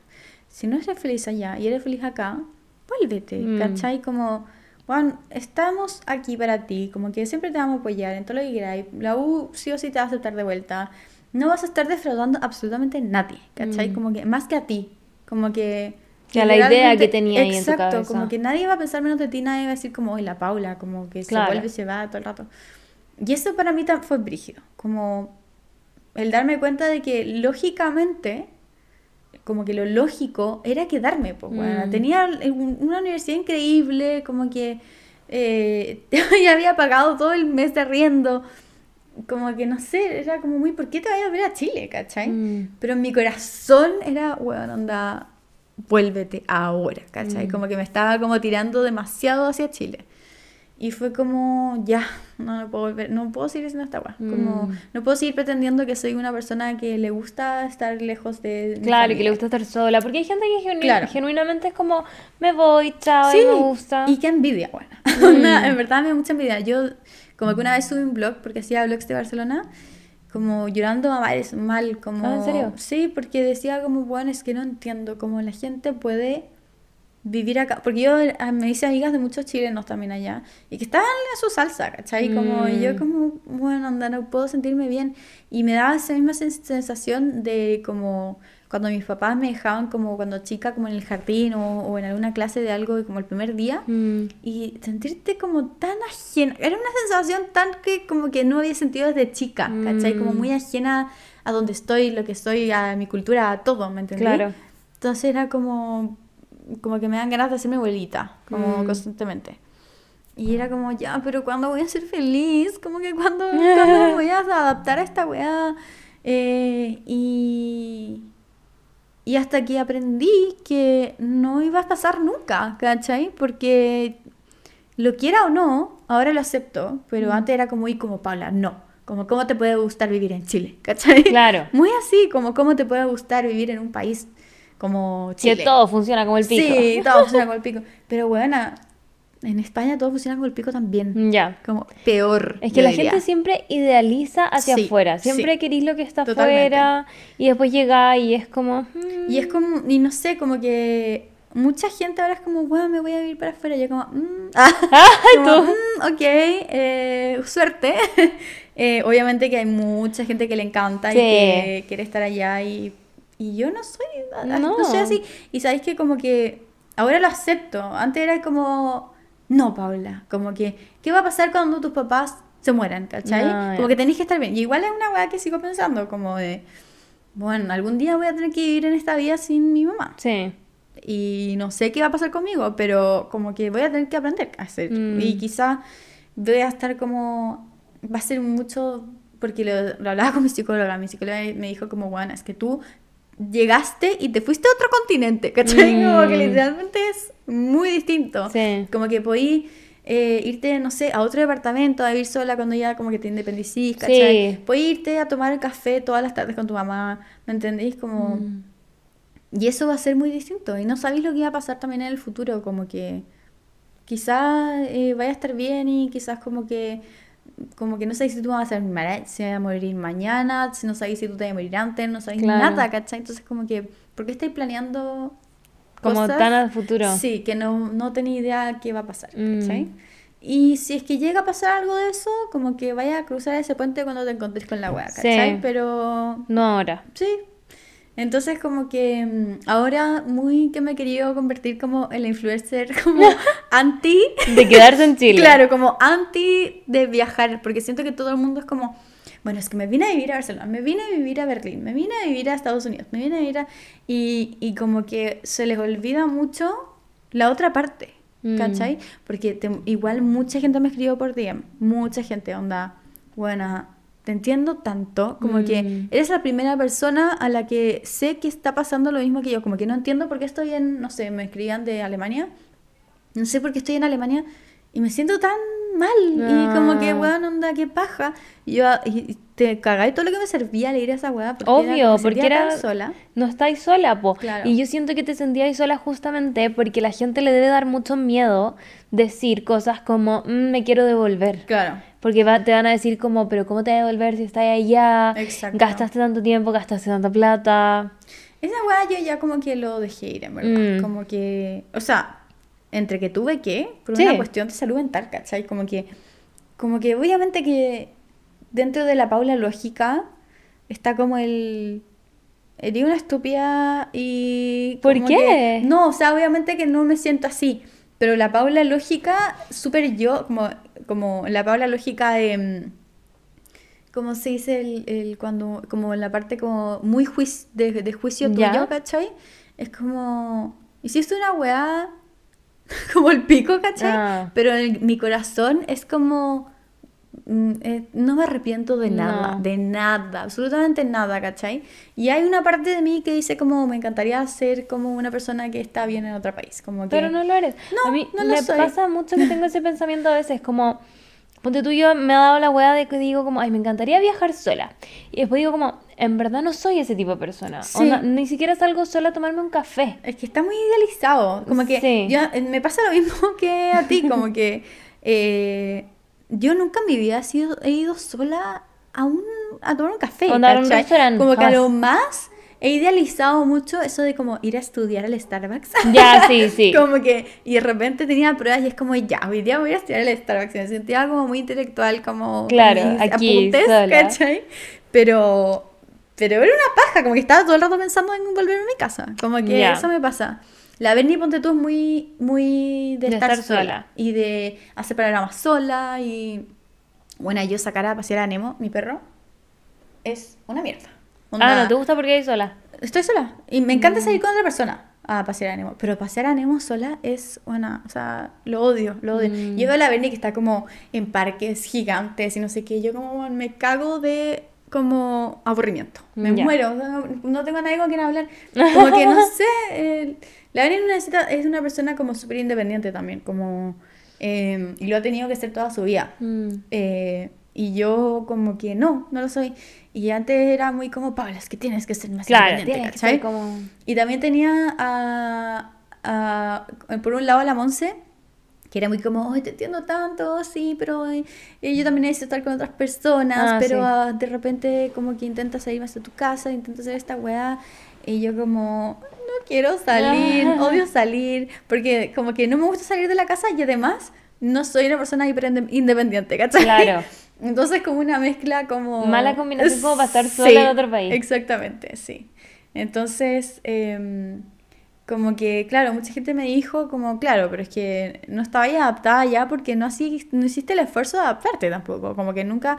Si no eres feliz allá y eres feliz acá, vuélvete, Mm. ¿cachai? Como, Juan, estamos aquí para ti, como que siempre te vamos a apoyar en todo lo que quieras. La U sí o sí te va a aceptar de vuelta. No vas a estar defraudando absolutamente a nadie, ¿cachai? Mm. Como que, más que a ti, como que... Que a la idea que tenía ahí en tu Exacto, cabeza. como que nadie va a pensar menos de ti, nadie va a decir como, hoy la Paula, como que Claro. se vuelve y se va todo el rato. Y eso para mí fue brígido, como el darme cuenta de que lógicamente, como que lo lógico era quedarme, pues, Mm. tenía un- una universidad increíble, como que eh, ya había pagado todo el mes de arriendo, como que no sé, era como muy, ¿por qué te vayas a ver a Chile, cachai? Mm. Pero en mi corazón era, bueno, onda, vuélvete ahora, ¿cachai? Mm. Como que me estaba como tirando demasiado hacia Chile. Y fue como, ya, no, no puedo volver, no puedo seguir haciendo esta. Como, Mm. no puedo seguir pretendiendo que soy una persona que le gusta estar lejos de. Claro, y que le gusta estar sola. Porque hay gente que genu- Claro. genuinamente es como, me voy, chao, y me gusta. y qué envidia, bueno. Mm. En verdad me da mucha envidia. Yo, como que una vez subí un blog, porque hacía blogs de Barcelona, como llorando a mal, como... Ah, ¿en serio? Sí, porque decía como, bueno, es que no entiendo cómo la gente puede vivir acá. Porque yo ah, me hice amigas de muchos chilenos también allá, y que estaban en su salsa, ¿cachai? Como, yo Mm. como, bueno, onda, no puedo sentirme bien. Y me daba esa misma sen- sensación de como cuando mis papás me dejaban como cuando chica, como en el jardín o, o en alguna clase de algo, como el primer día. Mm. Y sentirte como tan ajena. Era una sensación tan que como que no había sentido desde chica, ¿cachai? Como Mm. muy ajena a donde estoy, lo que soy, a mi cultura, a todo, ¿me entendí? Claro. Entonces era como, como que me dan ganas de hacerme abuelita, como Mm. constantemente. Y era como, ya, pero ¿cuándo voy a ser feliz? Como que ¿cuándo, ¿cuándo me voy a adaptar a esta weá? Eh, y, y hasta que aprendí que no iba a pasar nunca, ¿cachai? Porque lo quiera o no, ahora lo acepto, pero antes era como, y como Paula, no. Como, ¿cómo te puede gustar vivir en Chile? ¿Cachai? Claro. Muy así, como, ¿cómo te puede gustar vivir en un país como Que Chile? todo funciona como el pico. Sí, todo funciona con el pico. Pero bueno, en España todo funciona con el pico también. Ya. Como peor. Es que la diría. gente siempre idealiza hacia Sí, afuera. Siempre sí. querís lo que está Totalmente. afuera y después llega y es como... mm, Y es como, y no sé, como que mucha gente ahora es como, bueno, me voy a vivir para afuera. Y yo como, mm, ah, como, mm, ok, eh, suerte. Eh, obviamente que hay mucha gente que le encanta Sí. y que quiere estar allá y, y yo no soy, no. No. soy así. Y sabéis que como que ahora lo acepto. Antes era como, no, Paula, como que, ¿qué va a pasar cuando tus papás se mueran, ¿cachai? Ah, como que tenéis que estar bien. Y igual es una weá que sigo pensando, como de, bueno, algún día voy a tener que vivir en esta vida sin mi mamá. Sí. Y no sé qué va a pasar conmigo, pero como que voy a tener que aprender a hacer. Mm. Y quizá voy a estar como, va a ser mucho, porque lo, lo hablaba con mi psicóloga, mi psicóloga me dijo como, bueno, es que tú llegaste y te fuiste a otro continente, ¿cachai? Como que Mm. literalmente es muy distinto. Sí. Como que podí eh, irte, no sé, a otro departamento a vivir sola cuando ya como que te independicís, ¿cachai? Sí. Podí irte a tomar café todas las tardes con tu mamá, ¿me entendéis? Como... Mm. Y eso va a ser muy distinto. Y no sabéis lo que va a pasar también en el futuro. Como que quizás eh, vaya a estar bien y quizás como que como que no sabéis si tú vas a, ser, si vas a morir mañana, si no sabéis si tú te vas a morir antes, no sabéis Claro. nada, ¿cachai? Entonces como que, ¿por qué estáis planeando Como cosas? tan al futuro. Sí, que no, no tenéis idea qué va a pasar, Mm. ¿cachai? Y si es que llega a pasar algo de eso, como que vaya a cruzar ese puente cuando te encontres con la wea, Sí. ¿cachai? Pero No ahora. Sí. Entonces como que mm, ahora muy que me he querido convertir como en la influencer como anti, De quedarse en Chile. claro, como anti de viajar, porque siento que todo el mundo es como, bueno, es que me vine a vivir a Barcelona, me vine a vivir a Berlín, me vine a vivir a Estados Unidos, me vine a vivir a... Y, y como que se les olvida mucho la otra parte, Mm. ¿cachai? Porque te- igual mucha gente me escribió por DM, mucha gente, onda, buena, te entiendo tanto, como que Mm. eres la primera persona a la que sé que está pasando lo mismo que yo, como que no entiendo por qué estoy en, no sé, me escribían de Alemania, no sé por qué estoy en Alemania y me siento tan mal, y como que, Ah. weón, onda, qué paja, y yo, y te cagáis todo lo que me servía leer esa weá, porque Obvio, era, me porque era... tan sola. No estáis sola, po. Claro. Y yo siento que te sentíais sola justamente porque la gente le debe dar mucho miedo decir cosas como, "Mm, me quiero devolver. Claro. Porque va- te van a decir como, pero ¿cómo te vas a devolver si estás allá? Exacto. Gastaste tanto tiempo, gastaste tanta plata. Esa weá yo ya como que lo dejé ir, en verdad. Mm. Como que, o sea, entre que tuve que, por Sí. una cuestión de salud mental, ¿cachai? Como que, como que obviamente que dentro de la Paula lógica está como el... Eres una estúpida y... ¿Por qué? que- no, o sea, obviamente que no me siento así. Pero la Paula lógica, súper yo, como, como la Paula lógica de... mm, como se dice el, el cuando, como en la parte como muy juicio, de, de juicio Ya. tuyo, ¿cachai? Es como, hiciste una weá como el pico, ¿cachai? Ah. Pero en mi corazón es como, mm, eh, no me arrepiento de nada, No. de nada, absolutamente nada, ¿cachai? Y hay una parte de mí que dice como, me encantaría ser como una persona que está bien en otro país, como que... Pero no lo eres. No, a mí no lo me soy. pasa mucho que tengo ese pensamiento a veces, como, ponte tú, yo me ha dado la weá de que digo como, ay, me encantaría viajar sola. Y después digo como, en verdad no soy ese tipo de persona. Sí. Onda, ni siquiera salgo sola a tomarme un café. Es que está muy idealizado. Como que Sí. yo, eh, me pasa lo mismo que a ti, como que eh, yo nunca en mi vida he, sido, he ido sola a, un, a tomar un café. Onda, a un restaurante, Como que a lo más he idealizado mucho eso de como ir a estudiar al Starbucks. Ya, sí, sí. como que, y de repente tenía pruebas y es como, ya, hoy día voy a estudiar al Starbucks. Y me sentía como muy intelectual, como Claro, mis aquí, apuntes, sola. ¿cachai? Pero, pero era una paja, como que estaba todo el rato pensando en volverme a mi casa. Como que Ya. eso me pasa. La Berni, ponte tú, es muy, muy de, De estar, estar sola. sola. Y de hacer programas sola y... Bueno, yo sacar a pasear a Nemo, mi perro, es una mierda. Ah, ¿no te gusta porque hay sola? Estoy sola. Y me encanta Mm. salir con otra persona a pasear a Nemo. Pero pasear a Nemo sola es, bueno, o sea, lo odio, lo odio. Mm. Yo veo a la Berni que está como en parques gigantes y no sé qué. Yo como me cago de como aburrimiento. Me Ya. muero. no, tengo a nadie con quien hablar. Como que no sé. eh, la necesita, es una persona como súper independiente también. Como, eh, y lo ha tenido que ser toda su vida. Mm. Eh, y yo como que no, no lo soy. Y antes era muy como, Paula, es que tienes que ser más Claro, independiente, ¿cachai? como... Y también tenía a, a- por un lado a la Monse, que era muy como, ay, te entiendo tanto, sí, pero eh, eh, yo también necesito estar con otras personas, Ah, pero sí. ah, de repente como que intentas salir más de tu casa, intentas hacer esta weá, y yo como, no quiero salir, odio salir, porque como que no me gusta salir de la casa y además no soy una persona independiente, ¿cachai? Claro. Entonces como una mezcla como... Mala combinación como para estar Sí, sola en otro país. Exactamente, sí. Entonces, em, como que, claro, mucha gente me dijo como, claro, pero es que no estaba adaptada ya porque no, así, no hiciste el esfuerzo de adaptarte tampoco, como que nunca,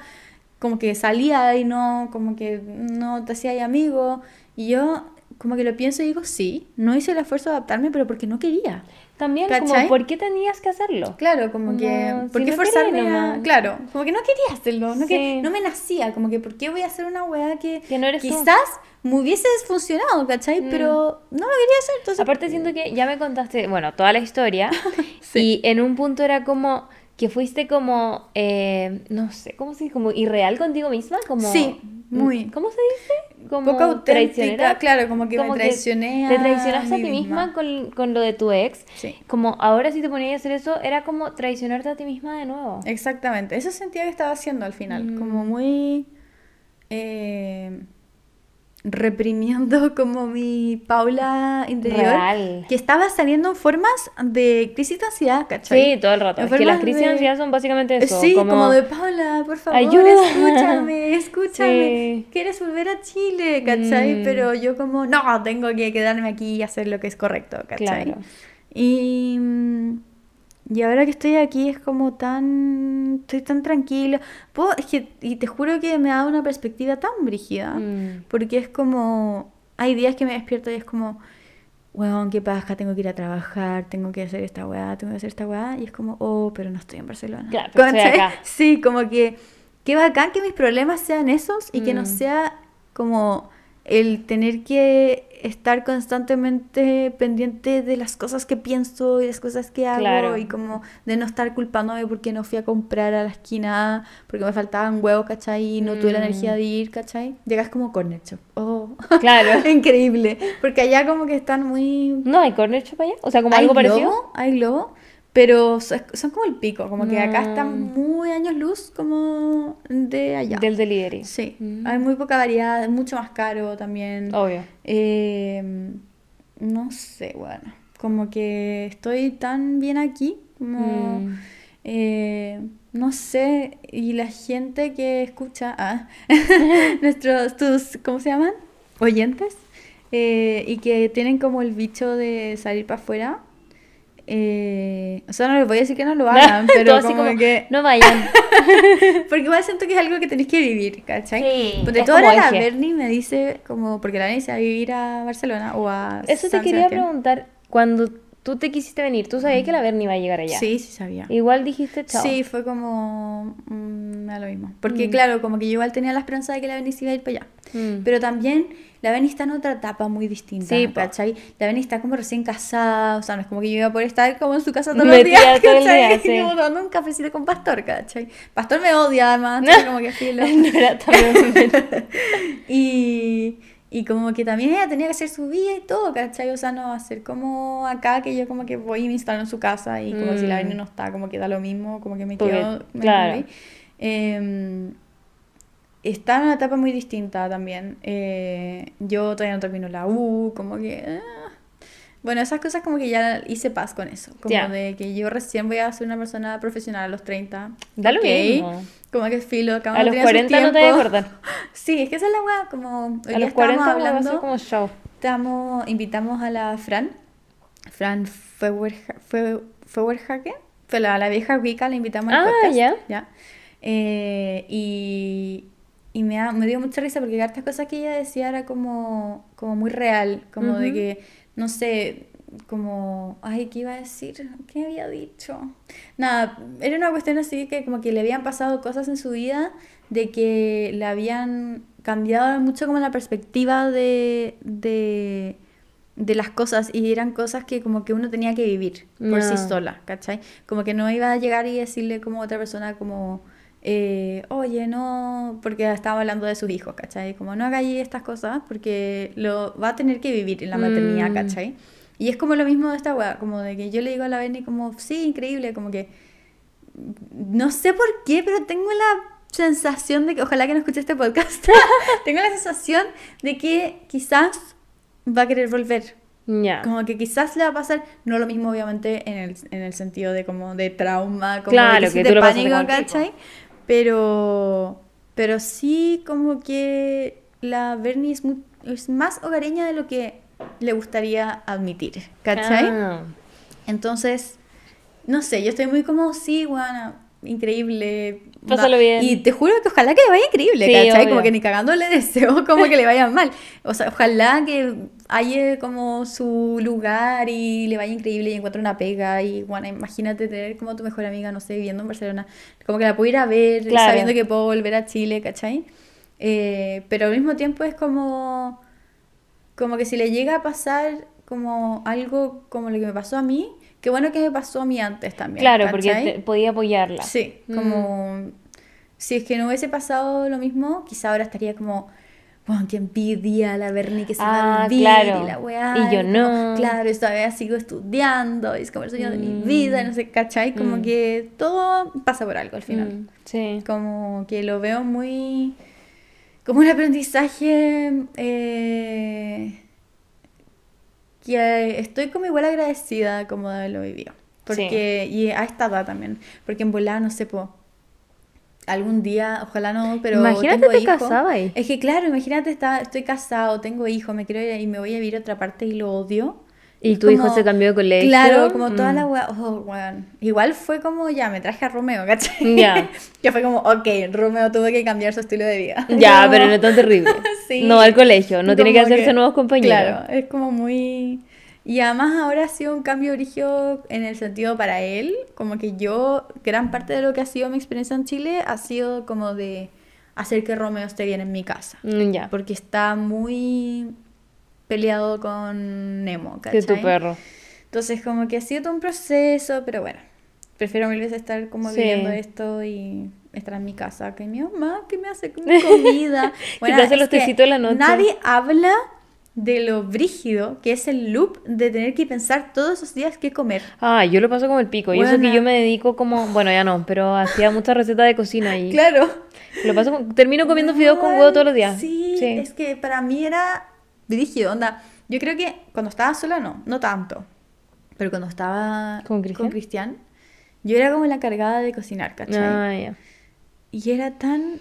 como que salía y no, como que no te hacía amigo. Y yo como que lo pienso y digo, sí, no hice el esfuerzo de adaptarme, pero porque no quería. También, ¿Cachai? como, ¿por qué tenías que hacerlo? Claro, como Como, que, ¿por si qué no forzarme a...? Claro, como que no quería hacerlo, no, que, no me nacía, como que, ¿por qué voy a hacer una weá que, Que no eres tú. quizás me hubiese funcionado, ¿cachai? Mm. Pero no lo quería hacer, entonces... Aparte siento que ya me contaste, bueno, toda la historia Sí. y en un punto era como que fuiste como, eh, no sé, ¿cómo se dice? Como irreal contigo misma, como... Sí, muy. ¿Cómo se dice? Como poco auténtica, claro, como que me Como traicioné Te a traicionaste a ti misma, misma. con, con lo de tu ex. Sí. Como ahora si te ponías a hacer eso, era como traicionarte a ti misma de nuevo. Exactamente, eso sentía que estaba haciendo al final, Mm. como muy... eh, reprimiendo como mi Paula interior, Real. que estaba saliendo en formas de crisis de ansiedad, ¿cachai? Sí, todo el rato. En Es que las crisis de ansiedad son básicamente eso. Sí, como, como... de Paula, por favor, Ayuda. escúchame, escúchame. Sí. ¿Quieres volver a Chile? ¿Cachai? Mm. Pero yo como, no, tengo que quedarme aquí y hacer lo que es correcto, ¿cachai? Claro. Y, y ahora que estoy aquí es como tan, estoy tan tranquila. Puedo- es que, y te juro que me da una perspectiva tan brígida, Mm. porque es como, hay días que me despierto y es como, weón, qué paja, tengo que ir a trabajar, tengo que hacer esta weá, tengo que hacer esta weá, y es como, oh, pero no estoy en Barcelona. Claro, pero estoy ¿Cachai? acá. Sí, como que, qué bacán que mis problemas sean esos y que no Mm. sea como el tener que estar constantemente pendiente de las cosas que pienso y las cosas que hago Claro. y como de no estar culpándome porque no fui a comprar a la esquina porque me faltaban huevos, ¿cachai? Y no tuve la Mm. energía de ir, ¿cachai? Llegas como corner shop. Oh, Claro. increíble. Porque allá como que están muy... No, hay corner shop allá. O sea, como hay algo globo, parecido. Hay globo, pero so- son como el pico, como que acá están Mm. muy años luz como de allá. Del delivery. Sí, Mm. hay muy poca variedad, es mucho más caro también. Obvio. Eh, no sé, bueno, como que estoy tan bien aquí, como, Mm. eh, no sé, y la gente que escucha, ah, nuestros, tus, ¿cómo se llaman? Oyentes, eh, y que tienen como el bicho de salir para afuera, eh, o sea, no les voy a decir que no lo hagan, pero como, como, que... no vayan. Porque igual siento que es algo que tenéis que vivir, ¿cachai? Sí, Porque toda la. Bernie me dice, como, porque la Bernie se va a vivir a Barcelona o a Eso te quería Sebastián. preguntar, cuando tú te quisiste venir, tú sabías que la Berni iba a llegar allá. Sí, sí sabía. Igual dijiste chao. Sí, fue como, mm, me da lo mismo. Porque Mm. claro, como que yo igual tenía la esperanza de que la Bernie se iba a ir para allá. Mm. Pero también la Bernie está en otra etapa muy distinta, Sí. ¿cachai? La Bernie está como recién casada, o sea, no es como que yo iba a poder estar como en su casa todos los días, todo el ¿cachai? día, sí. Como tomando un cafecito con Pastor, ¿cachai? Pastor me odia además, entonces como que filo. no era tan y, y como que también ella tenía que hacer su vida y todo, ¿cachai? O sea, no ser como acá que yo como que voy y me instalo en su casa y como si la Mm. Bernie no está, como que da lo mismo, como que me Porque, quedo... me claro. Em, está en una etapa muy distinta también. Eh, yo todavía no termino la U, como que... ah. Bueno, esas cosas como que ya hice paz con eso. Como de que yo recién voy a ser una persona profesional a los 30. Da lo ok, mismo. Como que filo, cada A los tiene su 40 no te vas a acordar. Sí, es que esa es la weá, como hoy A los estábamos 40 va a hablando, ser como show. estamos, invitamos a la Fran, Fran Feuerha- Feu- Feuerhage, fue la, la vieja Wicca, la invitamos al Ah, podcast. ya. Eh, y y me, da- me dio mucha risa porque hartas cosas que ella decía era como, como muy real, como de que, no sé, como, ay, ¿qué iba a decir? ¿Qué había dicho? Nada, era una cuestión así que como que le habían pasado cosas en su vida de que le habían cambiado mucho como la perspectiva de, de, de las cosas y eran cosas que como que uno tenía que vivir por sí Ya. sola, ¿cachai? Como que no iba a llegar y decirle como a otra persona como, eh, oye, no, porque estaba hablando de sus hijos, ¿cachai? Como no hagáis estas cosas porque lo va a tener que vivir en la maternidad, Mm. ¿cachai? Y es como lo mismo de esta weá, como de que yo le digo a la Benny como, sí, increíble, como que no sé por qué, pero tengo la sensación de que, ojalá que no escuche este podcast, tengo la sensación de que quizás va a querer volver. Ya. Como que quizás le va a pasar, no lo mismo obviamente en el, en el sentido de como de trauma, como Claro, de que crisis tú de pánico, el tipo. Pero, pero sí como que la Bernie es, es más hogareña de lo que le gustaría admitir, ¿cachai? Ah. Entonces, no sé, yo estoy muy como, sí, bueno, increíble. Pásalo va- bien. Y te juro que ojalá que le vaya increíble, Sí, ¿cachai? Como obvio. que ni cagando le deseo como que le vaya mal. O sea, ojalá que haya como su lugar y le vaya increíble y encuentre una pega. Y bueno, imagínate tener como tu mejor amiga, no sé, viviendo en Barcelona. Como que la puedo ir a ver, Claro. sabiendo que puedo volver a Chile, ¿cachai? Eh, pero al mismo tiempo es como como que si le llega a pasar como algo como lo que me pasó a mí, qué bueno que me pasó a mí antes también. Claro, porque podía apoyarla. Sí, Mm. como si es que no hubiese pasado lo mismo, quizá ahora estaría como, bueno, qué envidia la Berni que se va a Ah, vivir claro. y la weá. Y yo como, no. Claro, esta vez sigo estudiando, es como el sueño de mi Mm. vida, no sé, ¿cachai? Como Mm. que todo pasa por algo al final. Mm, Sí. Como que lo veo muy. como un aprendizaje. eh, que estoy como igual agradecida como de haberlo vivido. Porque, y a esta edad también. Porque en volada, no sé, po, algún día, ojalá no, pero. Imagínate tengo te hijo. casaba ahí. Es que claro, imagínate, está, estoy casado, tengo hijo, me quiero ir y me voy a vivir a otra parte y lo odio. Y tu hijo se cambió de colegio. Claro, como toda Mm. la weá. Oh, weón. Igual fue como ya, me traje a Romeo, ¿cachai? Ya. que fue como, ok, Romeo tuvo que cambiar su estilo de vida. Ya, Como- pero no es tan terrible. Sí. No al colegio, no tiene que hacerse nuevos compañeros. Claro, es como muy... Y además ahora ha sido un cambio origio en el sentido para él, como que yo, gran parte de lo que ha sido mi experiencia en Chile ha sido como de hacer que Romeo esté bien en mi casa. Mm, Ya. Porque está muy peleado con Nemo, Que tu ¿cachai? perro. Entonces como que ha sido todo un proceso, pero bueno, prefiero mil veces estar como Sí. viviendo esto y estar en mi casa que mi mamá que me hace comida. Que te hace los tecitos en la noche. Nadie habla de lo brígido que es el loop de tener que pensar todos los días qué comer. Ah, yo lo paso como el pico. Y eso que yo me dedico como, bueno, ya no, pero hacía muchas recetas de cocina y Claro. lo paso termino comiendo fideos con huevo todos los días. Sí, es que para mí era brígido, onda. Yo creo que cuando estaba sola no, no tanto. Pero cuando estaba ¿Con Cristian? Cristian, yo era como la encargada de cocinar, ¿cachai? Ah, ya. Y era tan...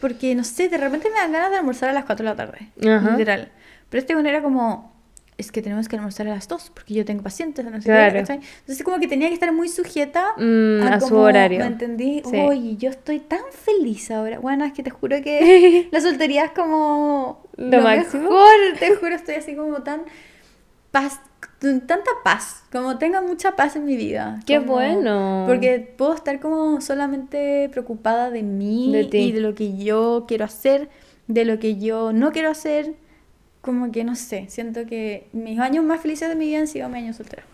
Porque, no sé, de repente me dan ganas de almorzar a las 4 de la tarde. Ajá. Literal. Pero este bueno era como... es que tenemos que almorzar a las dos porque yo tengo pacientes, no sé Claro. qué, ¿cachai? Entonces como que tenía que estar muy sujeta Mm, a su como, horario. ¿Me entendí? Sí. Oye, yo estoy tan feliz ahora. Bueno, es que te juro que la soltería es como Lo máximo. mejor, te juro, estoy así como tan paz, tanta paz, como tengo mucha paz en mi vida. Qué como- bueno. Porque puedo estar como solamente preocupada de mí De ti. y de lo que yo quiero hacer, de lo que yo no quiero hacer. Como que no sé, siento que mis años más felices de mi vida han sido mis años solteros.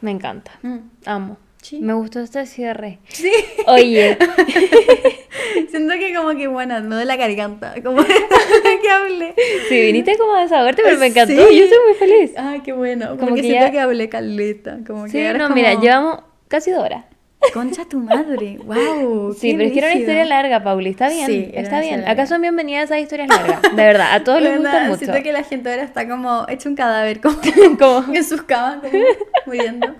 Me encanta. Mm. Amo. Sí. Me gustó este cierre. Sí. Oye, Siento que como que, bueno, me duele la garganta, como que hablé. si viniste como a desahogarte, pero me encantó. Sí. Yo estoy muy feliz. Ay, qué bueno. Como, Como que, que siento que hablé caleta. Como Sí, que ahora no, es mira, como, llevamos casi dos horas. Concha tu madre. Wow. Sí, pero es que era una historia larga, Pauli. Está bien, Sí, está bien. historia Acá larga. son bienvenidas esas historias largas. De verdad, a todos les Bueno, gustan mucho. Siento que la gente ahora está como hecho un cadáver, como, Como- en sus camas, como muriendo.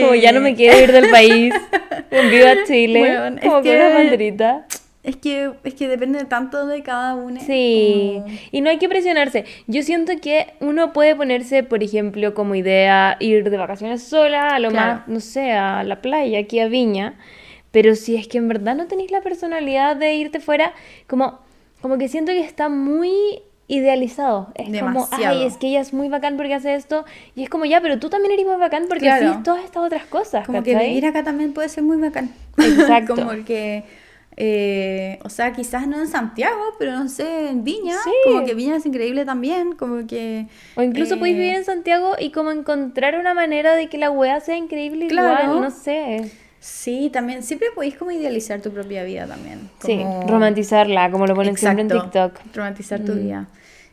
Como ya no me Eh, quiero ir del país. Viva Chile. Es como con que- una banderita. Es que, es que depende tanto de cada uno. Sí, como- y no hay que presionarse. Yo siento que uno puede ponerse, por ejemplo, como idea ir de vacaciones sola, a lo Claro. más, no sé, a la playa, aquí a Viña. Pero si es que en verdad no tenéis la personalidad de irte fuera, como, como que siento que está muy idealizado. Es como, Demasiado. ay, es que ella es muy bacán porque hace esto. Y es como, ya, pero tú también eres muy bacán porque Claro. haces todas estas otras cosas. Como que ¿cachai? vivir acá también puede ser muy bacán. Exacto. como que, eh, o sea, quizás no en Santiago, pero no sé, en Viña. Sí. Como que Viña es increíble también. Como que. O incluso podéis eh, vivir en Santiago y como encontrar una manera de que la weá sea increíble Claro. igual, no sé. Sí, también. Siempre podéis como idealizar tu propia vida también. Sí, romantizarla, como lo ponen siempre en TikTok. Romantizar tu Mm. vida.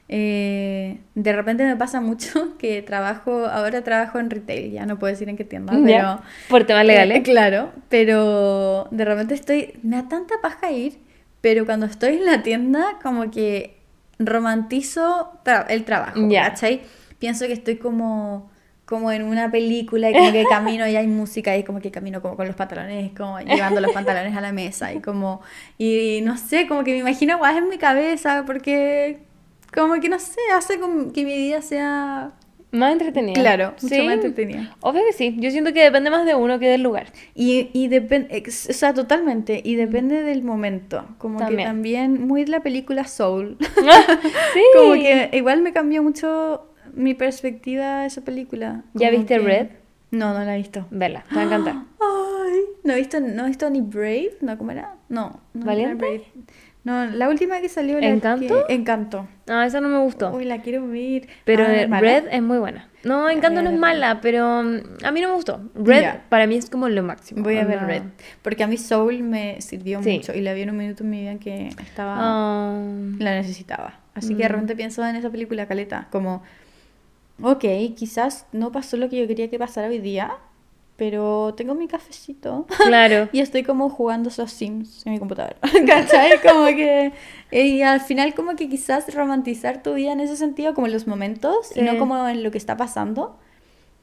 Eh, de repente me pasa mucho que trabajo, ahora trabajo en retail, ya no puedo decir en qué tienda, pero... Ya, Por temas legales. Eh, claro, pero de repente estoy, me da tanta paja ir, pero cuando estoy en la tienda como que romantizo tra- el trabajo, Ya. ¿cachai? Pienso que estoy como, como en una película y como que camino y hay música y como que camino como con los pantalones, como llevando los pantalones a la mesa y como, y no sé, como que me imagino guay en mi cabeza porque como que no sé, hace como que mi vida sea... Más entretenida. Claro, mucho Sí, más entretenida. Obvio que sí. Yo siento que depende más de uno que del lugar. Y, y depende, o sea, totalmente, y depende del momento, como que También. muy de la película Soul, sí. como que igual me cambió mucho mi perspectiva de esa película. ¿Ya viste que- Red? No, no la he visto. Vela, te va a encantar. Ay, no he visto, no he visto ni Brave, ¿no? ¿Cómo era? No, no ¿Valiente? Brave. No, la última que salió la ¿Encanto? que- Encanto. No, esa no me gustó. Uy, la quiero ver. Pero Ah. Red es muy buena. No, Encanto no es mala, pero mm, a mí no me gustó. Red Ya. para mí es como lo máximo. Voy a ver Red, porque a mí Soul me sirvió Sí. mucho y la vi en un minuto en mi vida que estaba... Ah, la necesitaba. Así que de Mm. repente pienso en esa película, Caleta, como, ok, quizás no pasó lo que yo quería que pasara hoy día, pero tengo mi cafecito claro. y estoy como jugando esos Sims en mi computadora. ¿Cachai? Como que, y al final como que quizás romantizar tu vida en ese sentido, como en los momentos y no Sí. como en lo que está pasando,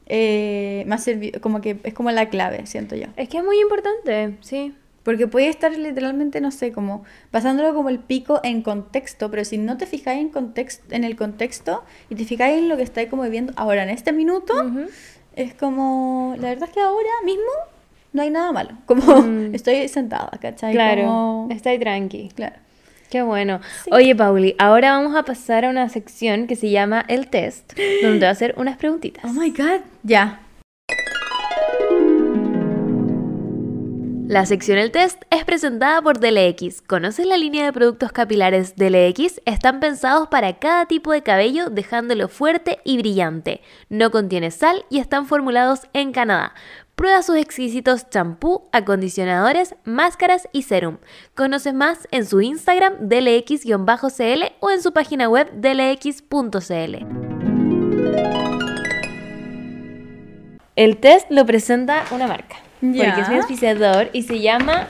eh, me ha servido, como que es como la clave, siento yo. Es que es muy importante, sí. Porque puede estar literalmente, no sé, como pasándolo como el pico en contexto, pero si no te fijáis en, context en el contexto y te fijáis en lo que estáis como viviendo ahora, en este minuto, Ujú. Es como, la verdad es que ahora mismo no hay nada malo. Como Mm. estoy sentada, ¿cachai? Claro, Como- ahí tranqui. Claro. Qué bueno. Sí. Oye, Pauli, ahora vamos a pasar a una sección que se llama El Test, donde te voy a hacer unas preguntitas. Oh my god. Ya. La sección El Test es presentada por DLX. ¿Conoces la línea de productos capilares DLX? Están pensados para cada tipo de cabello, dejándolo fuerte y brillante. No contiene sal y están formulados en Canadá. Prueba sus exquisitos champú, acondicionadores, máscaras y serum. Conoce más en su Instagram DLX-CL o en su página web DLX.cl. El test lo presenta una marca. Porque es mi auspiciador y se llama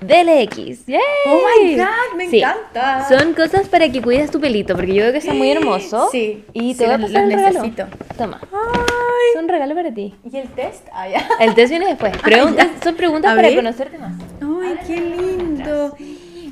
DLX. ¡Yay! Oh my god, me Sí. encanta. Son cosas para que cuides tu pelito, porque yo creo que está muy hermoso. Sí, Y sí, te voy a pasar el regalo. necesito. Toma. Ay. Es un regalo para ti. ¿Y el test? Ah, ya. El test viene después. Preguntas, son preguntas para conocerte más. Ay, qué lindo.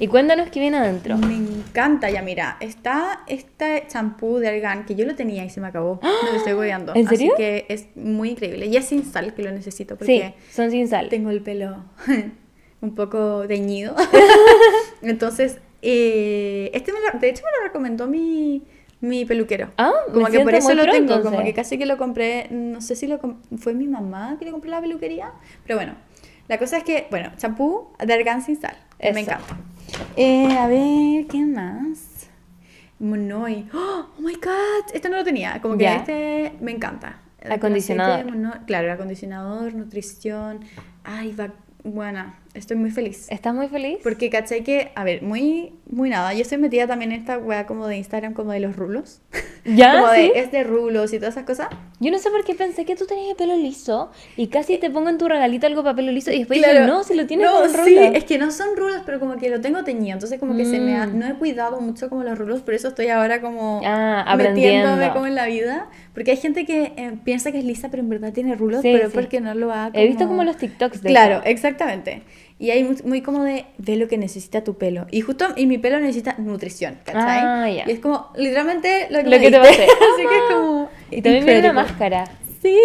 Y cuéntanos qué viene adentro. Me encanta, ya mira, está este champú de argán que yo lo tenía y se me acabó. Me lo estoy goleando. ¿En serio? Así que es muy increíble. Y es sin sal que lo necesito Sí, porque son sin sal. tengo el pelo un poco deñido. Entonces, eh, este me lo- de hecho me lo recomendó mi, mi peluquero. Ah, como que por eso lo tengo, como entonces. que casi que lo compré, no sé si lo fue mi mamá que le compró la peluquería, pero bueno, la cosa es que, bueno, champú de argán sin sal, me encanta. Eh, a ver, ¿qué más? Monoi. Oh, oh my god, este no lo tenía, como que Ya. este me encanta. El Acondicionador. aceite de Monoi- claro, el acondicionador, nutrición. Ay, va, buena, estoy muy feliz. ¿Estás muy feliz? Porque caché que, a ver, muy, muy nada. Yo estoy metida también en esta wea como de Instagram, como de los rulos. ¿Ya? como de, ¿Sí? es de rulos y todas esas cosas. Yo no sé por qué pensé que tú tenías el pelo liso y casi te pongo en tu regalito algo para pelo liso y después dije, no, si lo tienes no, con sí, rulo. es que no son rulos, pero como que lo tengo teñido. Entonces, como que se me ha- Mm. no he cuidado mucho como los rulos, por eso estoy ahora como Ah, metiéndome como en la vida. Porque hay gente que eh, piensa que es lisa, pero en verdad tiene rulos, Sí, pero es sí. porque no lo ha He visto como los TikToks de Claro, eso. exactamente. Y hay muy, muy como de, ve lo que necesita tu pelo. Y justo, y mi pelo necesita nutrición, ¿cachai? Ah. Y es como, literalmente, lo que, Lo me que te diste. pasé. Así que es como... Y también viene una máscara. Sí,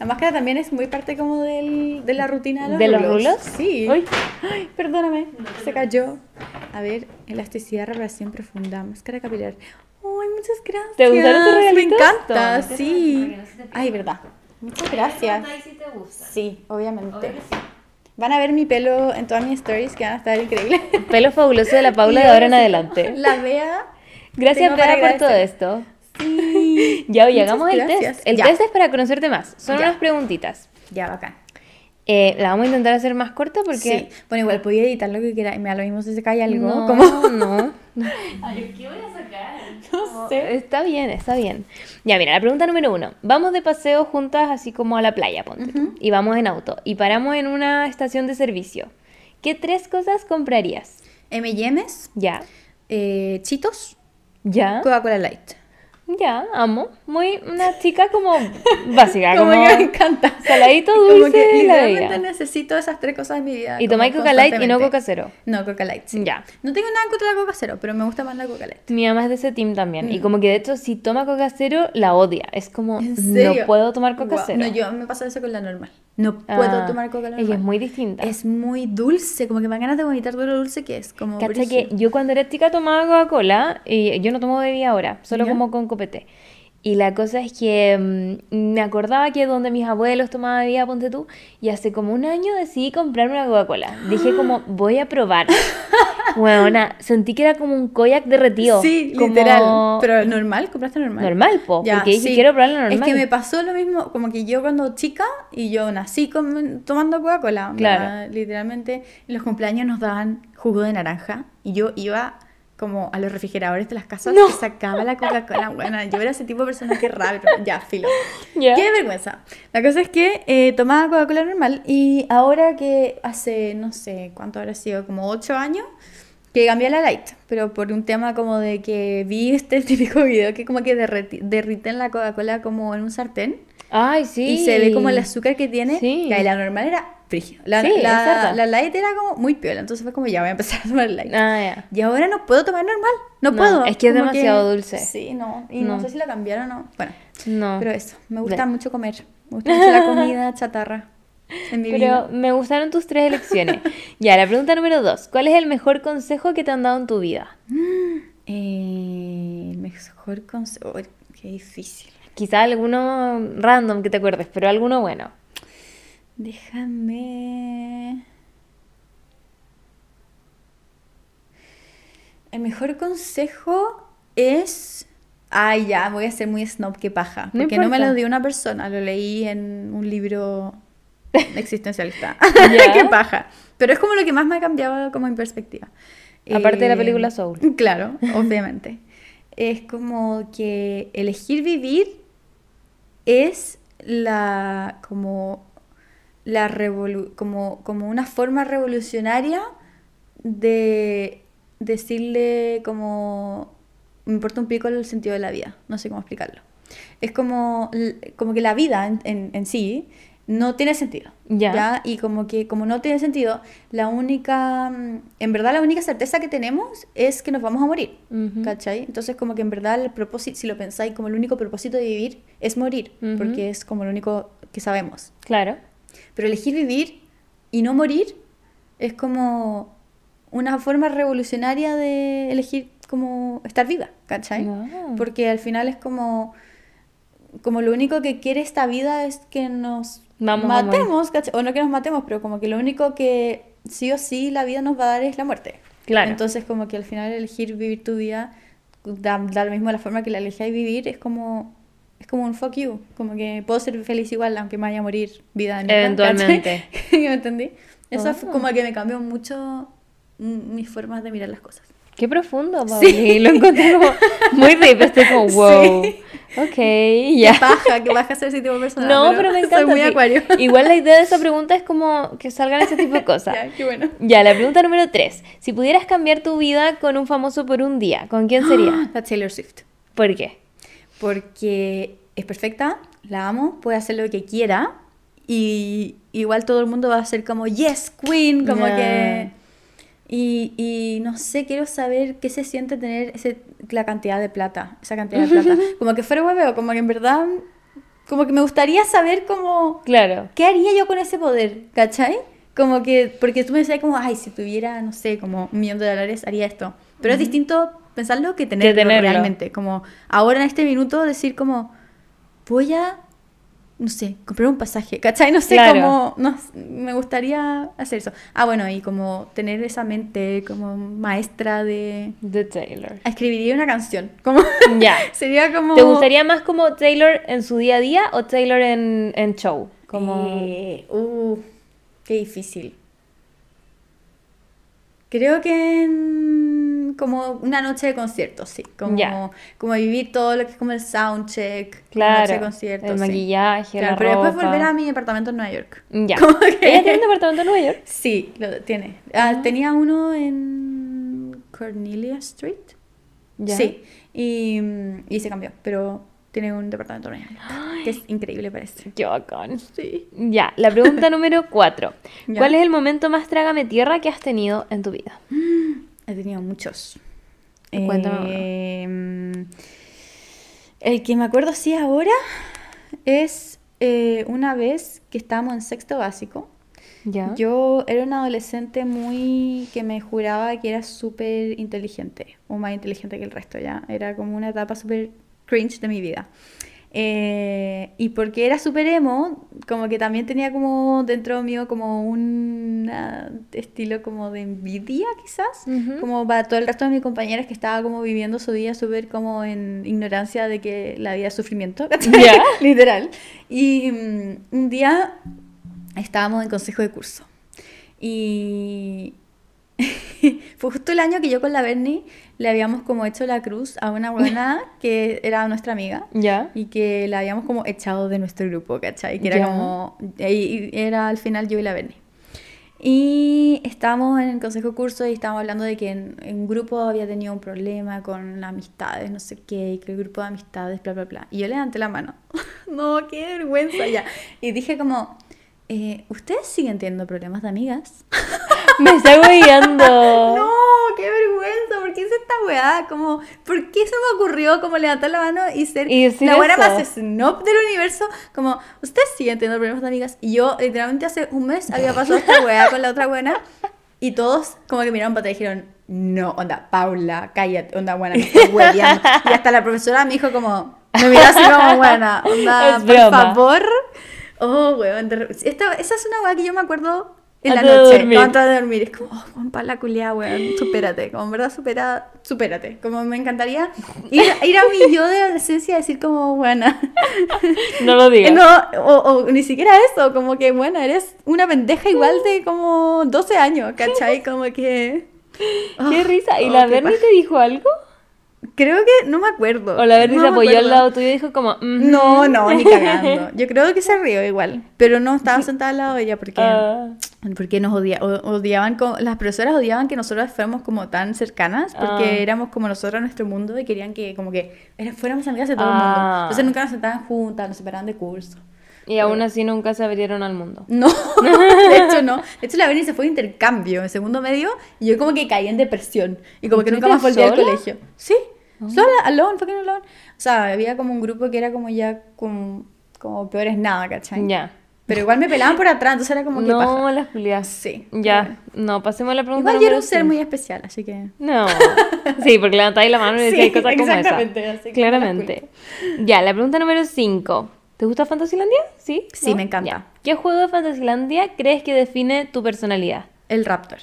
la máscara también es muy parte como del, de la rutina de los ¿De los rulos. Sí. Uy. Ay, perdóname, se cayó. A ver, elasticidad, reparación profunda, máscara capilar. Ay, muchas gracias. ¿Te gustaron tus Me regalitos? encanta, Toma. sí. Ay, verdad. Muchas gracias. Sí, obviamente. Van a ver mi pelo en todas mis stories que van a estar increíbles. Pelo fabuloso de la Paula Y de ahora en adelante. La vea. Gracias, por todo esto. Sí. Ya, Muchas hagamos el test. El Ya. test es para conocerte más. Son Ya. unas preguntitas. Ya, bacán. Eh, la vamos a intentar hacer más corta porque... Sí. Bueno, igual podía editar lo que quiera y me da lo mismo si se cae algo. No, como... no. ¿Qué voy a sacar? No sé. Está bien, está bien. Ya, mira, la pregunta número uno. Vamos de paseo juntas así como a la playa, ponte. tú, Y vamos en auto. Y paramos en una estación de servicio. ¿Qué tres cosas comprarías? M&M's, Ya. eh, Chitos, Ya. Coca-Cola Light. Ya, amo. Muy una chica como básica, Como como, que me encanta. saladito, Como dulce que y la literalmente necesito esas tres cosas en mi vida. Y como tomáis Coca Light y no. Coca Cero. No, Coca Light, sí. Ya. No tengo nada en contra de la Coca Cero, pero me gusta más la Coca Light. Mi mamá es de ese team también. Y Mm. como que de hecho, si toma Coca Cero, la odia. Es como, ¿En no puedo tomar Coca Cero. No, yo me pasa eso con la normal. No puedo Ah, tomar Coca normal. Ella es muy distinta. Es muy dulce, como que me dan ganas de vomitar todo lo dulce que es. Como Cacha que yo cuando era chica tomaba Coca-Cola y yo no tomo bebida ahora, solo ¿Ya? como con copete. Y la cosa es que mm, me acordaba que donde mis abuelos tomaban bebida, ponte tú, y hace como un año decidí comprarme una Coca-Cola. Dije como, voy a probar. Bueno, sentí que era como un koyak derretido. Sí, como literal. Pero normal, compraste normal. Normal, po, Ya, porque dije, sí. quiero probarla normal. Es que me pasó lo mismo, como que yo cuando chica y yo nací con- tomando Coca-Cola. Claro. Literalmente en los cumpleaños nos daban jugo de naranja y yo iba como a los refrigeradores de las casas No. sacaba la Coca-Cola. Bueno, yo era ese tipo de persona que raro, pero ya, filo. Ya. Qué vergüenza. La cosa es que eh, tomaba Coca-Cola normal y ahora que hace, no sé, ¿cuánto habrá sido? Como 8 años, que cambié a la light, pero por un tema como de que vi este típico video que como que derriten la Coca-Cola como en un sartén Ay, sí. y se ve como el azúcar que tiene. Sí. Y la normal era frígida. La, Sí, la, la light era como muy piola, entonces fue como ya voy a empezar a tomar light. Ah. Y ahora no puedo tomar normal, no, No, puedo. es que es demasiado dulce. Sí, no, y no. No. sé si lo cambiaron o no. Bueno, No. pero eso, me gusta mucho comer. Me gusta mucho la comida chatarra en mi Pero vida. me gustaron tus tres elecciones. ya, la pregunta número dos. ¿Cuál es el mejor consejo que te han dado en tu vida? Eh, el mejor consejo. Uy, Qué difícil. Quizá alguno random que te acuerdes, pero alguno bueno. Déjame. El mejor consejo es. Ay, ya, voy a ser muy snob, qué paja. No Porque no, me lo dio una persona, lo leí en un libro existencialista. Qué paja. Pero es como lo que más me ha cambiado como en perspectiva. Aparte de la Eh, película Soul. Claro, obviamente. es como que elegir vivir es la como la revolu- como, como una forma revolucionaria de decirle como me importa un pico el sentido de la vida, no sé cómo explicarlo. Es como, como que la vida en, en- en sí no tiene sentido. Ya. Y como que como no tiene sentido, la única, mm, en verdad la única certeza que tenemos es que nos vamos a morir. ¿cachai? Entonces como que en verdad el propósito, si lo pensáis, como el único propósito de vivir es morir, porque es como lo único que sabemos. Claro. Pero elegir vivir y no morir es como una forma revolucionaria de elegir como estar viva, ¿cachai? Ah. Porque al final es como, como lo único que quiere esta vida es que nos Vamos matemos, ¿cachai? O no que nos matemos, pero como que lo único que sí o sí la vida nos va a dar es la muerte. Claro. Entonces como que al final elegir vivir tu vida da, da lo mismo la forma que la elegí vivir, es como... Es como un fuck you, como que puedo ser feliz igual aunque me vaya a morir vida de mierda, Eventualmente. ¿Me entendí? Eso fue Ah. como que me cambió mucho mis formas de mirar las cosas. Qué profundo, Pauli. Lo encontré como muy deep. Estoy como, wow. Ok, ya. Qué baja, qué baja ser ese tipo de persona. No, pero me encanta. Soy muy sí. acuario. Igual la idea de esa pregunta es como que salgan ese tipo de cosas. Ya, qué bueno. Ya, la pregunta número 3. Si pudieras cambiar tu vida con un famoso por un día, ¿con quién sería? La Taylor Swift. ¿Por qué? Porque es perfecta, la amo, puede hacer lo que quiera y igual todo el mundo va a ser como, yes, queen, como Ya. que... Y, y no sé, quiero saber qué se siente tener ese, la cantidad de plata, esa cantidad de plata. Como que fuera hueveo, como que en verdad, como que me gustaría saber cómo, Claro. ¿qué haría yo con ese poder? ¿Cachai? Como que, porque tú me decías como, ay, si tuviera, no sé, como un millón de dólares, haría esto. Pero es distinto pensarlo que tenerlo, tenerlo. realmente. Como ahora en este minuto decir como, voy a, no sé, comprar un pasaje, ¿cachai? No sé, Claro. como, no, me gustaría hacer eso. Ah, bueno, y como tener esa mente como maestra de... De Taylor. Escribiría una canción, como... Ya. Sería como... ¿Te gustaría más como Taylor en su día a día o Taylor en, en show? Como... Eh, uh, qué difícil. Creo que en- como una noche de conciertos, sí. Como, como vivir todo lo que es como el soundcheck, Claro. noche de conciertos. el sí. maquillaje, Claro, la pero después volver a mi departamento en Nueva York. Ya. Que- ¿Ella tiene un departamento en Nueva York? Sí, lo tiene. Ah, Tenía uno en Cornelia Street. Ya. Sí, y, mm, y se cambió, pero tiene un departamento en Nueva que es increíble, parece. Qué bacán. Sí. Ya, la pregunta número 4. Ya. ¿Cuál es el momento más trágame tierra que has tenido en tu vida? He tenido muchos. Cuéntame Eh, el que me acuerdo sí ahora es eh, una vez que estábamos en sexto básico. Ya. Yo era una adolescente muy que me juraba que era súper inteligente, o más inteligente que el resto ya. Era como una etapa súper cringe de mi vida. Eh, y porque era súper emo, como que también tenía como dentro mío como un ah, estilo como de envidia quizás, Ujú. como para todo el resto de mis compañeras que estaba como viviendo su día súper como en ignorancia de que la vida es sufrimiento. Ya. literal. Y mm, un día estábamos en consejo de curso y fue justo el año que yo con la Bernie le habíamos como hecho la cruz a una buena que era nuestra amiga Ya. y que la habíamos como echado de nuestro grupo, ¿cachai? Que era Ya. como, y- era al final yo y la Bernie. Y estábamos en el consejo curso y estábamos hablando de que en, en un grupo había tenido un problema con amistades, no sé qué, y que el grupo de amistades, bla, bla, bla. Y yo levanté la mano. no, qué vergüenza ya. Y dije como, eh, ¿ustedes siguen teniendo problemas de amigas? Me está guiando. No, qué vergüenza, ¿por qué hice esta weá? Como, ¿por qué se me ocurrió como levantar la mano y ser Y la buena más snob del universo? Como, ustedes siguen teniendo problemas de amigas. Y yo, literalmente, hace un mes había pasado esta weá con la otra buena. Y todos, como que miraron para atrás y dijeron, no, onda, Paula, cállate, onda, buena, me estás hueveando". Y hasta la profesora me dijo, como, me miró así como, buena, onda, Es por broma. favor. Oh, weón, de esta, esa es una weá que yo me acuerdo en la de noche, dormir. antes de dormir. Es como, oh, Juan Pablo, culiá, weón, supérate. Como en verdad, supera, supérate. Como me encantaría ir, ir a mi yo de adolescencia y decir como, buena. No lo digas. No, o, o ni siquiera eso, como que, bueno, eres una pendeja igual de como 12 años, ¿cachai? Como que... Qué Oh, risa. ¿Y oh, la Bernie te dijo algo? Creo que, no me acuerdo. ¿O la Bernie No se apoyó al lado tuyo y dijo como... No, no, ni cagando. Yo creo que se rió igual, pero no estaba sentada al lado de ella porque... Ah, Porque nos odia- odiaban, como- las profesoras odiaban que nosotros fuéramos como tan cercanas, porque Ah. éramos como nosotros en nuestro mundo y querían que como que fuéramos amigas de todo el Ah. mundo. Entonces nunca nos sentaban juntas, nos separaban de curso. Y aún así nunca se abrieron al mundo. No, de hecho no. De hecho la Beni se fue de intercambio en segundo medio y yo como que caí en depresión. Y como que nunca más volví al ¿Sola? colegio. Sí, sola, alone, fucking alone. O sea, había como un grupo que era como ya como, como peor es nada, ¿cachai? Ya. Pero igual me pelaban por atrás, entonces era como que No, paja. las Julias. Sí. Ya. No, pasemos a la pregunta Igual yo era un ser muy especial, así que... No. Sí, porque levantáis la mano y decíais Sí, cosas como esa. así Claramente. Ya, la pregunta número 5. ¿Te gusta Fantasylandia? Sí. Sí, me encanta. Ya. ¿Qué juego de Fantasylandia crees que define tu personalidad? El Raptor.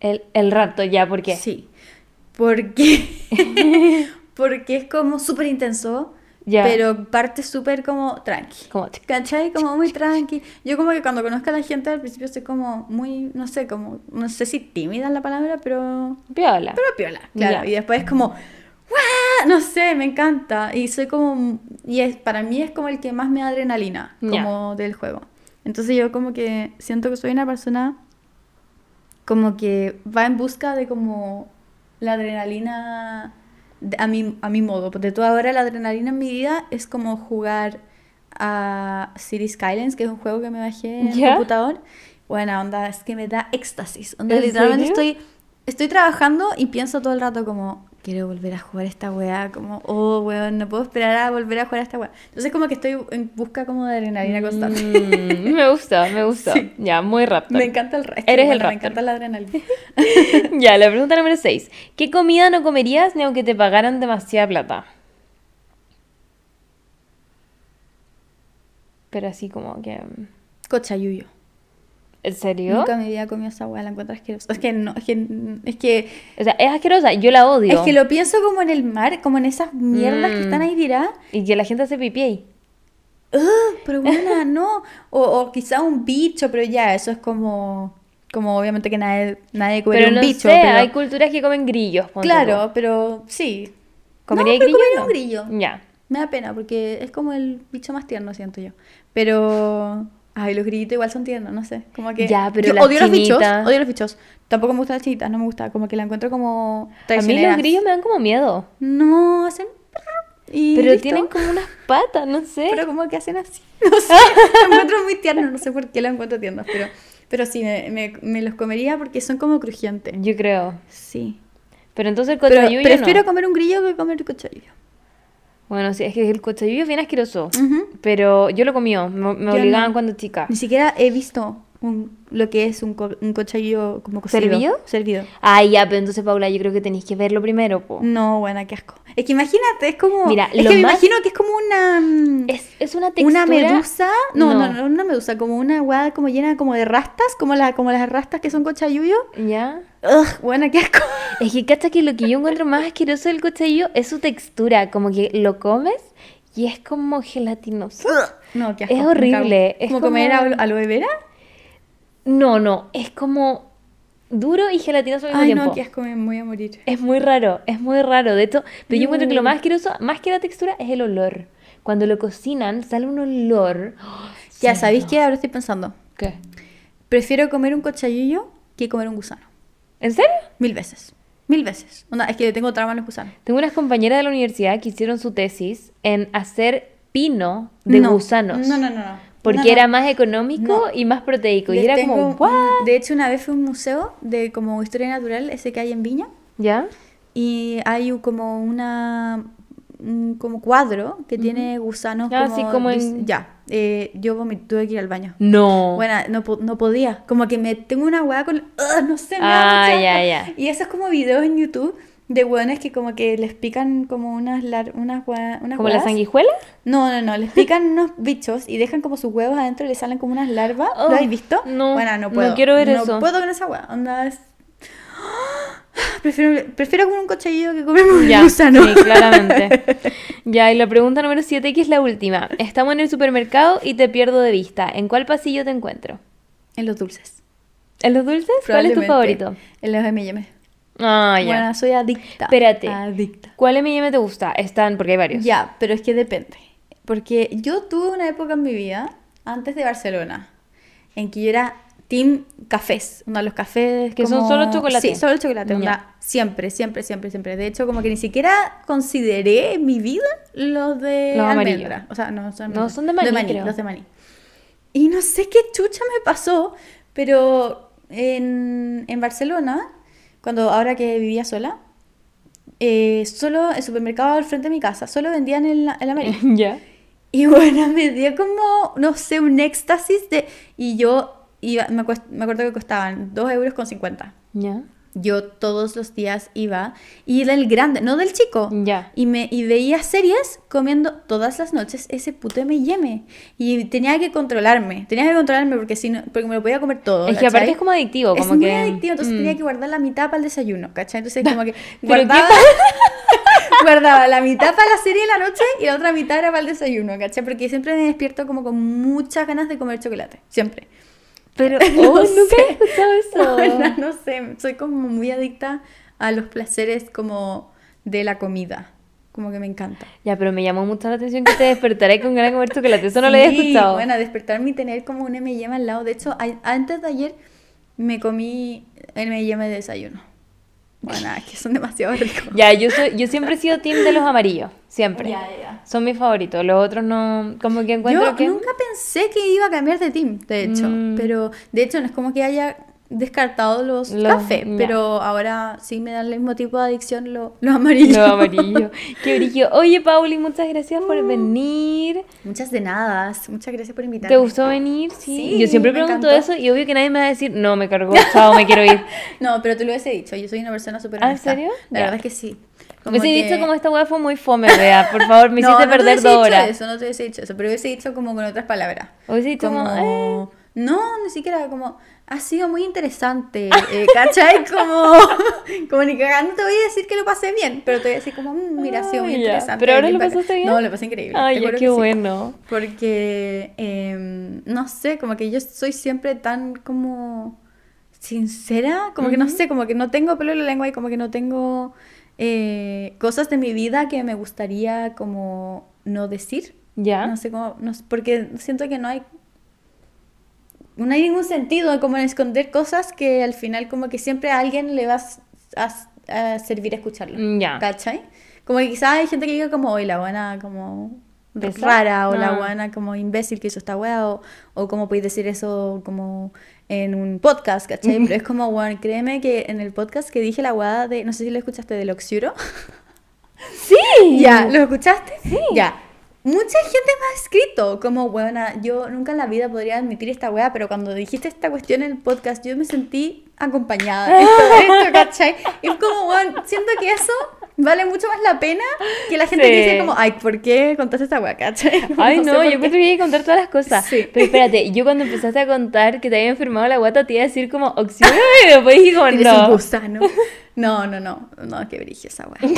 El, el rapto, ya, ¿por qué? Sí. Porque... porque es como súper intenso, pero parte súper como tranqui. Como, ¿Cachai? Como muy tranqui. Yo como que cuando conozco a la gente al principio soy como muy, no sé, como, no sé si tímida es la palabra, pero... piola. Pero piola, claro. Y después es como, ¡guau! No sé, me encanta. Y soy como, y es, para mí es como el que más me da adrenalina, como del juego. Entonces yo como que siento que soy una persona como que va en busca de como la adrenalina de- a mi, a mi modo. Porque toda ahora la adrenalina en mi vida es como jugar a City Skylines, que es un juego que me bajé en el computador. Buena onda, es que me da éxtasis. Onda, ¿En literalmente serio? estoy, estoy trabajando y pienso todo el rato como, quiero volver a jugar esta weá, como, oh, weón, no puedo esperar a volver a jugar a esta weá. Entonces como que estoy en busca como de adrenalina constante. Mm, me gustó, me gustó. Sí. Ya, muy rapto. Me encanta el resto. Eres el raptor. Me encanta la adrenalina. Ya, la pregunta número 6. ¿Qué comida no comerías ni aunque te pagaran demasiada plata? Pero así como que... mm, Cochayuyo. ¿En serio? Nunca en mi vida he comido esa weá, la encuentro asquerosa. Es que no, es que, es que, O sea, es asquerosa, yo la odio. es que lo pienso como en el mar, como en esas mierdas que Mm. están ahí tiradas. Y que la gente hace pipí ahí. Ugh, pero buena, no. O, o quizá un bicho, pero ya, eso es como, como obviamente que nadie, nadie come Pero un no bicho. sé, pero, hay culturas que comen grillos, claro, tú. pero sí. ¿Comería no, grillo? comería No. un grillo. Ya. Me da pena porque es como el bicho más tierno, siento yo. Pero. Ay, los grillitos igual son tiernos, no sé. Como que. Ya, pero yo las odio los bichos. Odio los bichos. Tampoco me gustan las chinitas, no me gusta. Como que la encuentro como. A mí los grillos me dan como miedo. No, hacen. Y Pero listo. tienen como unas patas, no sé. Pero como que hacen así. No sé. Lo encuentro muy tierno, no sé por qué lo encuentro tierno. Pero, pero sí, me, me, me los comería porque son como crujientes. Yo creo. Sí. Pero entonces el Pero cochayuyo prefiero no. comer un grillo que comer cochayuyo. Bueno, sí, es que el cochayuyo es bien asqueroso. Ujú. Pero yo lo comió, me, obligaban no. cuando chica. Ni siquiera he visto un, lo que es un, co- un cochayuyo como cocido. ¿Servido? Servido. Ay, ya, pero entonces, Paula, yo creo que tenéis que verlo primero, po. No, buena, qué asco. Es que imagínate, es como. Mira, es lo que me más- imagino que es como una. mm, Es, es una textura... Una medusa. No, no, No. no, una medusa, como una hueá como llena como de rastas, como, la, como las rastas que son cochayuyo. ¿Ya? Ugh, buena, qué asco. Es que, cacha, que lo que yo encuentro más asqueroso del cochayuyo es su textura. Como que lo comes y es como gelatinoso. No, qué asco. Es horrible, es ¿Como comer como- alo- aloe vera? No, no, es como duro y gelatinoso al mismo Ay, tiempo. no, qué asco, me voy a morir. Es muy raro, es muy raro. De hecho, pero yo encuentro que lo No. más asqueroso, más que la textura, es el olor. Cuando lo cocinan, sale un olor. Ya, Sí, ¿sabéis no. qué? Ahora estoy pensando. ¿Qué? Prefiero comer un cochayuyo que comer un gusano. ¿En serio? Mil veces. Mil veces. Onda, es que le tengo trauma a los gusanos. Tengo unas compañeras de la universidad que hicieron su tesis en hacer pino de No. gusanos. No, no, no. no. Porque No, no. era más económico No. y más proteico. Y Les era tengo como, un-. De hecho, una vez fui a un museo de como historia natural, ese que hay en Viña, ¿Ya? y hay como una un como cuadro que tiene gusanos Ah, como, sí, como en- ya eh, yo tuve que ir al baño No. bueno no, no podía como que me tengo una hueá con ¡Ugh! no sé me Ah, ya, ya. y esos como videos en YouTube de hueones que como que les pican como unas lar- unas, unas ¿Como la hueás. sanguijuela? No, no, no, les pican unos bichos y dejan como sus huevos adentro y les salen como unas larvas. Oh, ¿Lo habéis visto? no, Bueno, no no puedo. quiero ver no eso. puedo con esa hueá. Onda es... Prefiero, prefiero comer un cochillo que comer un Ya, gusano. sí, claramente. Ya, y la pregunta número 7, que es la última. Estamos en el supermercado y te pierdo de vista. ¿En cuál pasillo te encuentro? En los dulces. ¿En los dulces? ¿Cuál es tu favorito? En los M&M. Ah, ya. Bueno, soy adicta. Espérate. Adicta. ¿Cuál M&M te gusta? Están, porque hay varios. Ya, pero es que depende. Porque yo tuve una época en mi vida, antes de Barcelona, en que yo era team cafés, uno de los cafés Que son solo chocolate. Sí, solo chocolate, onda, siempre, siempre, siempre, siempre. De hecho, como que ni siquiera consideré en mi vida los de Los amarillos. almendra. O sea, no son, No, son de maní, creo. los de maní. Y no sé qué chucha me pasó, pero en, en Barcelona, cuando ahora que vivía sola, eh, solo el supermercado al frente de mi casa, solo vendían el, el amarillo. ya. Y bueno, me dio como, no sé, un éxtasis de... Y yo iba, me, me acuerdo que costaban 2 euros con 50. Ya. Yo todos los días iba, y del grande, no del chico. Ya. Y, me, y veía series comiendo todas las noches ese puto M&M. Y tenía que controlarme, tenía que controlarme porque si no, porque me lo podía comer todo. Es que aparte es como adictivo, Es como muy que... adictivo, entonces Mm. tenía que guardar la mitad para el desayuno, ¿cachai? Entonces como que ¿Pero qué guardaba, guardaba la mitad para la serie de la noche y la otra mitad era para el desayuno, ¿cachai? Porque siempre me despierto como con muchas ganas de comer chocolate, siempre. Pero, No oh, nunca he escuchado eso. No sé, soy como muy adicta a los placeres como de la comida, como que me encanta. Ya, pero me llamó mucho la atención que te despertaré con ganas de comer chocolate. Eso no lo había Sí, escuchado. Bueno, despertarme y tener como un M&M al lado. De hecho, a- antes de ayer me comí M&M de desayuno. Bueno, es que son demasiado ricos. Ya, yo soy, yo siempre he sido team de los amarillos, siempre. Ya, ya, ya. Son mis favoritos. Los otros no, como que encuentro Yo que nunca pensé que iba a cambiar de team, de hecho. Mm. Pero de hecho no es como que haya descartado los, Los- cafés, pero ahora sí me dan el mismo tipo de adicción lo- los amarillos. los amarillos. Qué brillo. Oye, Pauli, muchas gracias por Uh. venir. Muchas de nada. Muchas gracias por invitarme. ¿Te gustó venir? Sí. Sí, yo siempre pregunto encantó. eso y obvio que nadie me va a decir, no, me cargó, chao, me quiero ir. No, pero te lo hubiese dicho. Yo soy una persona súper ¿Ah, en serio? La verdad es que sí. Me hubiese que- dicho como esta weá fue muy fome, vea. Por favor, me no, hiciste no perder dos horas. eso, no te hubiese dicho eso, pero hubiese dicho como con otras palabras. Hubiese dicho como, como... No, ni siquiera como... Ha sido muy interesante, eh, ¿cachai? Como, como ni cagando te voy a decir que lo pasé bien, pero te voy a decir como, "Mm, mira, ha sido muy interesante. ¿Pero ahora lo bacán". pasaste bien? No, lo pasé increíble. Ay, ya, qué que sí. bueno. Porque, em, no sé, como que yo soy siempre tan como sincera, como que no sé, como que no tengo pelo en la lengua y como que no tengo eh, cosas de mi vida que me gustaría como no decir. ¿Ya? No sé cómo, no porque siento que no hay, no hay ningún sentido como en esconder cosas que al final como que siempre a alguien le vas a, a servir escucharlo. Mm, ya. ¿Cachai? Como que quizás hay gente que diga como, hoy la buena como rara o la Ah. buena como imbécil que hizo esta wea o, o como podéis decir eso como en un podcast, ¿cachai? Pero es como, bueno, créeme que en el podcast que dije la wea de, no sé si lo escuchaste, del Oxiuro. Sí. Ya, ¿lo escuchaste? Ya. Mucha gente me ha escrito como, buena, yo nunca en la vida podría admitir esta wea, pero cuando dijiste esta cuestión en el podcast, yo me sentí acompañada en todo esto, ¿cachai? Y es como, bueno, siento que eso vale mucho más la pena que la gente Sí. que dice como, ay, ¿por qué contaste esta wea, cachai? Ay, sé no, por yo pensé que iba a contar todas las cosas. Sí. Pero espérate, yo cuando empezaste a contar que te había enfermado la guata, te iba a decir como oxígeno y después dije como Eres un no. gusano. No, no, no, no, qué brillo esa wea.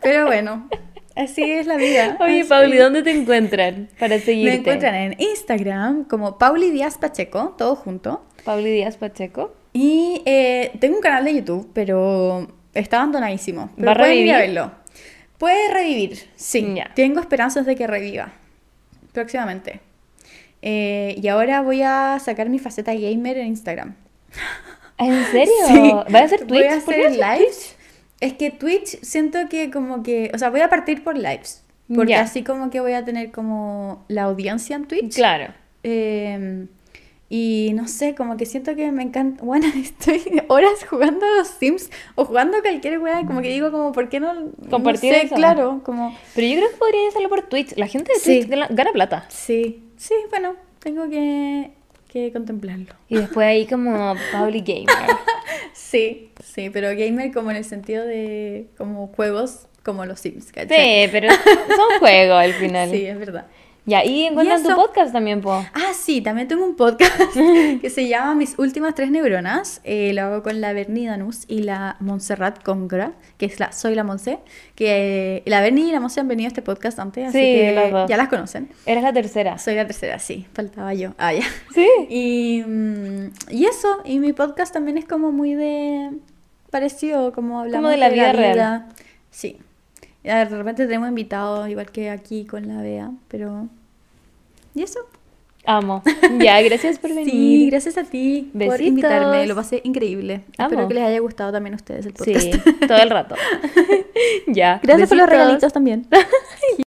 Pero bueno, así es la vida. Oye, así. Pauli, ¿dónde te encuentran para seguirte? Me encuentran en Instagram como Pauli Díaz Pacheco, todo junto. Pauli Díaz Pacheco. Y eh, tengo un canal de YouTube, pero está abandonadísimo. Pero ¿Va a pueden ir a revivir? verlo. Puede revivir, sí. Ya. Tengo esperanzas de que reviva próximamente. Eh, y ahora voy a sacar mi faceta gamer en Instagram. ¿En serio? Sí. ¿Vas a hacer Voy Twitch? a ¿Por qué hacer lives. Es que Twitch siento que como que, o sea, voy a partir por lives. Porque así como que voy a tener como la audiencia en Twitch. Claro. Eh, y no sé, como que siento que me encanta. Bueno, estoy horas jugando a los Sims o jugando a cualquier weá. Como que digo, como, ¿por qué no? Compartir no sé, eso. claro, como. Pero yo creo que podría hacerlo por Twitch. La gente de Sí. Twitch gana, gana plata. Sí, sí, bueno, tengo que, que contemplarlo. Y después ahí como Pauli Gamer. Sí, sí, pero gamer como en el sentido de como juegos como los Sims, ¿cachai? Sí, pero son juegos al final. Sí, es verdad. Y encuentran tu podcast también, po. Ah, sí, también tengo un podcast que se llama Mis últimas tres neuronas. Eh, lo hago con la Berni Danús y la Montserrat Congra, que es la Soy la Monse. Que eh, la Berni y la Monse han venido a este podcast antes, así Sí, que las dos. ya las conocen. Eres la tercera. Soy la tercera, sí, faltaba yo. Ah, ya. Sí. Y, mm, y eso, y mi podcast también es como muy de parecido, como hablamos de la vida real. Sí. De repente tenemos invitados, igual que aquí con la Bea, pero... ¿Y eso? Amo. Ya, gracias por venir. Sí, gracias a ti por invitarme. Lo pasé increíble. Amo. Espero que les haya gustado también a ustedes el Sí, podcast. todo el rato. ya. Gracias por los regalitos también.